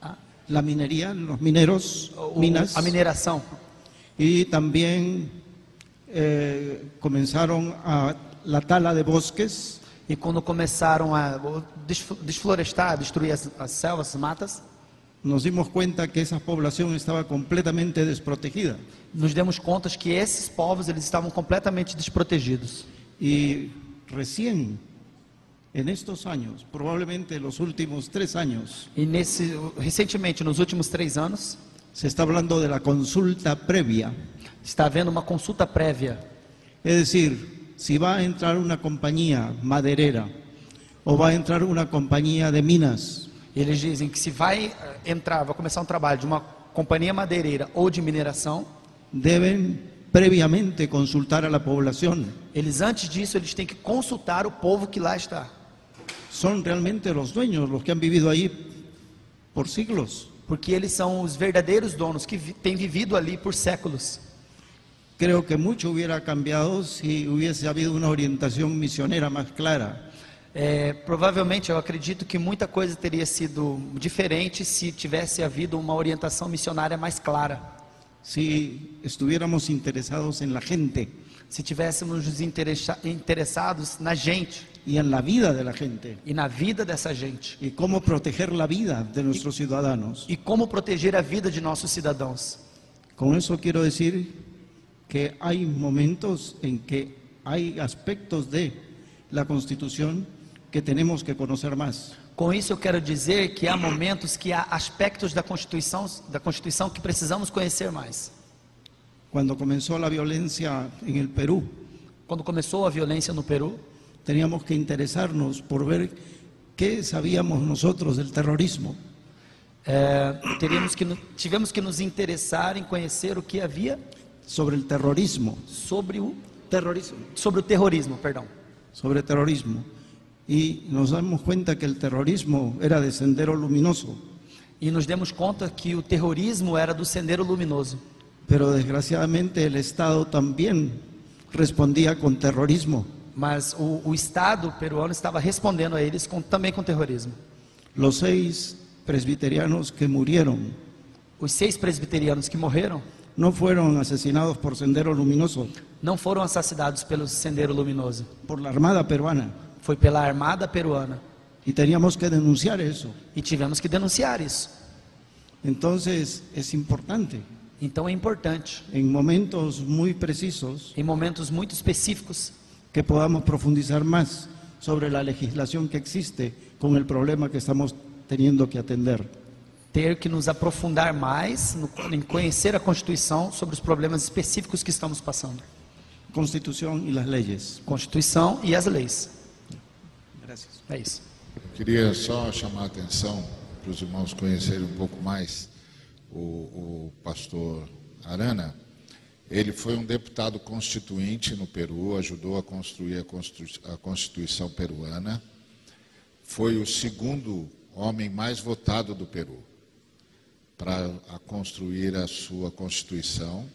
Speaker 6: a,
Speaker 5: la minería, los mineros,
Speaker 6: o-
Speaker 5: minas,
Speaker 6: a mineração,
Speaker 5: y también eh, comenzaron a la tala de bosques,
Speaker 6: e quando começaram a desf- desflorestar, destruir as, as selvas, as matas,
Speaker 5: nos dimos cuenta que esa población estaba completamente desprotegida.
Speaker 6: nos demos conta que esses povos eles estavam completamente desprotegidos.
Speaker 5: Y recién, en estos años, probablemente los últimos tres años,
Speaker 6: E nesse, recentemente, nos últimos três anos,
Speaker 5: se está hablando de la consulta previa.
Speaker 6: está havendo uma consulta prévia.
Speaker 5: Es decir, si va a entrar una compañía maderera o va a entrar una compañía de minas,
Speaker 6: Eles dizem que se vai eh, entrar, vai começar um trabalho de uma companhia madeireira ou de mineração,
Speaker 5: deben previamente consultar a la población.
Speaker 6: eles antes disso eles têm que consultar o povo que lá está,
Speaker 5: Son realmente los dueños, los que han vivido ahí por siglos.
Speaker 6: porque eles são os verdadeiros donos que vi, têm vivido ali por séculos.
Speaker 5: Creo que mucho hubiera cambiado si hubiese habido una orientación misionera más clara.
Speaker 6: É, provavelmente, eu acredito que muita coisa teria sido diferente se tivesse havido uma orientação missionária mais clara.
Speaker 5: Si estuviéramos interesados en la gente
Speaker 6: Se tivéssemos nos interessa- interessados na gente
Speaker 5: y en la vida de la gente
Speaker 6: e na vida dessa gente
Speaker 5: y cómo proteger la vida de nuestros ciudadanos.
Speaker 6: e como proteger a vida de nossos cidadãos.
Speaker 5: Con eso quiero decir que hay momentos en que hay aspectos de la Constitución que tenemos que conocer más.
Speaker 6: Com isso eu quero dizer que há momentos que há aspectos da Constituição, da Constituição que precisamos conhecer mais.
Speaker 5: Cuando comenzó la violencia en el Perú,
Speaker 6: Quando começou a violência no Peru,
Speaker 5: teníamos que interesarnos por ver qué sabíamos nosotros del terrorismo.
Speaker 6: é, teríamos que, tivemos que nos interessar em conhecer o que havia
Speaker 5: sobre el terrorismo,
Speaker 6: sobre o,
Speaker 5: terrorismo,
Speaker 6: sobre o terrorismo, perdão.
Speaker 5: sobre terrorismo. Y nos damos cuenta que el terrorismo era de sendero luminoso,
Speaker 6: E nos demos conta que o terrorismo era do Sendero Luminoso.
Speaker 5: pero desgraciadamente el Estado también respondía con terrorismo.
Speaker 6: Mas o, o Estado peruano estava respondendo a eles com- também com terrorismo.
Speaker 5: Los seis presbiterianos que murieron
Speaker 6: Os seis presbiterianos que morreram
Speaker 5: no fueron asesinados por sendero luminoso,
Speaker 6: não foram assassinados pelo Sendero Luminoso.
Speaker 5: por la Armada peruana.
Speaker 6: Foi pela Armada Peruana.
Speaker 5: Y teníamos que denunciar eso.
Speaker 6: E tivemos que denunciar isso.
Speaker 5: Entonces es importante,
Speaker 6: Então é importante,
Speaker 5: en momentos muy precisos,
Speaker 6: em momentos muito específicos,
Speaker 5: que podamos profundizar más sobre la legislación que existe con el problema que estamos teniendo que atender.
Speaker 6: ter que nos aprofundar mais no, em conhecer a Constituição sobre os problemas específicos que estamos passando.
Speaker 5: Constitución y las leyes.
Speaker 6: Constituição e as leis. É isso.
Speaker 3: Eu queria só chamar a atenção para os irmãos conhecerem um pouco mais o, o pastor Arana. Ele foi um deputado constituinte no Peru, ajudou a construir a Constitu- a Constituição peruana. Foi o segundo homem mais votado do Peru para construir a sua Constituição.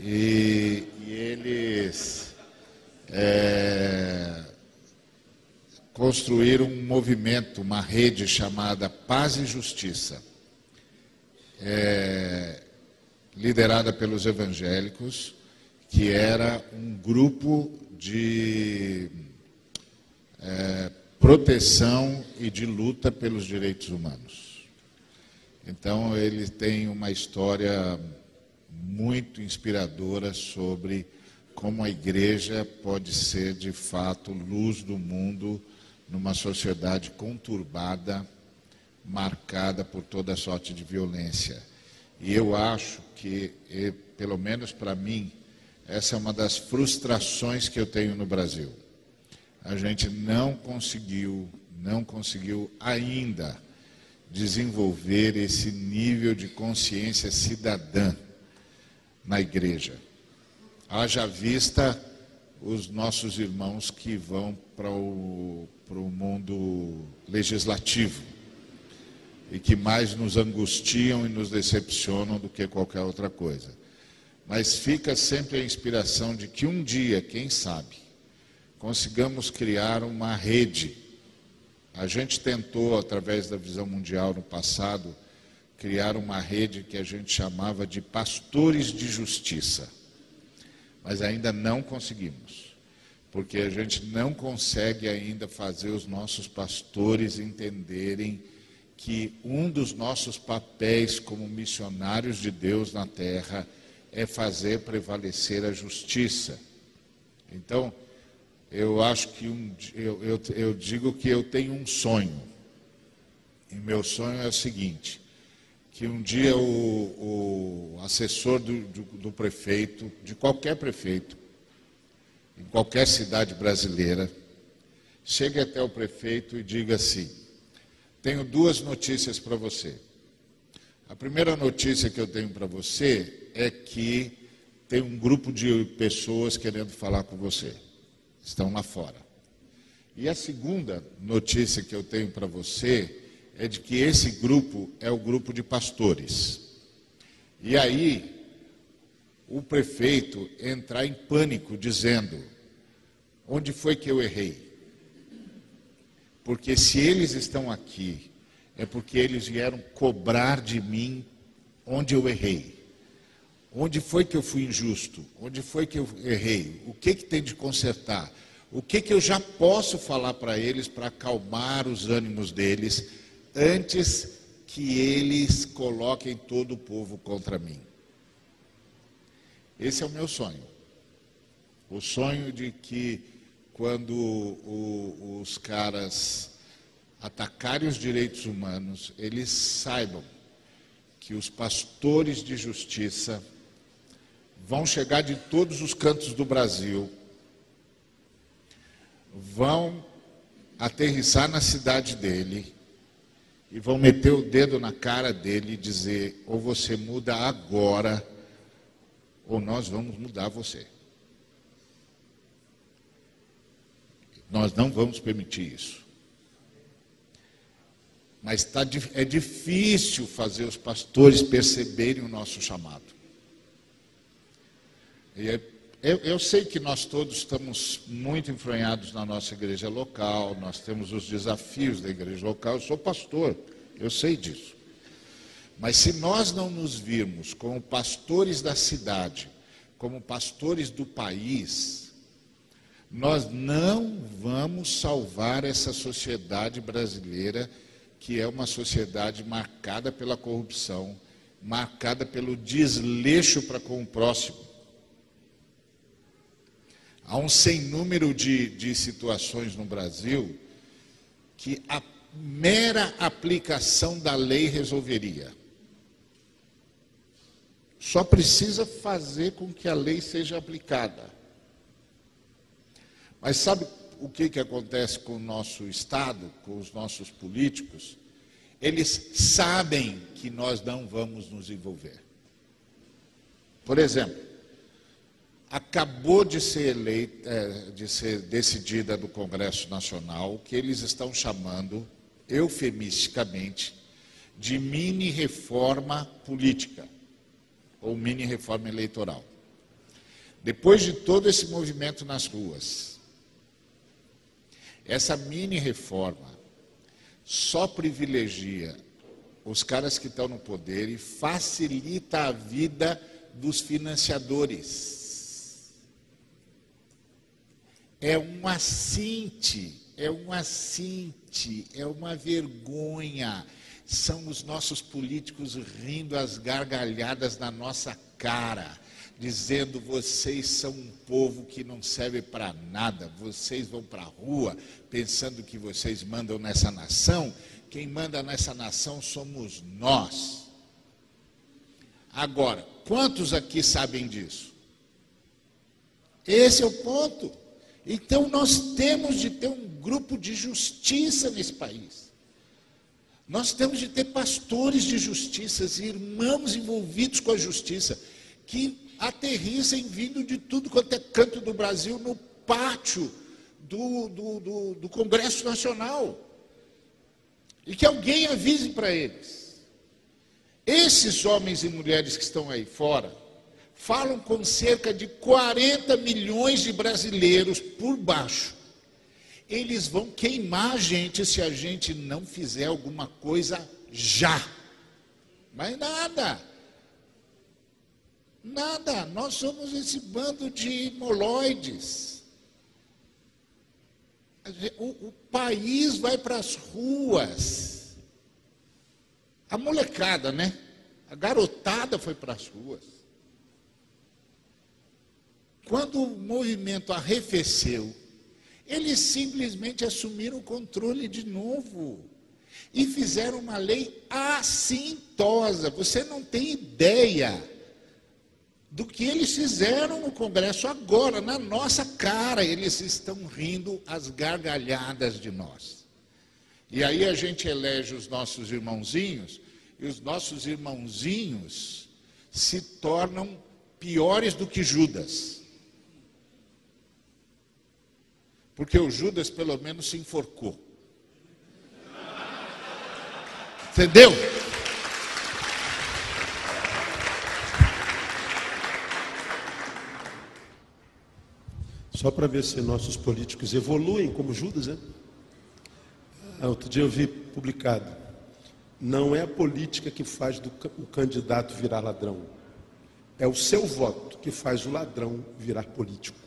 Speaker 3: E, e eles é, construir um movimento, uma rede chamada Paz e Justiça, é, liderada pelos evangélicos, que era um grupo de é, proteção e de luta pelos direitos humanos. Então, ele tem uma história muito inspiradora sobre como a igreja pode ser, de fato, luz do mundo numa sociedade conturbada, marcada por toda sorte de violência. E eu acho que, pelo menos para mim, essa é uma das frustrações que eu tenho no Brasil. A gente não conseguiu, não conseguiu ainda desenvolver esse nível de consciência cidadã na igreja. Haja vista os nossos irmãos que vão para o, para o mundo legislativo e que mais nos angustiam e nos decepcionam do que qualquer outra coisa. Mas fica sempre a inspiração de que um dia, quem sabe, consigamos criar uma rede. A gente tentou, através da visão mundial no passado, criar uma rede que a gente chamava de pastores de justiça. Mas ainda não conseguimos, porque a gente não consegue ainda fazer os nossos pastores entenderem que um dos nossos papéis como missionários de Deus na terra é fazer prevalecer a justiça. Então, eu acho que um, eu, eu, eu digo que eu tenho um sonho. E meu sonho é o seguinte: que um dia o, o assessor do, do, do prefeito, de qualquer prefeito, em qualquer cidade brasileira, chegue até o prefeito e diga assim: tenho duas notícias para você. A primeira notícia que eu tenho para você é que tem um grupo de pessoas querendo falar com você. Estão lá fora. E a segunda notícia que eu tenho para você é de que esse grupo é o grupo de pastores. E aí, o prefeito entrar em pânico, dizendo: onde foi que eu errei? Porque se eles estão aqui, é porque eles vieram cobrar de mim onde eu errei. Onde foi que eu fui injusto? Onde foi que eu errei? O que, que tem de consertar? O que, que eu já posso falar para eles para acalmar os ânimos deles antes que eles coloquem todo o povo contra mim? Esse é o meu sonho. O sonho de que quando o, os caras atacarem os direitos humanos, eles saibam que os pastores de justiça vão chegar de todos os cantos do Brasil, vão aterrissar na cidade dele e vão meter o dedo na cara dele e dizer: ou você muda agora, ou nós vamos mudar você. Nós não vamos permitir isso. Mas tá, é difícil fazer os pastores perceberem o nosso chamado. E é, eu, eu sei que nós todos estamos muito enfronhados na nossa igreja local, nós temos os desafios da igreja local. Eu sou pastor, eu sei disso. Mas se nós não nos virmos como pastores da cidade, como pastores do país, nós não vamos salvar essa sociedade brasileira, que é uma sociedade marcada pela corrupção, marcada pelo desleixo para com o próximo. Há um sem número de, de situações no Brasil que a mera aplicação da lei resolveria. Só precisa fazer com que a lei seja aplicada. Mas sabe o que, que acontece com o nosso Estado, com os nossos políticos? Eles sabem que nós não vamos nos envolver. Por exemplo, acabou de ser eleita, é, de ser decidida no Congresso Nacional que eles estão chamando, eufemisticamente, de mini reforma política ou mini reforma eleitoral. Depois de todo esse movimento nas ruas, essa mini reforma só privilegia os caras que estão no poder e facilita a vida dos financiadores. É um assinte, é um assinte, é uma vergonha. São os nossos políticos rindo as gargalhadas na nossa cara dizendo: vocês são um povo que não serve para nada, vocês vão para a rua pensando que vocês mandam nessa nação, quem manda nessa nação somos nós. Agora, quantos aqui sabem disso? Esse é o ponto. Então, nós temos de ter um grupo de justiça nesse país. Nós temos de ter pastores de justiça, irmãos envolvidos com a justiça, que aterrissem vindo de tudo quanto é canto do Brasil no pátio do, do, do, do Congresso Nacional. E que alguém avise para eles. Esses homens e mulheres que estão aí fora falam com cerca de 40 milhões de brasileiros por baixo. Eles vão queimar a gente se a gente não fizer alguma coisa já. Mas nada. Nada, nós somos esse bando de moloides. O, o país vai para as ruas. A molecada, né? A garotada foi para as ruas. Quando o movimento arrefeceu, eles simplesmente assumiram o controle de novo e fizeram uma lei assintosa. Você não tem ideia do que eles fizeram no Congresso agora, na nossa cara. Eles estão rindo as gargalhadas de nós. E aí a gente elege os nossos irmãozinhos, e os nossos irmãozinhos se tornam piores do que Judas. Porque o Judas pelo menos se enforcou. Entendeu?
Speaker 4: Só para ver se nossos políticos evoluem como Judas, né? Ah, outro dia eu vi publicado. Não é a política que faz do, o candidato virar ladrão. É o seu voto que faz o ladrão virar político.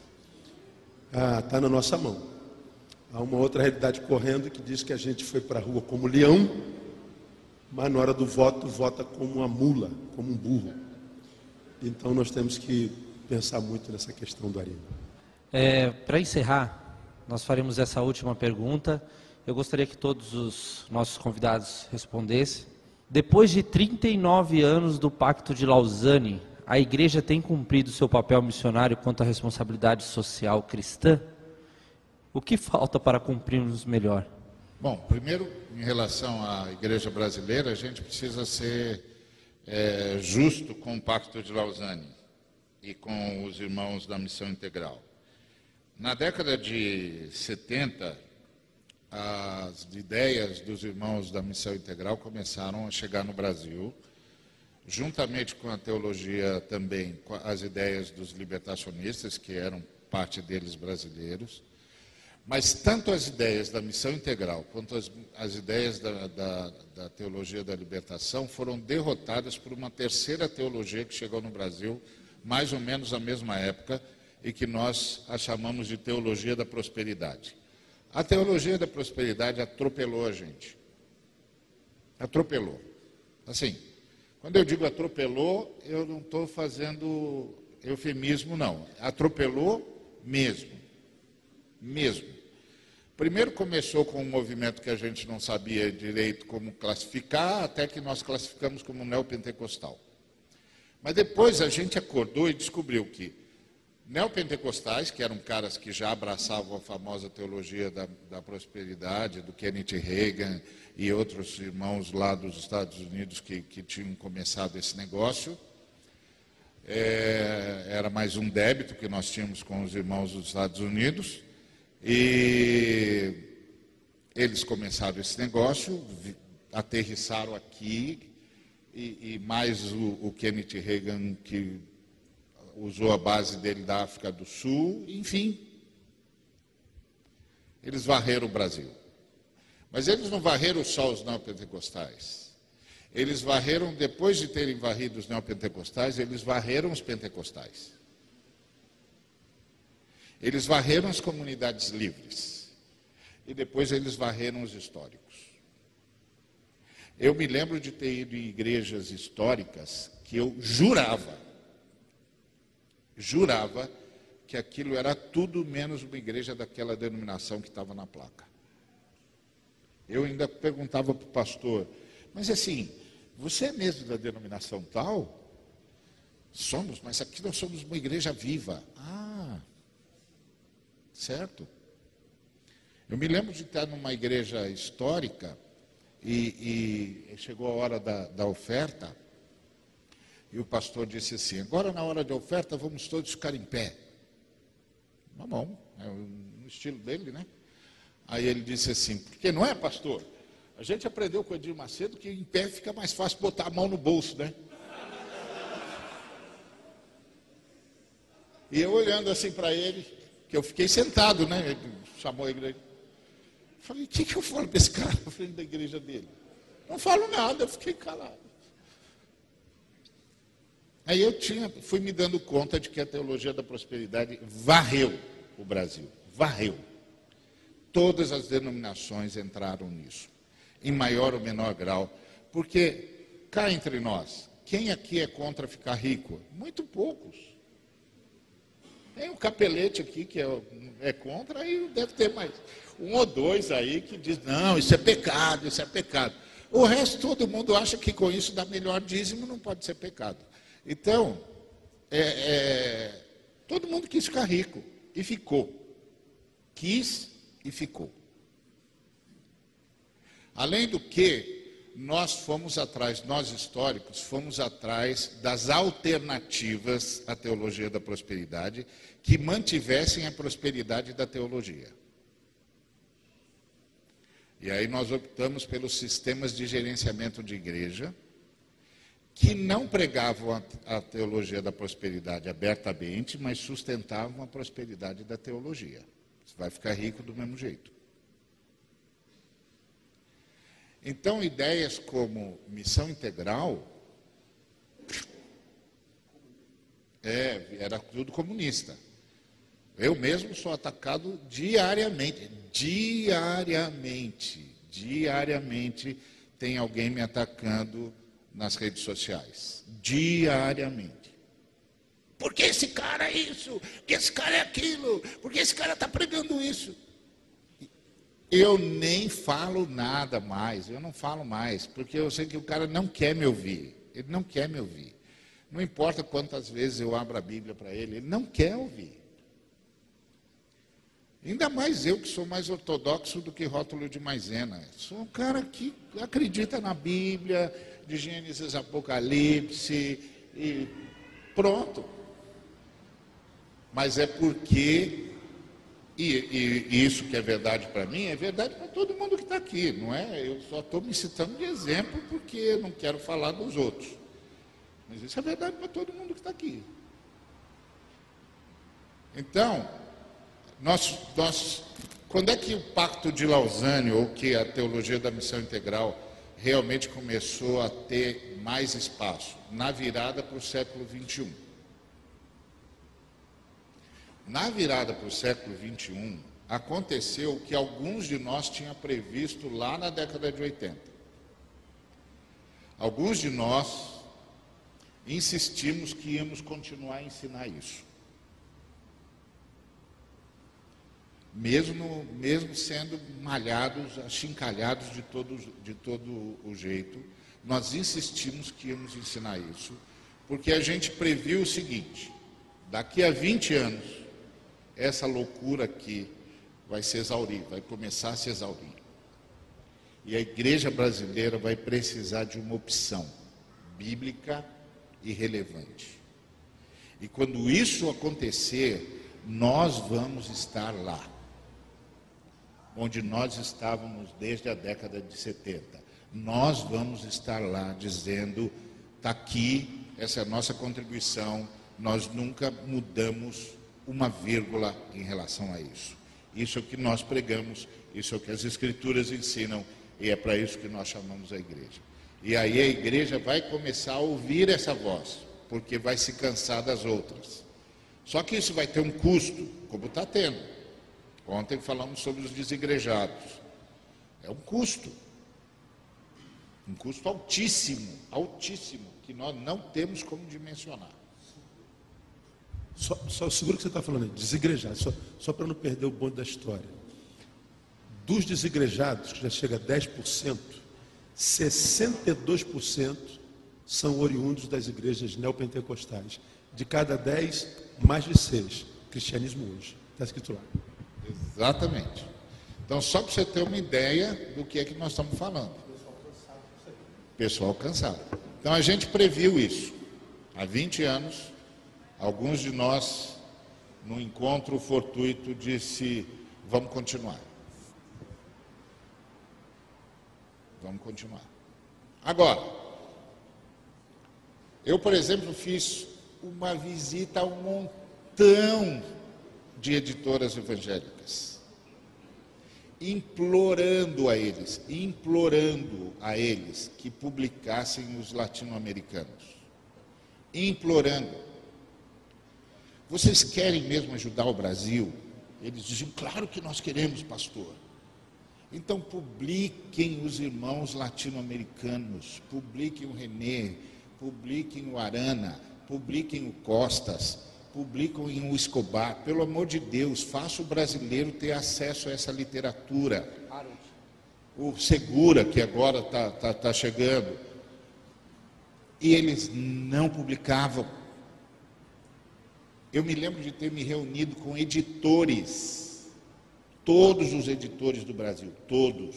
Speaker 4: Está ah, tá na nossa mão. Há uma outra realidade correndo que diz que a gente foi para a rua como leão, mas na hora do voto, vota como uma mula, como um burro. Então nós temos que pensar muito nessa questão do Arena.
Speaker 1: É, para encerrar, nós faremos essa última pergunta. Eu gostaria que todos os nossos convidados respondessem. Depois de 39 anos do Pacto de Lausanne, a igreja tem cumprido seu papel missionário quanto à responsabilidade social cristã? O que falta para cumprirmos melhor?
Speaker 3: Bom, primeiro, em relação à igreja brasileira, a gente precisa ser é, justo com o Pacto de Lausanne e com os irmãos da Missão Integral. Na década de 70, as ideias dos irmãos da Missão Integral começaram a chegar no Brasil juntamente com a teologia também, com as ideias dos libertacionistas, que eram parte deles brasileiros, mas tanto as ideias da missão integral quanto as, as ideias da, da, da, teologia da libertação foram derrotadas por uma terceira teologia que chegou no Brasil, mais ou menos na mesma época, e que nós a chamamos de teologia da prosperidade. A teologia da prosperidade atropelou a gente. Atropelou. Assim, quando eu digo atropelou, eu não estou fazendo eufemismo, não. Atropelou mesmo. Mesmo. Primeiro começou com um movimento que a gente não sabia direito como classificar, até que nós classificamos como neopentecostal. Mas depois a gente acordou e descobriu que neopentecostais, que eram caras que já abraçavam a famosa teologia da, da prosperidade, do Kenneth Reagan e outros irmãos lá dos Estados Unidos que, que tinham começado esse negócio. É, era mais um débito que nós tínhamos com os irmãos dos Estados Unidos. E eles começaram esse negócio, aterrissaram aqui, e, e mais o, o Kenneth Reagan que usou a base dele da África do Sul, enfim. Eles varreram o Brasil. Mas eles não varreram só os neopentecostais. Eles varreram, depois de terem varrido os neopentecostais, eles varreram os pentecostais. Eles varreram as comunidades livres. E depois eles varreram os históricos. Eu me lembro de ter ido em igrejas históricas que eu jurava jurava que aquilo era tudo menos uma igreja daquela denominação que estava na placa. Eu ainda perguntava para o pastor, mas assim, você é mesmo da denominação tal? Somos, mas aqui nós somos uma igreja viva. Ah, certo. Eu me lembro de estar numa igreja histórica e, e chegou a hora da, da oferta. E o pastor disse assim: agora na hora de oferta vamos todos ficar em pé. Bom, é o estilo dele, né? Aí ele disse assim: porque não é, pastor? A gente aprendeu com o Edir Macedo que em pé fica mais fácil botar a mão no bolso, né? E eu olhando assim para ele, que eu fiquei sentado, né? Ele chamou a igreja. Falei, o que, que eu falo para esse cara na frente da igreja dele? Não falo nada, eu fiquei calado. Aí eu tinha, fui me dando conta de que a teologia da prosperidade varreu o Brasil, varreu. Todas as denominações entraram nisso, em maior ou menor grau, porque cá entre nós, quem aqui é contra ficar rico? Muito poucos. Tem um capelete aqui que é, é contra, e deve ter mais um ou dois aí que diz, não, isso é pecado, isso é pecado. O resto, todo mundo acha que com isso dá melhor dízimo, não pode ser pecado. Então, é, é, todo mundo quis ficar rico e ficou. Quis e ficou. Além do que, nós fomos atrás, nós históricos, fomos atrás das alternativas à teologia da prosperidade que mantivessem a prosperidade da teologia. E aí nós optamos pelos sistemas de gerenciamento de igreja que não pregavam a, teologia da prosperidade abertamente, mas sustentavam a prosperidade da teologia. Você vai ficar rico do mesmo jeito. Então, ideias como missão integral é, era tudo comunista. Eu mesmo sou atacado diariamente, diariamente, diariamente tem alguém me atacando nas redes sociais. Diariamente. Por que esse cara é isso? Por que esse cara é aquilo? Por que esse cara está pregando isso? Eu nem falo nada mais, eu não falo mais, porque eu sei que o cara não quer me ouvir. Ele não quer me ouvir. Não importa quantas vezes eu abro a Bíblia para ele, ele não quer ouvir. Ainda mais eu que sou mais ortodoxo do que rótulo de maisena. Sou um cara que acredita na Bíblia, de Gênesis Apocalipse e pronto. Mas é porque, e, e, e isso que é verdade para mim, é verdade para todo mundo que está aqui, não é? Eu só estou me citando de exemplo porque eu não quero falar dos outros. Mas isso é verdade para todo mundo que está aqui. Então, nós, nós, quando é que o Pacto de Lausanne, ou que a teologia da missão integral, realmente começou a ter mais espaço na virada para o século 21. Na virada para o século 21, aconteceu o que alguns de nós tinham previsto lá na década de 80. Alguns de nós insistimos que íamos continuar a ensinar isso. Mesmo, mesmo sendo malhados, achincalhados de todo, de todo o jeito, nós insistimos que íamos ensinar isso, porque a gente previu o seguinte: daqui a 20 anos, essa loucura aqui vai se exaurir, vai começar a se exaurir. E a igreja brasileira vai precisar de uma opção bíblica e relevante. E quando isso acontecer, nós vamos estar lá onde nós estávamos desde a década de 70. Nós vamos estar lá dizendo: está aqui, essa é a nossa contribuição, nós nunca mudamos uma vírgula em relação a isso. Isso é o que nós pregamos, isso é o que as Escrituras ensinam, e é para isso que nós chamamos a igreja. E aí a igreja vai começar a ouvir essa voz, porque vai se cansar das outras. Só que isso vai ter um custo, como está tendo. Ontem falamos sobre os desigrejados. É um custo. Um custo altíssimo, altíssimo, que nós não temos como dimensionar.
Speaker 4: Só, só segura que você está falando desigrejados, só, só para não perder o bonde da história. Dos desigrejados, que já chega a 10%, 62% são oriundos das igrejas neopentecostais. De cada 10, mais de 6. Cristianismo hoje. Está escrito lá.
Speaker 3: Exatamente. Então, só para você ter uma ideia do que é que nós estamos falando. Pessoal cansado. Então, a gente previu isso. Há 20 anos, alguns de nós, no encontro fortuito, disse: vamos continuar. Vamos continuar. Agora, eu, por exemplo, fiz uma visita a um montão de editoras evangélicas, implorando a eles, implorando a eles que publicassem os latino-americanos, implorando. Vocês querem mesmo ajudar o Brasil? Eles diziam, claro que nós queremos, pastor. Então publiquem os irmãos latino-americanos, publiquem o René, publiquem o Arana, publiquem o Costas, publicam em um Escobar. Pelo amor de Deus, faça o brasileiro ter acesso a essa literatura. O Segura, que agora está tá, tá chegando. E eles não publicavam. Eu me lembro de ter me reunido com editores, todos os editores do Brasil, todos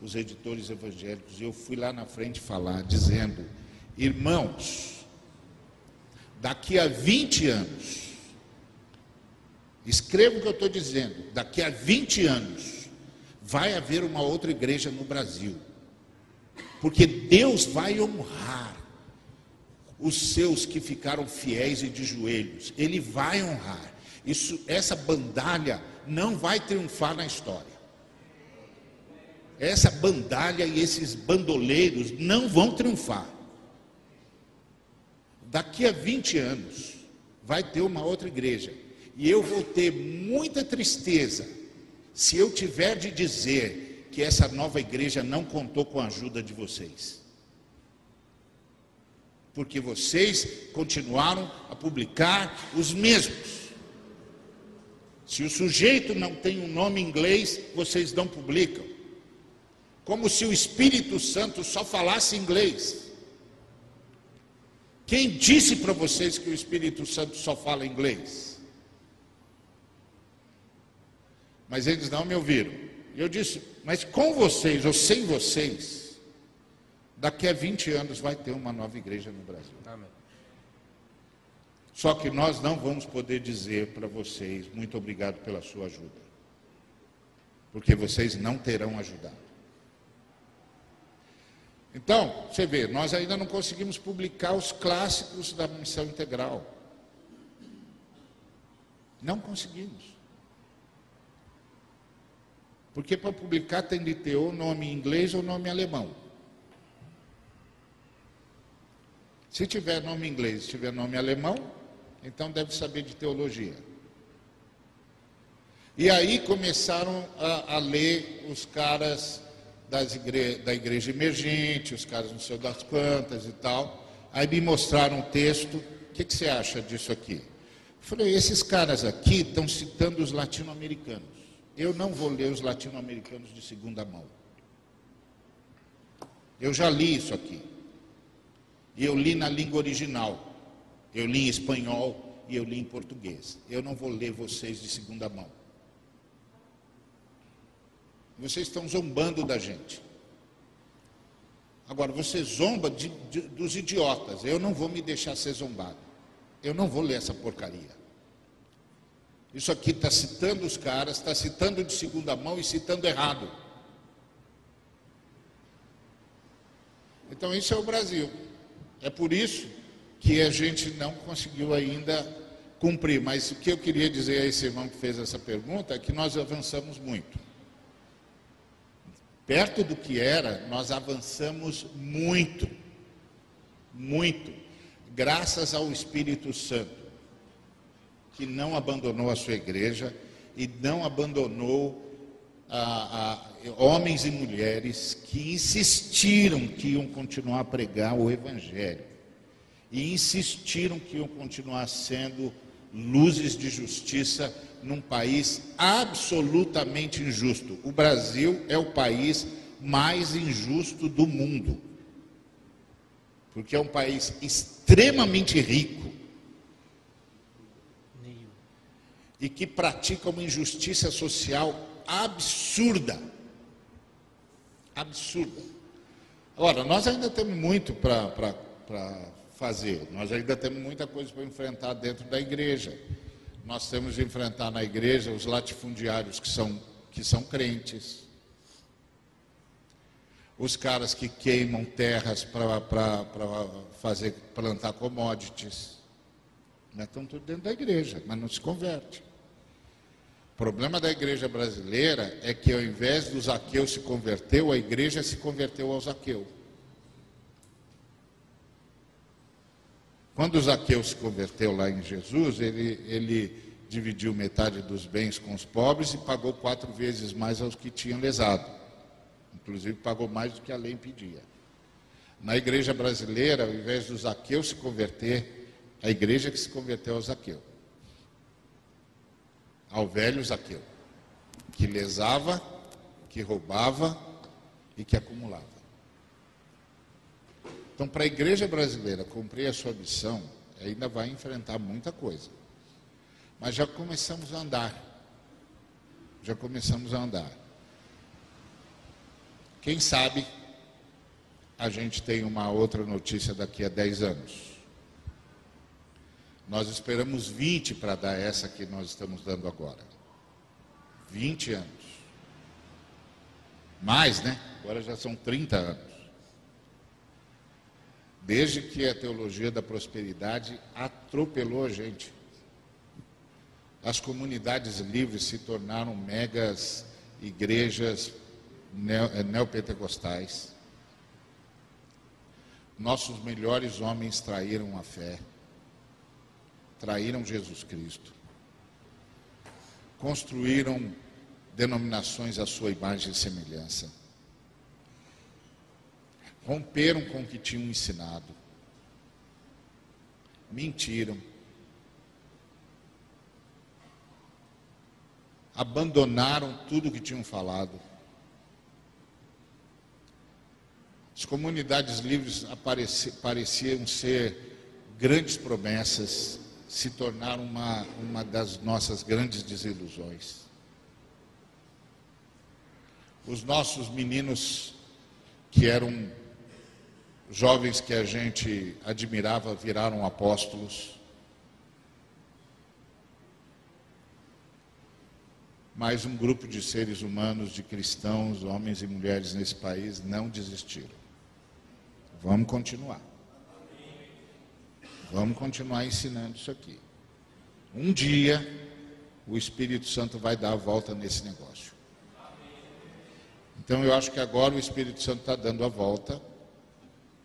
Speaker 3: os editores evangélicos. Eu fui lá na frente falar, dizendo: irmãos, daqui a 20 anos, escreva o que eu estou dizendo, daqui a 20 anos, vai haver uma outra igreja no Brasil. Porque Deus vai honrar os seus que ficaram fiéis e de joelhos. Ele vai honrar. Isso, essa bandalha não vai triunfar na história. Essa bandalha e esses bandoleiros não vão triunfar. Daqui a 20 anos vai ter uma outra igreja. E eu vou ter muita tristeza se eu tiver de dizer que essa nova igreja não contou com a ajuda de vocês. Porque vocês continuaram a publicar os mesmos. Se o sujeito não tem um nome inglês, vocês não publicam. Como se o Espírito Santo só falasse inglês. Quem disse para vocês que o Espírito Santo só fala inglês? Mas eles não me ouviram. E eu disse: Mas com vocês ou sem vocês, daqui a 20 anos vai ter uma nova igreja no Brasil. Amém. Só que nós não vamos poder dizer para vocês: Muito obrigado pela sua ajuda. Porque vocês não terão ajudado. Então, você vê, nós ainda não conseguimos publicar os clássicos da missão integral. Não conseguimos. Porque para publicar tem de ter ou nome em inglês ou nome em alemão. Se tiver nome inglês, se tiver nome em alemão, então deve saber de teologia. E aí começaram a, a ler os caras igre da igreja emergente, os caras não sei das quantas e tal. Aí me mostraram um texto. O que, que você acha disso aqui? Falei, esses caras aqui estão citando os latino-americanos. Eu não vou ler os latino-americanos de segunda mão. Eu já li isso aqui. E eu li na língua original. Eu li em espanhol e eu li em português. Eu não vou ler vocês de segunda mão. Vocês estão zombando da gente. Agora, você zomba de, de, dos idiotas. Eu não vou me deixar ser zombado. Eu não vou ler essa porcaria. Isso aqui está citando os caras, está citando de segunda mão e citando errado. Então, isso é o Brasil. É por isso que a gente não conseguiu ainda cumprir. Mas o que eu queria dizer a esse irmão que fez essa pergunta é que nós avançamos muito. Perto do que era, nós avançamos muito, muito, graças ao Espírito Santo, que não abandonou a sua igreja e não abandonou a, a, homens e mulheres que insistiram que iam continuar a pregar o Evangelho e insistiram que iam continuar sendo luzes de justiça num país absolutamente injusto. O Brasil é o país mais injusto do mundo. Porque é um país extremamente rico e que pratica uma injustiça social absurda. Absurda. Agora, nós ainda temos muito para fazer, nós ainda temos muita coisa para enfrentar dentro da igreja. Nós temos de enfrentar na igreja os latifundiários que são, que são crentes, os caras que queimam terras para fazer plantar commodities. Né? Estão tudo dentro da igreja, mas não se converte. O problema da igreja brasileira é que ao invés do Zaqueu se converteu, a igreja se converteu ao Zaqueu. Quando Zaqueu se converteu lá em Jesus, ele, ele dividiu metade dos bens com os pobres e pagou quatro vezes mais aos que tinham lesado. Inclusive, pagou mais do que a lei impedia. Na igreja brasileira, ao invés do Zaqueu se converter, a igreja que se converteu ao Zaqueu. Ao velho Zaqueu, que lesava, que roubava e que acumulava. Então, para a igreja brasileira cumprir a sua missão, ainda vai enfrentar muita coisa. Mas já começamos a andar. Já começamos a andar. Quem sabe a gente tem uma outra notícia daqui a 10 anos. Nós esperamos 20 para dar essa que nós estamos dando agora. 20 anos. Mais, né? Agora já são 30 anos. Desde que a teologia da prosperidade atropelou a gente. As comunidades livres se tornaram megas igrejas eh, neopentecostais. Nossos melhores homens traíram a fé, traíram Jesus Cristo, construíram denominações à sua imagem e semelhança, romperam com o que tinham ensinado, mentiram, abandonaram tudo o que tinham falado. As comunidades livres pareciam ser grandes promessas, se tornaram uma, uma das nossas grandes desilusões. Os nossos meninos, que eram jovens que a gente admirava, viraram apóstolos. Mas um grupo de seres humanos, de cristãos, homens e mulheres nesse país, não desistiram. Vamos continuar. Vamos continuar ensinando isso aqui. Um dia, o Espírito Santo vai dar a volta nesse negócio. Então, eu acho que agora o Espírito Santo está dando a volta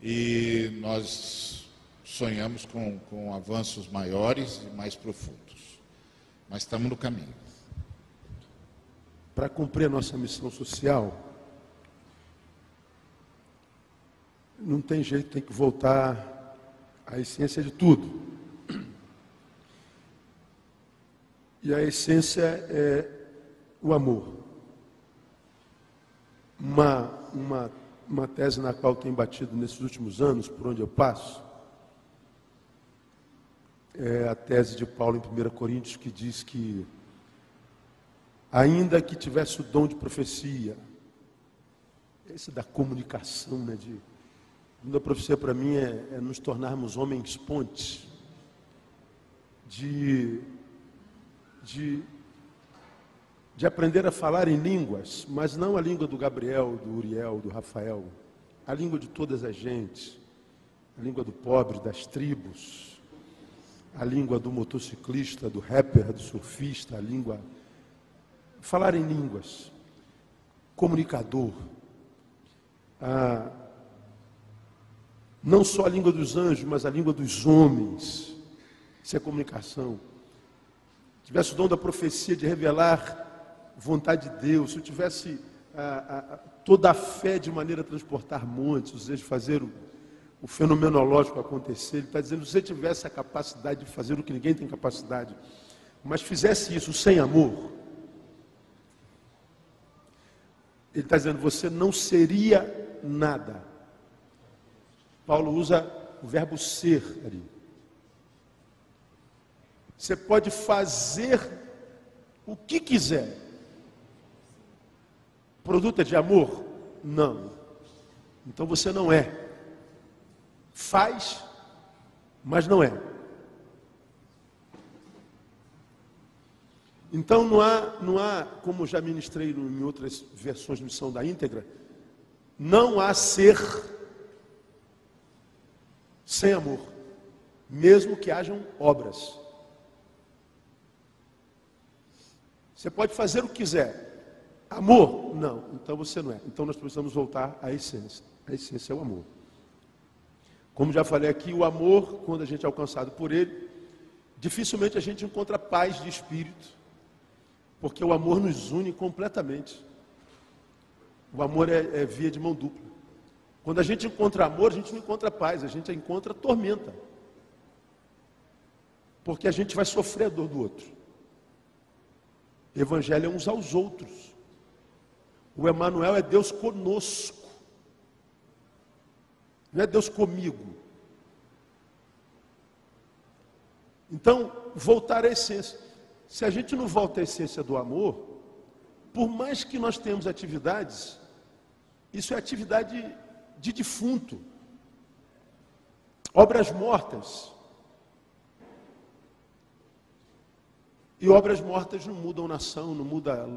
Speaker 3: e nós sonhamos com, com avanços maiores e mais profundos. Mas estamos no caminho.
Speaker 4: Para cumprir a nossa missão social, não tem jeito, tem que voltar à essência de tudo. E a essência é o amor. Uma, uma, uma tese na qual tenho batido nesses últimos anos, por onde eu passo, é a tese de Paulo em 1 Coríntios, que diz que, ainda que tivesse o dom de profecia, esse da comunicação, né, de a profecia para mim é, é, nos tornarmos homens pontes, de, de, de aprender a falar em línguas, mas não a língua do Gabriel, do Uriel, do Rafael, a língua de todas as gentes, a língua do pobre, das tribos, a língua do motociclista, do rapper, do surfista, a língua. Falar em línguas, comunicador. Não só a língua dos anjos, mas a língua dos homens. Isso é comunicação. Se tivesse o dom da profecia de revelar vontade de Deus, se eu tivesse toda a fé de maneira a transportar montes, ou seja, fazer o, o fenomenológico acontecer, ele está dizendo, se você tivesse a capacidade de fazer o que ninguém tem capacidade, mas fizesse isso sem amor, ele está dizendo, você não seria nada. Paulo usa o verbo ser ali. Você pode fazer o que quiser. Produto é de amor? Não. Então você não é. Faz, mas não é. Então não há, não há, como já ministrei em outras versões de missão da íntegra, não há ser sem amor, mesmo que hajam obras. Você pode fazer o que quiser. Amor? Não, então você não é. Então nós precisamos voltar à essência. A essência é o amor. Como já falei aqui, o amor, quando a gente é alcançado por ele, dificilmente a gente encontra paz de espírito, porque o amor nos une completamente. O amor é, é via de mão dupla. Quando a gente encontra amor, a gente não encontra paz, a gente encontra tormenta. Porque a gente vai sofrer a dor do outro. Evangelho é uns aos outros. O Emanuel é Deus conosco. Não é Deus comigo. Então, voltar à essência. Se a gente não volta à essência do amor, por mais que nós tenhamos atividades, isso é atividade de defunto, obras mortas. E obras mortas não mudam nação, não muda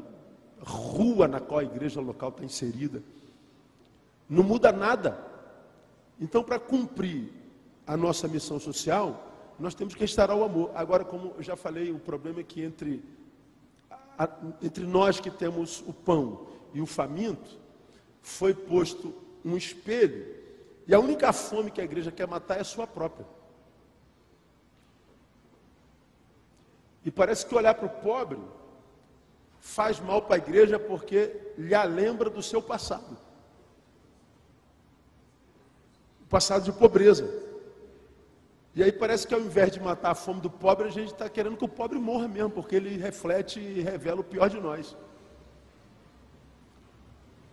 Speaker 4: rua na qual a igreja local está inserida. Não muda nada. Então, para cumprir a nossa missão social, nós temos que restaurar o amor. Agora, como eu já falei, o problema é que entre, a, entre nós que temos o pão e o faminto, foi posto um espelho, e a única fome que a igreja quer matar é a sua própria. E parece que olhar para o pobre faz mal para a igreja porque lhe lembra do seu passado. O passado de pobreza. E aí parece que ao invés de matar a fome do pobre, a gente está querendo que o pobre morra mesmo, porque ele reflete e revela o pior de nós.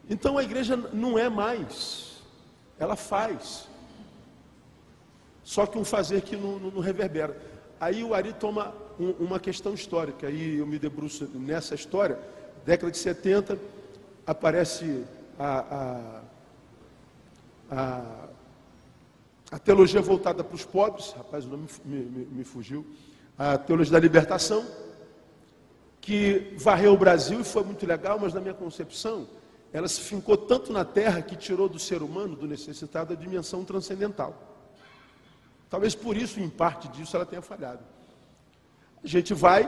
Speaker 4: Então a igreja não é mais, ela faz. Só que um fazer que não, não, não reverbera. Aí o Ari toma um, uma questão histórica, aí eu me debruço nessa história. Década de 70, aparece a, a, a, a teologia voltada para os pobres, rapaz, o nome me, me, me fugiu, a teologia da libertação, que varreu o Brasil e foi muito legal, mas na minha concepção, ela se fincou tanto na terra que tirou do ser humano, do necessitado, a dimensão transcendental. Talvez por isso, em parte disso, ela tenha falhado. A gente vai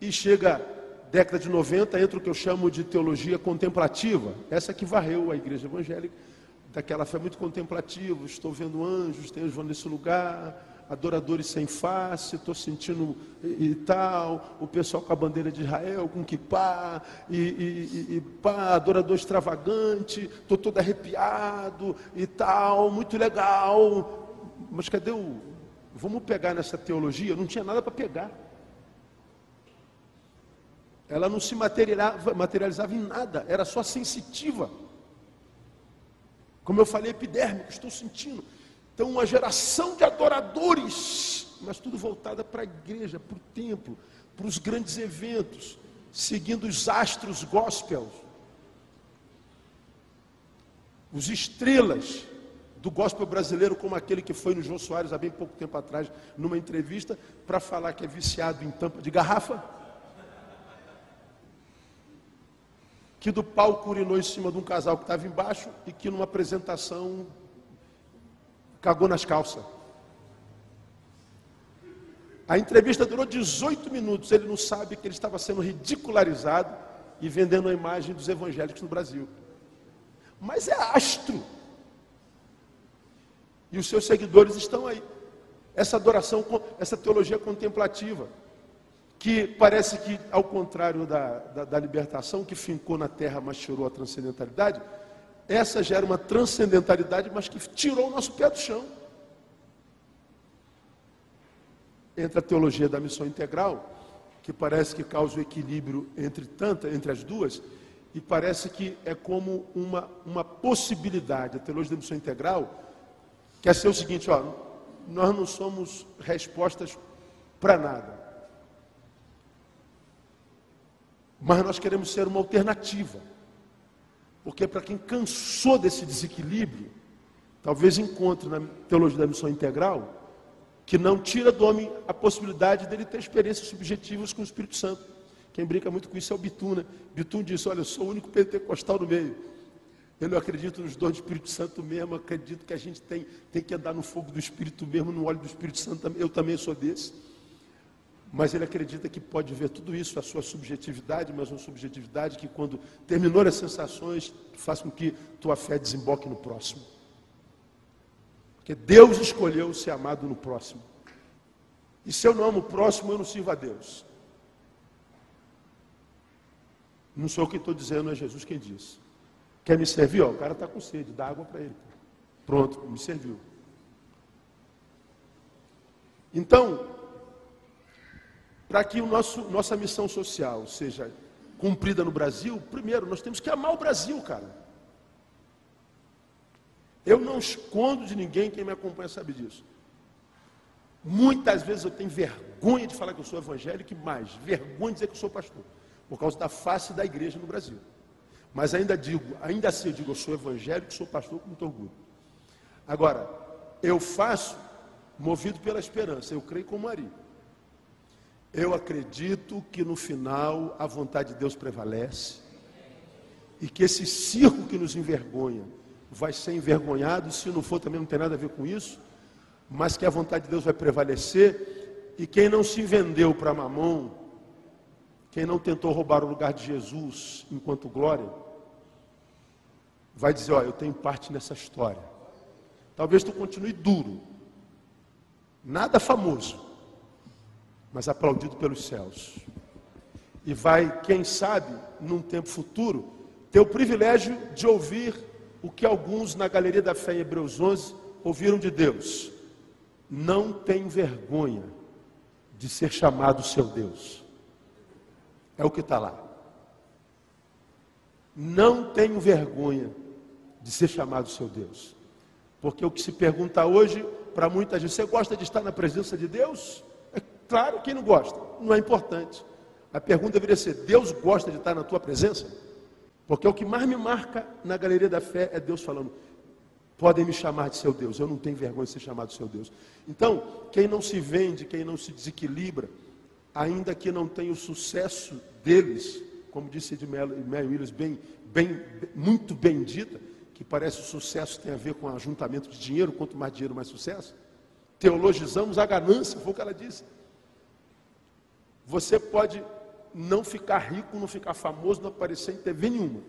Speaker 4: e chega década de 90, entra o que eu chamo de teologia contemplativa, essa que varreu a igreja evangélica, daquela fé muito contemplativa, estou vendo anjos, tem anjos nesse lugar, adoradores sem face, estou sentindo e, e, tal, o pessoal com a bandeira de Israel, com kipá, e, e, e pá, adorador extravagante, estou todo arrepiado e tal, muito legal. Mas cadê o, Vamos pegar nessa teologia, não tinha nada para pegar. Ela não se materializava, materializava em nada, era só sensitiva. Como eu falei, epidérmico, estou sentindo. Então, uma geração de adoradores, mas tudo voltada para a igreja, para o templo, para os grandes eventos, seguindo os astros gospel, os estrelas do gospel brasileiro como aquele que foi no João Soares há bem pouco tempo atrás, numa entrevista, para falar que é viciado em tampa de garrafa. Que do palco urinou em cima de um casal que estava embaixo e que numa apresentação cagou nas calças. A entrevista durou 18 minutos. Ele não sabe que ele estava sendo ridicularizado e vendendo a imagem dos evangélicos no Brasil. Mas é astro. E os seus seguidores estão aí. Essa adoração, essa teologia contemplativa, que parece que, ao contrário da, da, da libertação, que fincou na terra, mas tirou a transcendentalidade, essa gera uma transcendentalidade, mas que tirou o nosso pé do chão. Entre a teologia da missão integral, que parece que causa o equilíbrio entre tanta, entre as duas, e parece que é como uma, uma possibilidade. A teologia da missão integral quer ser o seguinte, ó, nós não somos respostas para nada. Mas nós queremos ser uma alternativa. Porque para quem cansou desse desequilíbrio, talvez encontre na teologia da missão integral que não tira do homem a possibilidade dele ter experiências subjetivas com o Espírito Santo. Quem brinca muito com isso é o Bitum, né? Bitum disse, olha, eu sou o único pentecostal no meio. Eu não acredito nos dons do Espírito Santo mesmo, acredito que a gente tem, tem que andar no fogo do Espírito mesmo, no óleo do Espírito Santo, eu também sou desse. Mas ele acredita que pode ver tudo isso, a sua subjetividade, mas uma subjetividade que quando terminou as sensações, faz com que tua fé desemboque no próximo. Porque Deus escolheu ser amado no próximo. E se eu não amo o próximo, eu não sirvo a Deus. Não sou eu quem estou dizendo, é Jesus quem disse. Quer me servir? Ó, o cara está com sede, dá água para ele. Pronto, me serviu. Então, para que o nosso, nossa missão social seja cumprida no Brasil, primeiro nós temos que amar o Brasil, cara. Eu não escondo de ninguém, quem me acompanha sabe disso. Muitas vezes eu tenho vergonha de falar que eu sou evangélico e mais, vergonha de dizer que eu sou pastor, por causa da face da igreja no Brasil. Mas ainda digo, ainda assim eu digo, eu sou evangélico, sou pastor com muito orgulho. Agora, eu faço movido pela esperança, eu creio como Maria. Eu acredito que no final a vontade de Deus prevalece e que esse circo que nos envergonha vai ser envergonhado, se não for também não tem nada a ver com isso, mas que a vontade de Deus vai prevalecer, e quem não se vendeu para mamão, quem não tentou roubar o lugar de Jesus enquanto glória, vai dizer, ó, eu tenho parte nessa história. Talvez tu continue duro, nada famoso, mas aplaudido pelos céus. E vai, quem sabe, num tempo futuro, ter o privilégio de ouvir o que alguns na Galeria da Fé em Hebreus 11 ouviram de Deus. Não tenho vergonha de ser chamado seu Deus. É o que está lá. Não tenho vergonha de ser chamado seu Deus. Porque o que se pergunta hoje, para muita gente, você gosta de estar na presença de Deus? É claro que não gosta, não é importante. A pergunta deveria ser: Deus gosta de estar na tua presença? Porque o que mais me marca na galeria da fé é Deus falando: podem me chamar de seu Deus, eu não tenho vergonha de ser chamado seu Deus. Então, quem não se vende, quem não se desequilibra, ainda que não tenha o sucesso deles, como disse Edmel Williams, bem, bem, muito que parece o sucesso tem a ver com ajuntamento de dinheiro, quanto mais dinheiro, mais sucesso. Teologizamos a ganância, foi o que ela disse. Você pode não ficar rico, não ficar famoso, não aparecer em TV nenhuma.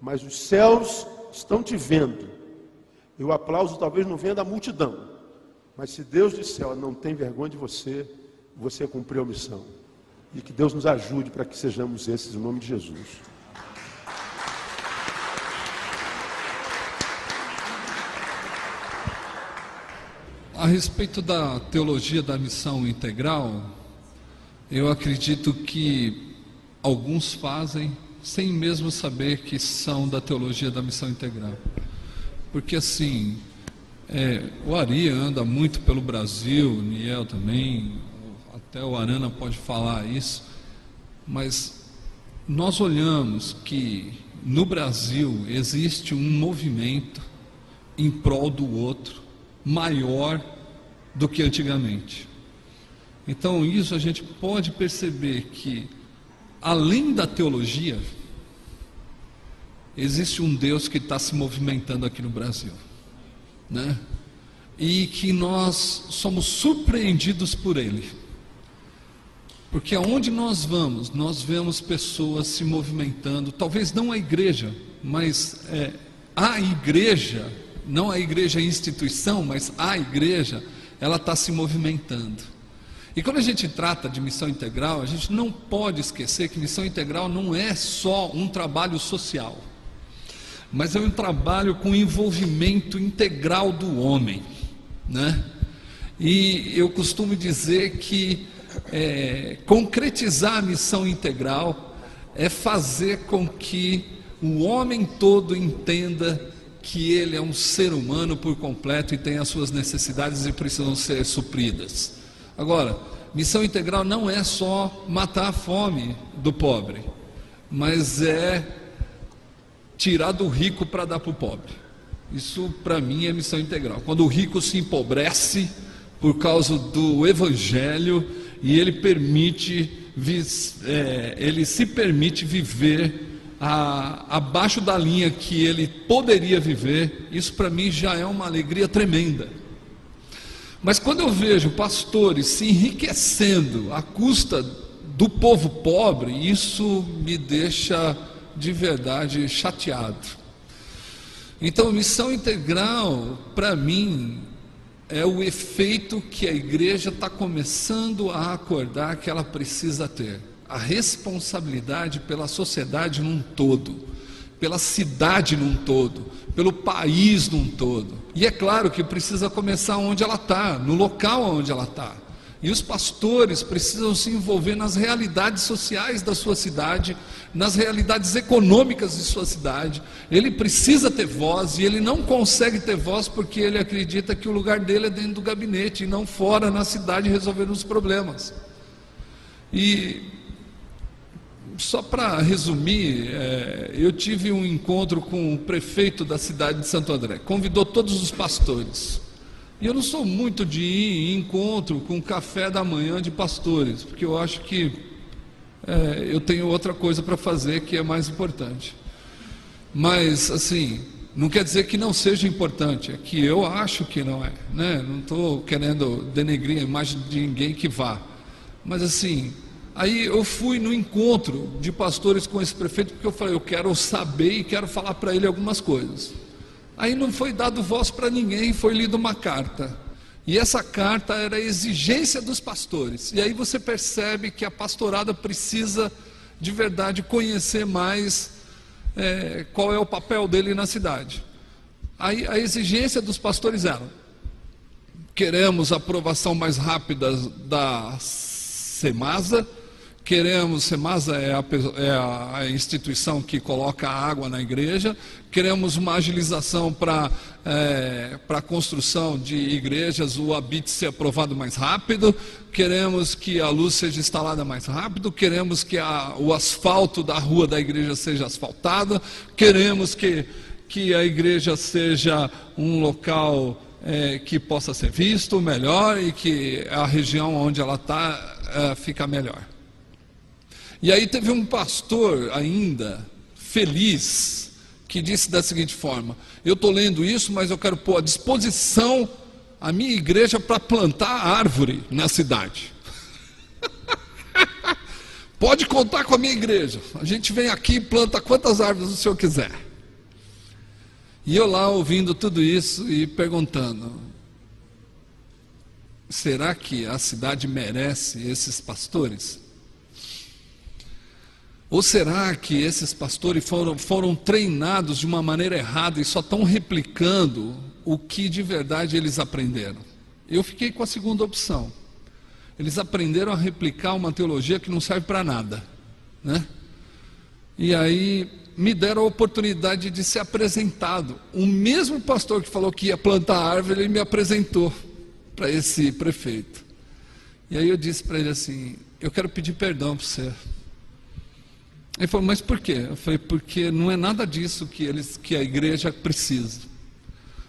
Speaker 4: Mas os céus estão te vendo. E o aplauso talvez não venha da multidão. Mas se Deus disser, ó, não tem vergonha de você, você cumpriu a missão. E que Deus nos ajude para que sejamos esses, em nome de Jesus.
Speaker 2: A respeito da teologia da missão integral, eu acredito que alguns fazem sem mesmo saber que são da teologia da missão integral. Porque assim, é, o Ari anda muito pelo Brasil, o Niel também, até o Arana pode falar isso, mas nós olhamos que no Brasil existe um movimento em prol do outro maior do que antigamente. Então, isso a gente pode perceber que, além da teologia, existe um Deus que está se movimentando aqui no Brasil, né? E que nós somos surpreendidos por Ele. Porque aonde nós vamos, nós vemos pessoas se movimentando, talvez não a igreja, mas é, a igreja, não a igreja instituição, mas a igreja, ela está se movimentando. E quando a gente trata de missão integral, a gente não pode esquecer que missão integral não é só um trabalho social, mas é um trabalho com envolvimento integral do homem, né? E eu costumo dizer que é, concretizar a missão integral é fazer com que o homem todo entenda que ele é um ser humano por completo e tem as suas necessidades e precisam ser supridas. Agora, missão integral não é só matar a fome do pobre, mas é tirar do rico para dar para o pobre. Isso para mim é missão integral. Quando o rico se empobrece por causa do evangelho e ele permite, é, ele se permite viver a, abaixo da linha que ele poderia viver, isso para mim já é uma alegria tremenda. Mas quando eu vejo pastores se enriquecendo à custa do povo pobre, isso me deixa de verdade chateado. Então, missão integral, para mim, é o efeito que a igreja está começando a acordar que ela precisa ter. A responsabilidade pela sociedade num todo, pela cidade num todo, pelo país num todo. E é claro que precisa começar onde ela está, no local onde ela está. E os pastores precisam se envolver nas realidades sociais da sua cidade, nas realidades econômicas de sua cidade. Ele precisa ter voz e ele não consegue ter voz porque ele acredita que o lugar dele é dentro do gabinete e não fora na cidade resolvendo os problemas. E só para resumir, é, eu tive um encontro com o prefeito da cidade de Santo André, convidou todos os pastores. E eu não sou muito de ir em encontro com café da manhã de pastores, porque eu acho que é, eu tenho outra coisa para fazer que é mais importante. Mas, assim, não quer dizer que não seja importante, é que eu acho que não é. Né? Não estou querendo denegrir a imagem de ninguém que vá. Mas assim, aí eu fui no encontro de pastores com esse prefeito, porque eu falei, eu quero saber e quero falar para ele algumas coisas. Aí não foi dado voz para ninguém, foi lida uma carta. E essa carta era a exigência dos pastores. E aí você percebe que a pastorada precisa de verdade conhecer mais é, qual é o papel dele na cidade. Aí a exigência dos pastores era: queremos aprovação mais rápida da Semasa Queremos, Semasa é a, é a, instituição que coloca água na igreja. Queremos uma agilização para é, a construção de igrejas, o habite ser aprovado mais rápido. Queremos que a luz seja instalada mais rápido. Queremos que a, o asfalto da rua da igreja seja asfaltado. Queremos que, que a igreja seja um local é, que possa ser visto melhor e que a região onde ela está é, fica melhor. E aí teve um pastor ainda, feliz, que disse da seguinte forma: Eu estou lendo isso, mas eu quero pôr à disposição a minha igreja para plantar árvore na cidade. Pode contar com a minha igreja. A gente vem aqui e planta quantas árvores o senhor quiser. E eu lá ouvindo tudo isso e perguntando: será que a cidade merece esses pastores? Ou será que esses pastores foram, foram treinados de uma maneira errada e só estão replicando o que de verdade eles aprenderam? Eu fiquei com a segunda opção. Eles aprenderam a replicar uma teologia que não serve para nada. Né? E aí me deram a oportunidade de ser apresentado. O mesmo pastor que falou que ia plantar árvore, ele me apresentou para esse prefeito. E aí eu disse para ele assim: Eu quero pedir perdão para você. Ele falou, mas por quê? Eu falei, porque não é nada disso que, eles, que a igreja precisa.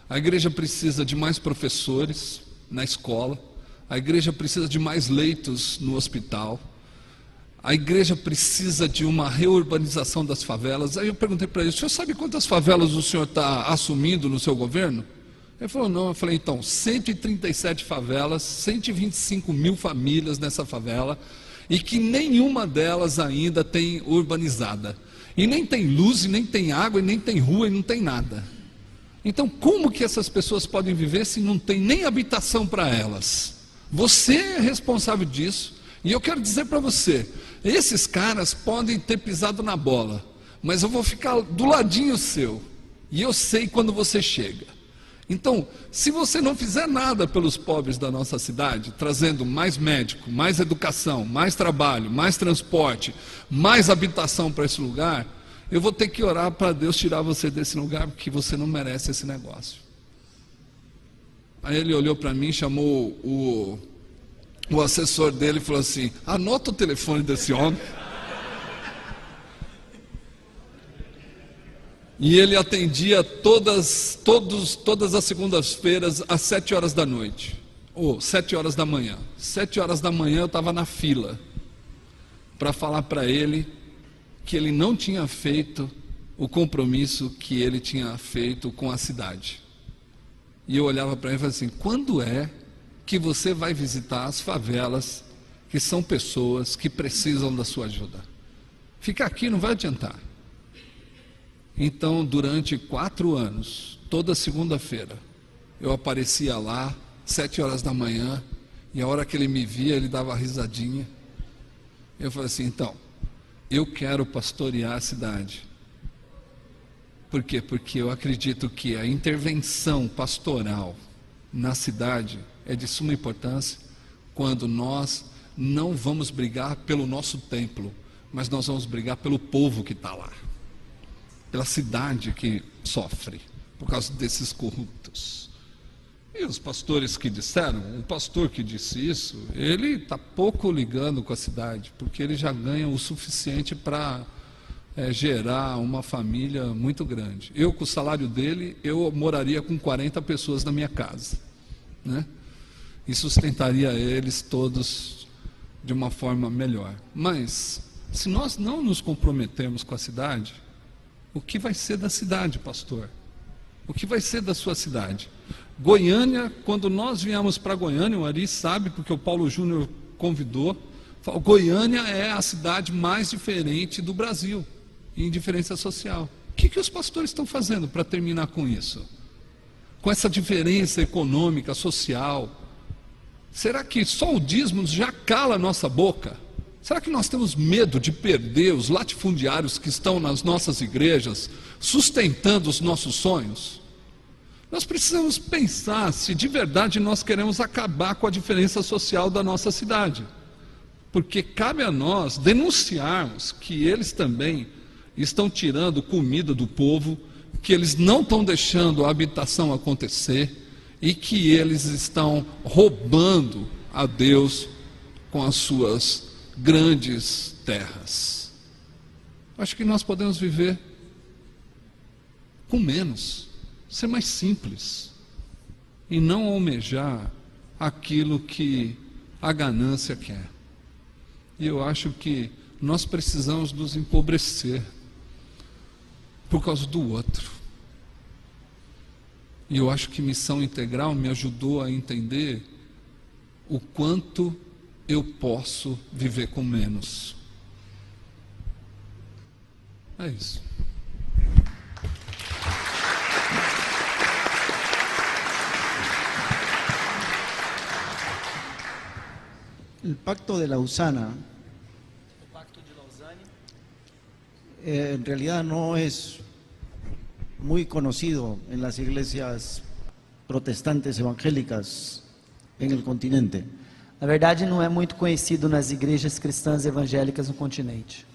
Speaker 2: A igreja precisa de mais professores na escola, a igreja precisa de mais leitos no hospital, a igreja precisa de uma reurbanização das favelas. Aí eu perguntei para ele: o senhor sabe quantas favelas o senhor está assumindo no seu governo? Ele falou: não. Eu falei: então, 137 favelas, 125 mil famílias nessa favela e que nenhuma delas ainda tem urbanizada. E nem tem luz, e nem tem água, e nem tem rua, e não tem nada. Então, como que essas pessoas podem viver se não tem nem habitação para elas? Você é responsável disso. E eu quero dizer para você: esses caras podem ter pisado na bola, mas eu vou ficar do ladinho seu. E eu sei quando você chega. Então, se você não fizer nada pelos pobres da nossa cidade, trazendo mais médico, mais educação, mais trabalho, mais transporte, mais habitação para esse lugar, eu vou ter que orar para Deus tirar você desse lugar, porque você não merece esse negócio. Aí ele olhou para mim, chamou o, o assessor dele e falou assim: anota o telefone desse homem. E ele atendia todas, todos, todas as segundas-feiras às sete horas da noite. Ou sete horas da manhã. Sete horas da manhã eu estava na fila para falar para ele que ele não tinha feito o compromisso que ele tinha feito com a cidade. E eu olhava para ele e falava assim: quando é que você vai visitar as favelas que são pessoas que precisam da sua ajuda? Ficar aqui não vai adiantar. Então, durante quatro anos, toda segunda-feira, eu aparecia lá, sete horas da manhã, e a hora que ele me via, ele dava risadinha. Eu falei assim: então, eu quero pastorear a cidade. Por quê? Porque eu acredito que a intervenção pastoral na cidade é de suma importância quando nós não vamos brigar pelo nosso templo, mas nós vamos brigar pelo povo que está lá pela cidade que sofre por causa desses corruptos. E os pastores que disseram, um pastor que disse isso, ele está pouco ligando com a cidade, porque ele já ganha o suficiente para é, gerar uma família muito grande. Eu, com o salário dele, eu moraria com 40 pessoas na minha casa. Né? E sustentaria eles todos de uma forma melhor. Mas, se nós não nos comprometemos com a cidade, o que vai ser da cidade, pastor? O que vai ser da sua cidade? Goiânia, quando nós viemos para Goiânia, o Ari sabe, porque o Paulo Júnior convidou, Goiânia é a cidade mais diferente do Brasil, em diferença social. O que, que os pastores estão fazendo para terminar com isso? Com essa diferença econômica, social? Será que só o dízimo já cala a nossa boca? Será que nós temos medo de perder os latifundiários que estão nas nossas igrejas, sustentando os nossos sonhos? Nós precisamos pensar se de verdade nós queremos acabar com a diferença social da nossa cidade. Porque cabe a nós denunciarmos que eles também estão tirando comida do povo, que eles não estão deixando a habitação acontecer e que eles estão roubando a Deus com as suas grandes terras. Acho que nós podemos viver com menos, ser mais simples e não almejar aquilo que a ganância quer. E eu acho que nós precisamos nos empobrecer por causa do outro. E eu acho que missão integral me ajudou a entender o quanto eu posso viver com menos. É isso.
Speaker 5: El pacto de Lausana eh, en realidad no es muy conocido en las iglesias protestantes evangélicas en el continente.
Speaker 6: Na verdade, não é muito conhecido nas igrejas cristãs evangélicas no continente.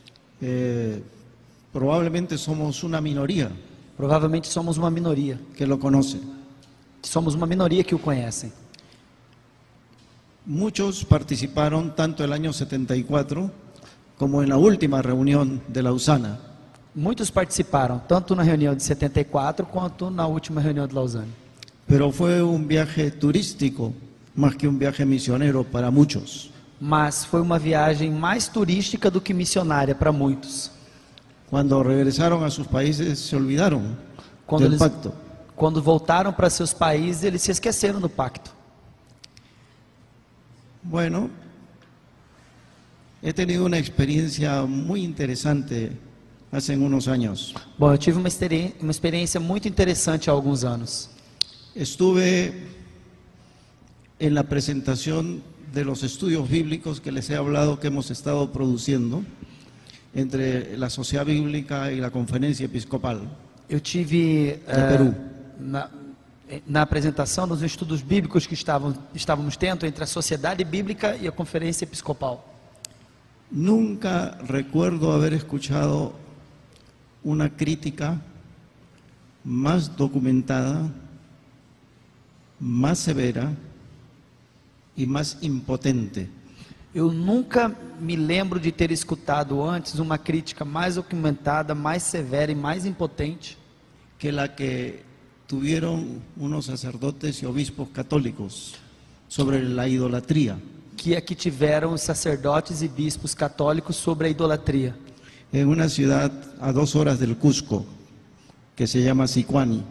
Speaker 5: Eh, probablemente somos una minoría
Speaker 6: Provavelmente somos uma minoria.
Speaker 5: que lo conoce.
Speaker 6: Somos uma minoria que o conhecem.
Speaker 5: Muchos participaron tanto el año 74 como en la última reunión de Lausana.
Speaker 6: Muitos participaram, tanto na reunião de 74 quanto na última reunião de Lausanne.
Speaker 5: Pero fue un viaje turístico más que un viaje misionero para muchos.
Speaker 6: Mas foi uma viagem mais turística do que missionária para muitos.
Speaker 5: Cuando regresaron a sus países se olvidaron
Speaker 6: Quando,
Speaker 5: del
Speaker 6: eles,
Speaker 5: pacto.
Speaker 6: quando voltaram para seus países, eles se esqueceram do pacto.
Speaker 5: Bueno, he tenido una experiencia muy interesante hace unos años.
Speaker 6: Bom, eu tive uma, experi- uma experiência muito interessante há alguns anos.
Speaker 5: Estuve en la presentación de los estudios bíblicos que les he hablado que hemos estado produciendo entre la Sociedad Bíblica y la Conferencia Episcopal.
Speaker 6: Eu tive
Speaker 5: Peru.
Speaker 6: na, na apresentação dos estudos bíblicos que estavam, estávamos tendo entre a Sociedade Bíblica e a Conferência Episcopal.
Speaker 5: Nunca recuerdo haber escuchado una crítica más documentada, más severa y más impotente
Speaker 6: Eu nunca me lembro de ter escutado antes uma crítica mais documentada, mais severa e mais impotente
Speaker 5: que la que tuvieron unos sacerdotes y obispos católicos sobre la idolatría.
Speaker 6: que a que tiveram os sacerdotes e bispos católicos sobre a idolatria.
Speaker 5: en una ciudad a dos horas del Cusco, que se llama Sicuani.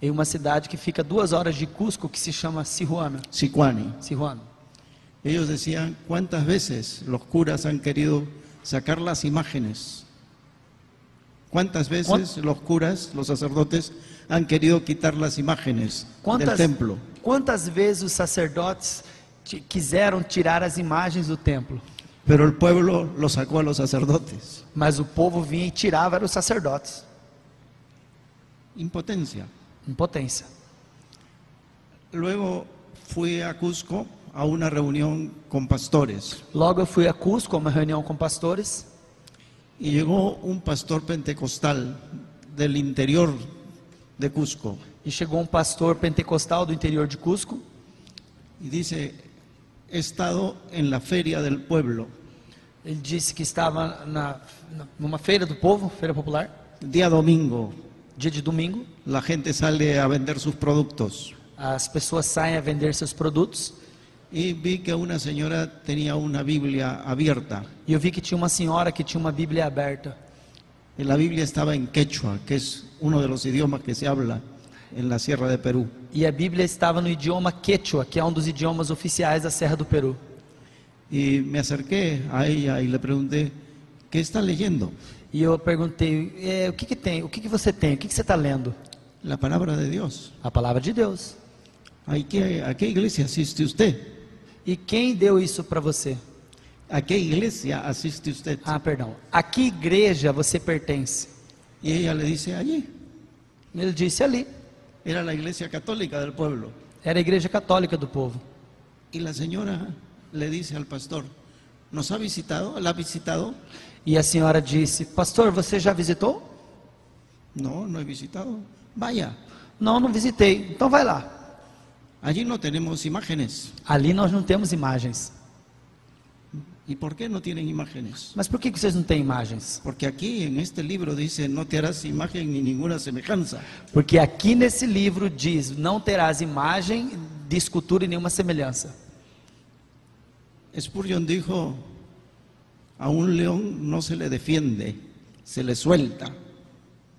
Speaker 6: Em uma cidade que fica duas horas de Cusco, que se chama Sihuana.
Speaker 5: Sicuani.
Speaker 6: Sihuana.
Speaker 5: Ellos decían, ¿cuántas veces los curas han querido sacar las imágenes? ¿Cuántas veces los curas, los sacerdotes, han querido quitar las imágenes del
Speaker 6: Quantas,
Speaker 5: templo?
Speaker 6: quantas vezes os sacerdotes quiseram tirar as imagens do templo?
Speaker 5: Pero el pueblo lo sacó a los sacerdotes.
Speaker 6: Mas o povo vinha e tirava os sacerdotes.
Speaker 5: Impotencia.
Speaker 6: Impotência.
Speaker 5: Luego fui a Cusco a una reunión con pastores.
Speaker 6: Logo eu fui a Cusco, a uma reunião com pastores,
Speaker 5: y llegó un pastor pentecostal del interior de Cusco.
Speaker 6: E chegou um pastor pentecostal do interior de Cusco.
Speaker 5: Y dice, he estado en la feria del pueblo,
Speaker 6: Ele disse que estava na, na, numa feira do povo, feira popular,
Speaker 5: día domingo,
Speaker 6: dia de domingo.
Speaker 5: la gente sale a vender sus productos.
Speaker 6: As pessoas saem a vender seus produtos
Speaker 5: y vi que una señora tenía una Biblia abierta.
Speaker 6: e eu vi que tinha uma senhora que tinha uma Bíblia aberta.
Speaker 5: Y la Biblia estaba en quechua, que uno de los idiomas que se habla en la Sierra de Perú.
Speaker 6: E a Bíblia estava no idioma quechua, que é um dos idiomas oficiais da Serra do Peru.
Speaker 5: Y me acerqué a ella y le pregunté, ¿qué está leyendo?
Speaker 6: E eu perguntei, "É, o que que tem? O que que você tem? O que que você está lendo?
Speaker 5: La palabra de Dios.
Speaker 6: A palavra de Deus.
Speaker 5: ¿A qué, a qué iglesia asiste usted?
Speaker 6: E quem deu isso para você?
Speaker 5: ¿A qué iglesia asiste usted?
Speaker 6: Ah, perdão. A que igreja você pertence?
Speaker 5: Ella le dice, allí.
Speaker 6: Ele disse ali.
Speaker 5: Era la iglesia católica del pueblo.
Speaker 6: Era a igreja católica do povo.
Speaker 5: Y la señora le dice al pastor, ¿nos ha visitado? ¿La ha visitado?
Speaker 6: E a senhora disse: Pastor, você já visitou?
Speaker 5: No, no he visitado. Vaya,
Speaker 6: Não, não visitei. Então vai lá.
Speaker 5: Allí no tenemos imágenes.
Speaker 6: Ali nós não temos imagens.
Speaker 5: ¿Y por qué no tienen imágenes?
Speaker 6: Mas por que que vocês não têm imagens?
Speaker 5: Porque aquí en este libro dice, no te harás imagen ni ninguna semejanza.
Speaker 6: Porque aqui nesse livro diz: Não terás imagem de escultura e nenhuma semelhança.
Speaker 5: Spurgeon dijo, a un león no se le defiende, se le suelta.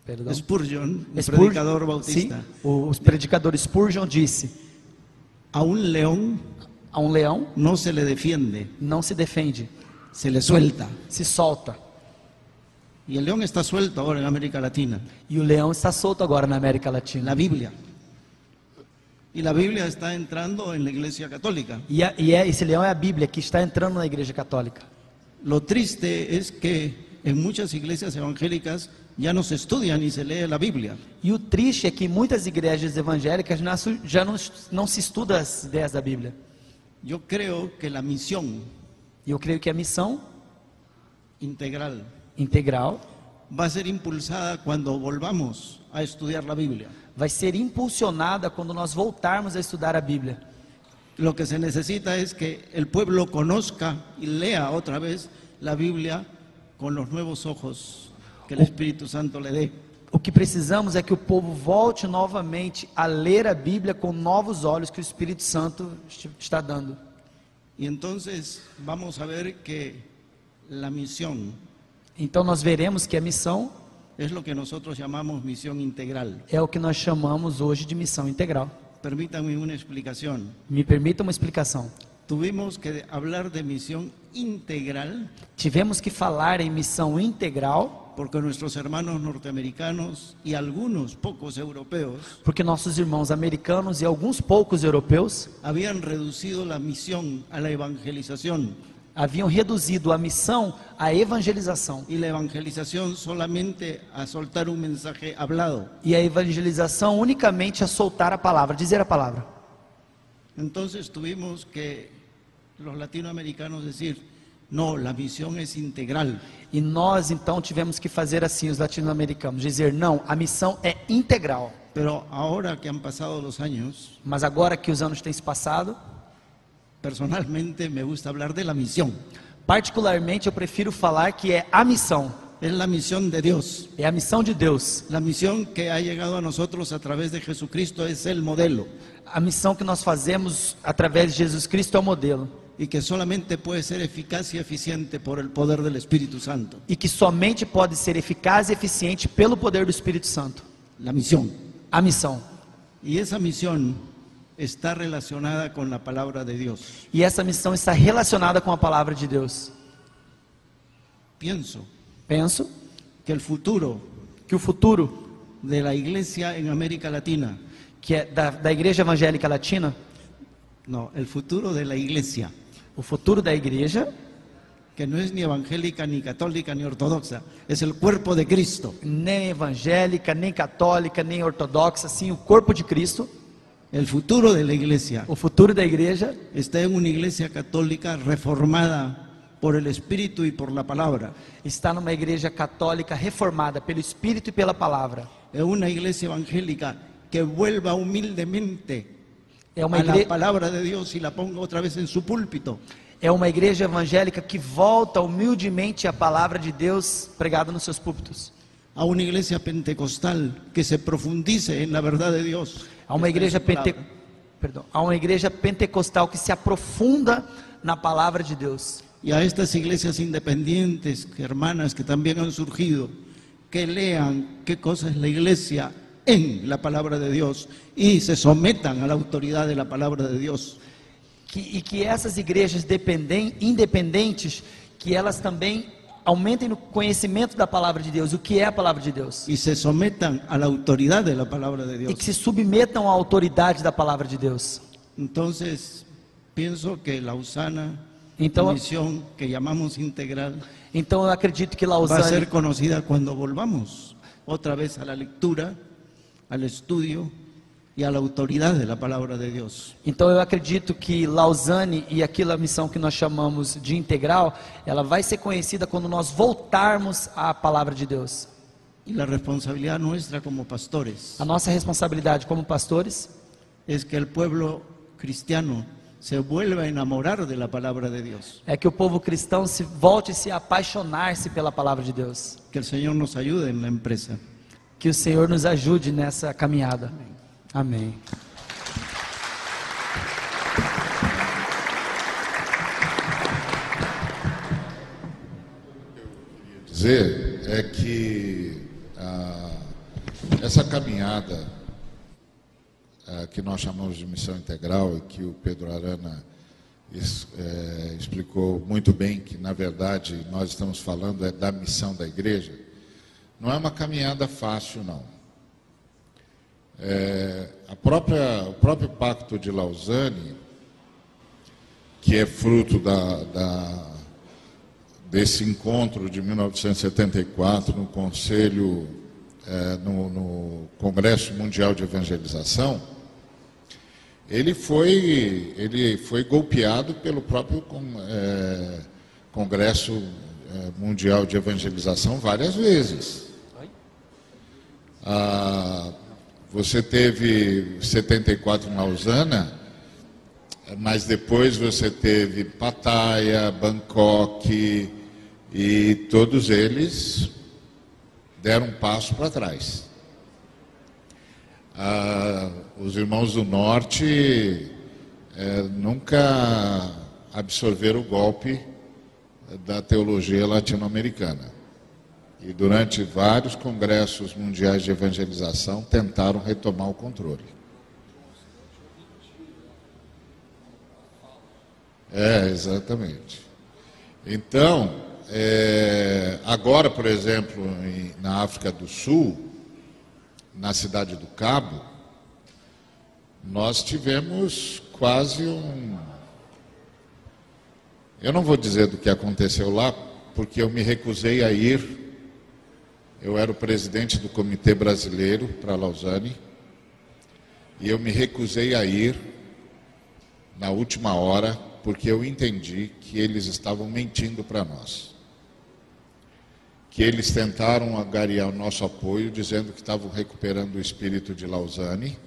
Speaker 6: Perdão.
Speaker 5: Spurgeon, un
Speaker 6: Spurgeon-
Speaker 5: predicador
Speaker 6: Sim,
Speaker 5: bautista,
Speaker 6: o predicador Spurgeon disse:
Speaker 5: a un león
Speaker 6: A um leão
Speaker 5: no se le defiende,
Speaker 6: não se defende,
Speaker 5: se le suelta.
Speaker 6: se solta.
Speaker 5: Y el león está suelto ahora en América Latina,
Speaker 6: E o leão está solto agora na América Latina.
Speaker 5: la Biblia. Y la Biblia está entrando en la iglesia católica.
Speaker 6: E, a- e é- esse leão é a Bíblia que está entrando na igreja católica.
Speaker 5: Lo triste es que en muchas iglesias evangélicas ya no se estudia ni se lee la Biblia.
Speaker 6: E o triste é que muitas igrejas evangélicas já, já não, não se estuda as ideias da Bíblia.
Speaker 5: Yo creo que la misión
Speaker 6: E eu creio que a missão
Speaker 5: integral
Speaker 6: integral
Speaker 5: va a ser impulsada cuando volvamos a estudiar la Biblia.
Speaker 6: vai ser impulsionada quando nós voltarmos a estudar a Bíblia.
Speaker 5: Lo que se necesita es que el pueblo conozca y lea otra vez la Biblia con los nuevos ojos que el Espíritu Santo le dé.
Speaker 6: O que precisamos é que o povo volte novamente a ler a Bíblia com novos olhos que o Espírito Santo est- está dando.
Speaker 5: Y entonces vamos a ver que la misión
Speaker 6: Então nós veremos que a missão
Speaker 5: es lo que nosotros llamamos misión integral.
Speaker 6: é o que nós chamamos hoje de missão integral.
Speaker 5: Permítanme una explicación.
Speaker 6: Me permita uma explicação.
Speaker 5: Tuvimos que hablar de misión integral
Speaker 6: Tivemos que falar em missão integral
Speaker 5: porque nuestros hermanos norteamericanos y algunos pocos europeos
Speaker 6: porque nossos irmãos americanos e alguns poucos europeus
Speaker 5: la misión a la evangelización
Speaker 6: haviam reduzido a missão à evangelização
Speaker 5: y la evangelización solamente a soltar un mensaje hablado.
Speaker 6: e a evangelização unicamente a soltar a palavra, dizer a palavra.
Speaker 5: Entonces tuvimos que los latinoamericanos decir, no, la misión es integral.
Speaker 6: E nós então tivemos que fazer assim os latino-americanos, dizer não, a missão é integral.
Speaker 5: Pero ahora que han pasado los años,
Speaker 6: Mas agora que os anos têm se passado,
Speaker 5: personalmente me gusta hablar de la misión.
Speaker 6: particularmente eu prefiro falar que é a missão,
Speaker 5: Es la misión de Dios.
Speaker 6: é a missão de Deus.
Speaker 5: La misión que ha llegado a nosotros a través de Jesucristo es el modelo
Speaker 6: A missão que nós fazemos através de Jesus Cristo é o modelo.
Speaker 5: Y que solamente puede ser eficaz y eficiente por el poder del Espíritu Santo.
Speaker 6: E que somente pode ser eficaz e eficiente pelo poder do Espírito Santo.
Speaker 5: La misión.
Speaker 6: A missão.
Speaker 5: Y esa misión está relacionada con la palabra de Dios.
Speaker 6: E essa missão está relacionada com a palavra de Deus.
Speaker 5: Pienso
Speaker 6: Penso
Speaker 5: que el futuro
Speaker 6: que o futuro
Speaker 5: de la iglesia en América Latina,
Speaker 6: que é da, da igreja evangélica latina,
Speaker 5: no, el futuro de la iglesia,
Speaker 6: o futuro da igreja,
Speaker 5: que no es ni evangélica, ni católica, ni ortodoxa, es el cuerpo de Cristo.
Speaker 6: nem evangélica, nem católica, nem ortodoxa, sim, o corpo de Cristo,
Speaker 5: El futuro de la iglesia
Speaker 6: o futuro da igreja
Speaker 5: está en una iglesia católica reformada por el Espíritu y por la palabra.
Speaker 6: está numa igreja católica reformada pelo Espírito e pela palavra.
Speaker 5: Es una iglesia evangélica que vuelva humildemente
Speaker 6: É uma,
Speaker 5: a la
Speaker 6: igre...
Speaker 5: palabra de Dios y la ponga otra vez en su púlpito.
Speaker 6: é uma igreja evangélica que volta humildemente à palavra de Deus pregada nos seus púlpitos.
Speaker 5: A una iglesia pentecostal que se profundice en la verdad de Dios.
Speaker 6: Há uma
Speaker 5: que
Speaker 6: igreja pente... Perdão, há uma igreja pentecostal que se aprofunda na palavra de Deus.
Speaker 5: Y a estas iglesias independientes, hermanas que también han surgido, que lean qué cosa es la iglesia en la palabra de Dios y se sometan a la autoridad de la palabra de Dios.
Speaker 6: Que, e que essas igrejas dependem, independentes, que elas também aumentem no conhecimento da palavra de Deus, o que é a palavra de Deus.
Speaker 5: y se sometan a la autoridad de la palabra de
Speaker 6: E
Speaker 5: Dios.
Speaker 6: que se submetam à autoridade da palavra de Deus.
Speaker 5: Entonces, pienso que la USANA,
Speaker 6: Então-
Speaker 5: misión que llamamos integral,
Speaker 6: Então eu acredito que
Speaker 5: va a
Speaker 6: Lausanne
Speaker 5: ser conocida cuando volvamos otra vez a la lectura, al estudio y a la autoridad de la palabra de Dios.
Speaker 6: Então eu acredito que Lausanne e aquela missão que nós chamamos de integral, ela vai ser conhecida quando nós voltarmos à palavra de Deus.
Speaker 5: Y la responsabilidad nuestra como pastores
Speaker 6: A nossa responsabilidade como pastores
Speaker 5: es que el pueblo cristiano se vuelva a enamorar de la palabra de Dios.
Speaker 6: é que o povo cristão se volte a se apaixonar-se pela palavra de Deus.
Speaker 5: Que el Señor nos ayude en la empresa.
Speaker 6: Que o Senhor nos ajude nessa caminhada. Amém.
Speaker 3: dizer é que ah, essa caminhada ah, que nós chamamos de missão integral e que o Pedro Arana es- eh, explicou muito bem que na verdade nós estamos falando é da missão da igreja, não é uma caminhada fácil não. É, a própria, o próprio Pacto de Lausanne, que é fruto da, da desse encontro de 1974 no Conselho, eh, no, no Congresso Mundial de Evangelização, ele foi, ele foi golpeado pelo próprio eh, Congresso eh, Mundial de Evangelização várias vezes. Ah, você teve 74 em Lausana, mas depois você teve Pattaya, Bangkok e todos eles deram um passo para trás. Ah, os irmãos do norte eh, nunca absorveram o golpe da teologia latino-americana. E durante vários congressos mundiais de evangelização tentaram retomar o controle. É, exatamente. Então, é, agora, por exemplo, em- na África do Sul, na cidade do Cabo, nós tivemos quase um. Eu não vou dizer do que aconteceu lá, porque eu me recusei a ir. Eu era o presidente do Comitê Brasileiro para Lausanne, e eu me recusei a ir na última hora, porque eu entendi que eles estavam mentindo para nós. Que eles tentaram agariar o nosso apoio, dizendo que estavam recuperando o espírito de Lausanne.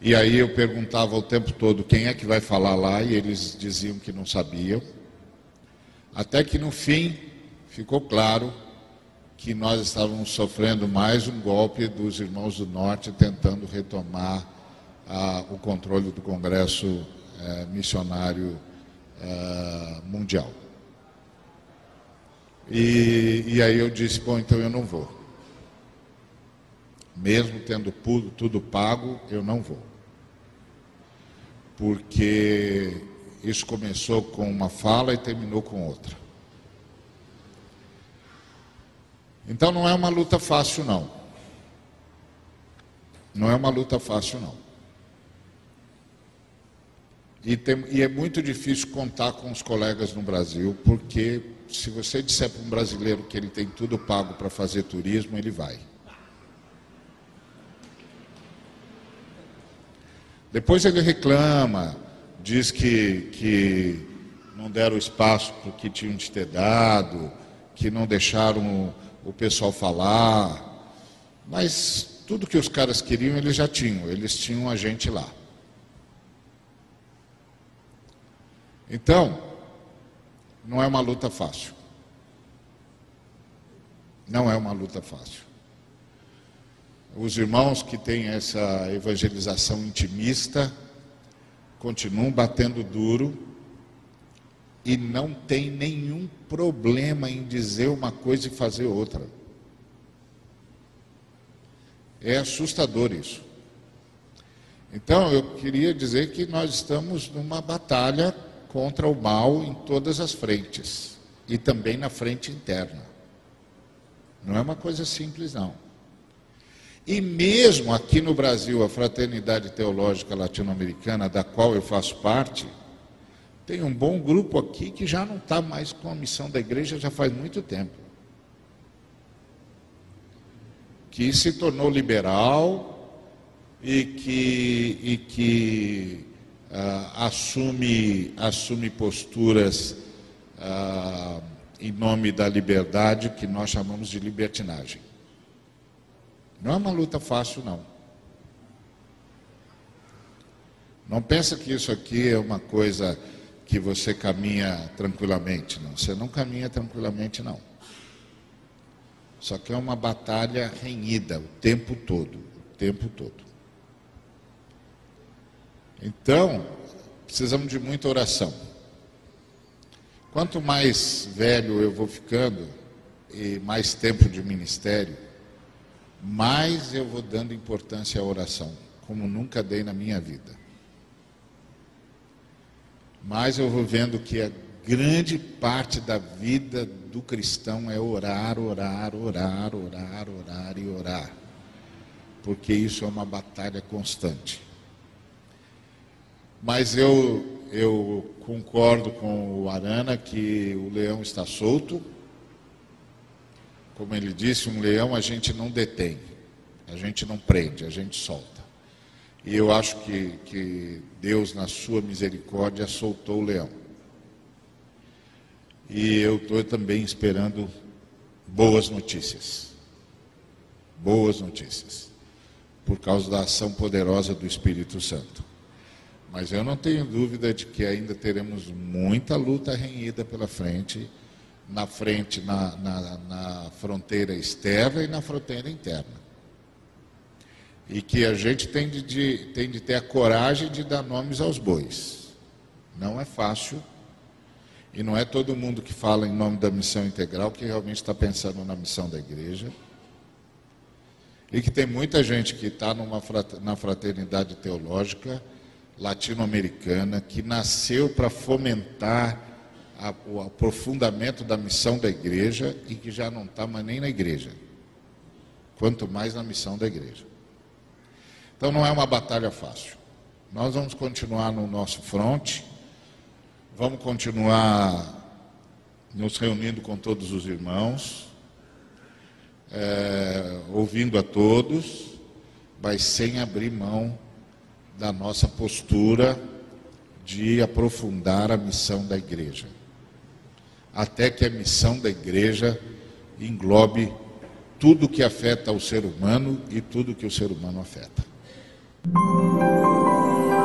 Speaker 3: E aí eu perguntava o tempo todo quem é que vai falar lá, e eles diziam que não sabiam. Até que no fim ficou claro que nós estávamos sofrendo mais um golpe dos irmãos do Norte tentando retomar ah, o controle do Congresso eh, Missionário eh, Mundial. E, e aí eu disse: bom, então eu não vou. Mesmo tendo pu- tudo pago, eu não vou. Porque isso começou com uma fala e terminou com outra. Então não é uma luta fácil, não. Não é uma luta fácil, não. E, tem- e é muito difícil contar com os colegas no Brasil, porque se você disser para um brasileiro que ele tem tudo pago para fazer turismo, ele vai. Depois ele reclama, diz que, que não deram espaço para o que tinham de ter dado, que não deixaram o, pessoal falar. Mas tudo que os caras queriam, eles já tinham, eles tinham a gente lá. Então, não é uma luta fácil. Não é uma luta fácil. Os irmãos que têm essa evangelização intimista continuam batendo duro e não tem nenhum problema em dizer uma coisa e fazer outra. É assustador isso. Então, eu queria dizer que nós estamos numa batalha contra o mal em todas as frentes e também na frente interna. Não é uma coisa simples, não. E mesmo aqui no Brasil, a Fraternidade Teológica Latino-Americana, da qual eu faço parte, tem um bom grupo aqui que já não está mais com a missão da igreja já faz muito tempo. Que se tornou liberal e que, e que uh, assume, assume posturas uh, em nome da liberdade que nós chamamos de libertinagem. Não é uma luta fácil, não. Não pensa que isso aqui é uma coisa que você caminha tranquilamente, não. Você não caminha tranquilamente, não. Só que é uma batalha renhida o tempo todo, o tempo todo. Então, precisamos de muita oração. Quanto mais velho eu vou ficando e mais tempo de ministério, mais eu vou dando importância à oração, como nunca dei na minha vida. Mais eu vou vendo que a grande parte da vida do cristão é orar, orar, orar, orar, orar e orar. Porque isso é uma batalha constante. Mas eu, eu concordo com o Arana que o leão está solto, como ele disse, um leão a gente não detém, a gente não prende, a gente solta. E eu acho que, que Deus, na sua misericórdia, soltou o leão. E eu estou também esperando boas notícias. Boas notícias. Por causa da ação poderosa do Espírito Santo. Mas eu não tenho dúvida de que ainda teremos muita luta renhida pela frente na frente, na, na, na fronteira externa e na fronteira interna. E que a gente tem de, tem de ter a coragem de dar nomes aos bois. Não é fácil. E não é todo mundo que fala em nome da missão integral que realmente está pensando na missão da igreja. E que tem muita gente que está na fraternidade teológica latino-americana, que nasceu para fomentar a, o aprofundamento da missão da igreja e que já não está mais nem na igreja, quanto mais na missão da igreja. Então não é uma batalha fácil. Nós vamos continuar no nosso fronte, vamos continuar nos reunindo com todos os irmãos, é, ouvindo a todos, mas sem abrir mão da nossa postura de aprofundar a missão da igreja até que a missão da igreja englobe tudo que afeta o ser humano e tudo que o ser humano afeta. Thank you.